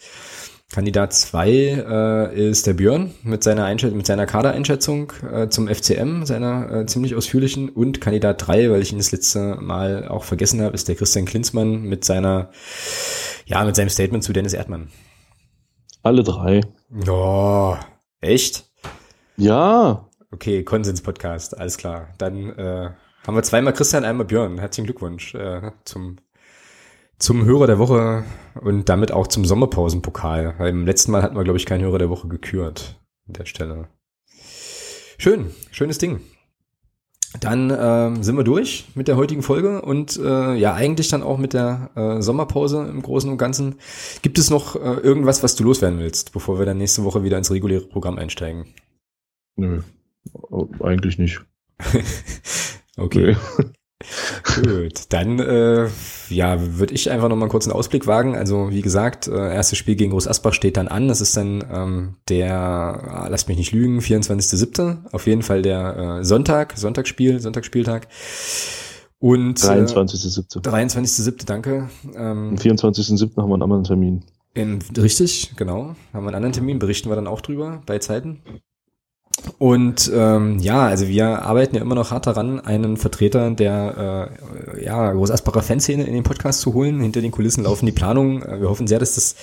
A: Kandidat zwei äh, ist der Björn mit seiner, Einschätz mit seiner Kadereinschätzung äh, zum FCM, seiner äh, ziemlich ausführlichen. Und Kandidat drei, weil ich ihn das letzte Mal auch vergessen habe, ist der Christian Klinsmann mit seiner, ja, mit seinem Statement zu Dennis Erdmann.
B: Alle drei.
A: Oh, echt?
B: Ja.
A: Okay, Konsens-Podcast, alles klar. Dann äh, haben wir zweimal Christian, einmal Björn. Herzlichen Glückwunsch äh, zum zum Hörer der Woche und damit auch zum Sommerpausenpokal. Im letzten Mal hatten wir, glaube ich, keinen Hörer der Woche gekürt an der Stelle. Schön, schönes Ding. Dann ähm, sind wir durch mit der heutigen Folge und äh, ja, eigentlich dann auch mit der äh, Sommerpause im Großen und Ganzen. Gibt es noch äh, irgendwas, was du loswerden willst, bevor wir dann nächste Woche wieder ins reguläre Programm einsteigen?
B: Nö, eigentlich nicht.
A: okay. Nee. Gut, dann äh, ja, würde ich einfach noch mal einen kurzen Ausblick wagen. Also wie gesagt, äh, erstes Spiel gegen Groß Asbach steht dann an. Das ist dann ähm, der, ah, lasst mich nicht lügen, 24.07. Auf jeden Fall der äh, Sonntag, Sonntagsspiel, Sonntagsspieltag. Und
B: 23.07.
A: Äh, 23.07. Danke.
B: Ähm, Am 24.07. haben wir einen anderen Termin.
A: In, richtig, genau. Haben wir einen anderen Termin, berichten wir dann auch drüber bei Zeiten. Und ähm, ja, also wir arbeiten ja immer noch hart daran, einen Vertreter der äh, ja, Großasbacher Fanszene in den Podcast zu holen. Hinter den Kulissen laufen die Planungen. Wir hoffen sehr, dass das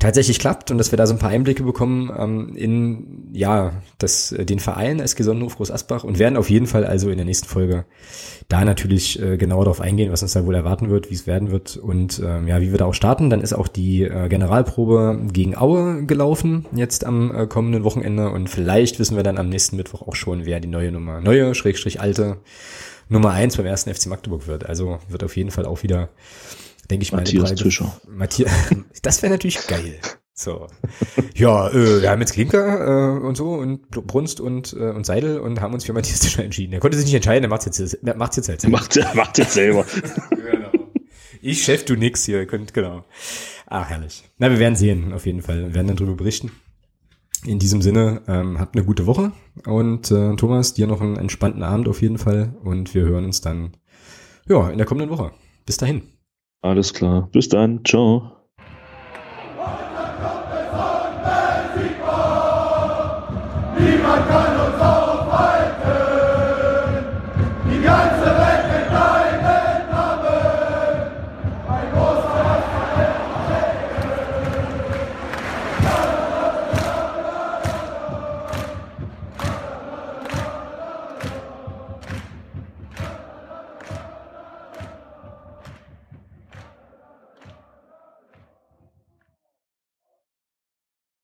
A: tatsächlich klappt und dass wir da so ein paar Einblicke bekommen ähm, in ja das äh, den Verein SG Sonnenhof Groß Asbach und werden auf jeden Fall also in der nächsten Folge da natürlich äh, genauer darauf eingehen, was uns da wohl erwarten wird, wie es werden wird und ähm, ja, wie wir da auch starten. Dann ist auch die äh, Generalprobe gegen Aue gelaufen jetzt am äh, kommenden Wochenende und vielleicht wissen wir dann am nächsten Mittwoch auch schon, wer die neue Nummer, neue Schrägstrich alte Nummer eins beim ersten FC Magdeburg wird. Also wird auf jeden Fall auch wieder denke ich mal.
B: Matthias Tischer.
A: Matthias, das wäre natürlich geil. So. Ja, äh, wir haben jetzt Klinker äh, und so und Brunst und, äh, und Seidel und haben uns für Matthias Tischer entschieden. Er konnte sich nicht entscheiden, er macht jetzt, macht's jetzt halt
B: selber. Macht, macht jetzt selber.
A: genau. Ich Chef, du nix hier, ihr könnt, genau. Ach, herrlich. Na, wir werden sehen, auf jeden Fall. Wir werden dann drüber berichten. In diesem Sinne, ähm, habt eine gute Woche und äh, Thomas, dir noch einen entspannten Abend auf jeden Fall und wir hören uns dann ja in der kommenden Woche. Bis dahin.
B: Alles klar. Bis dann. Ciao.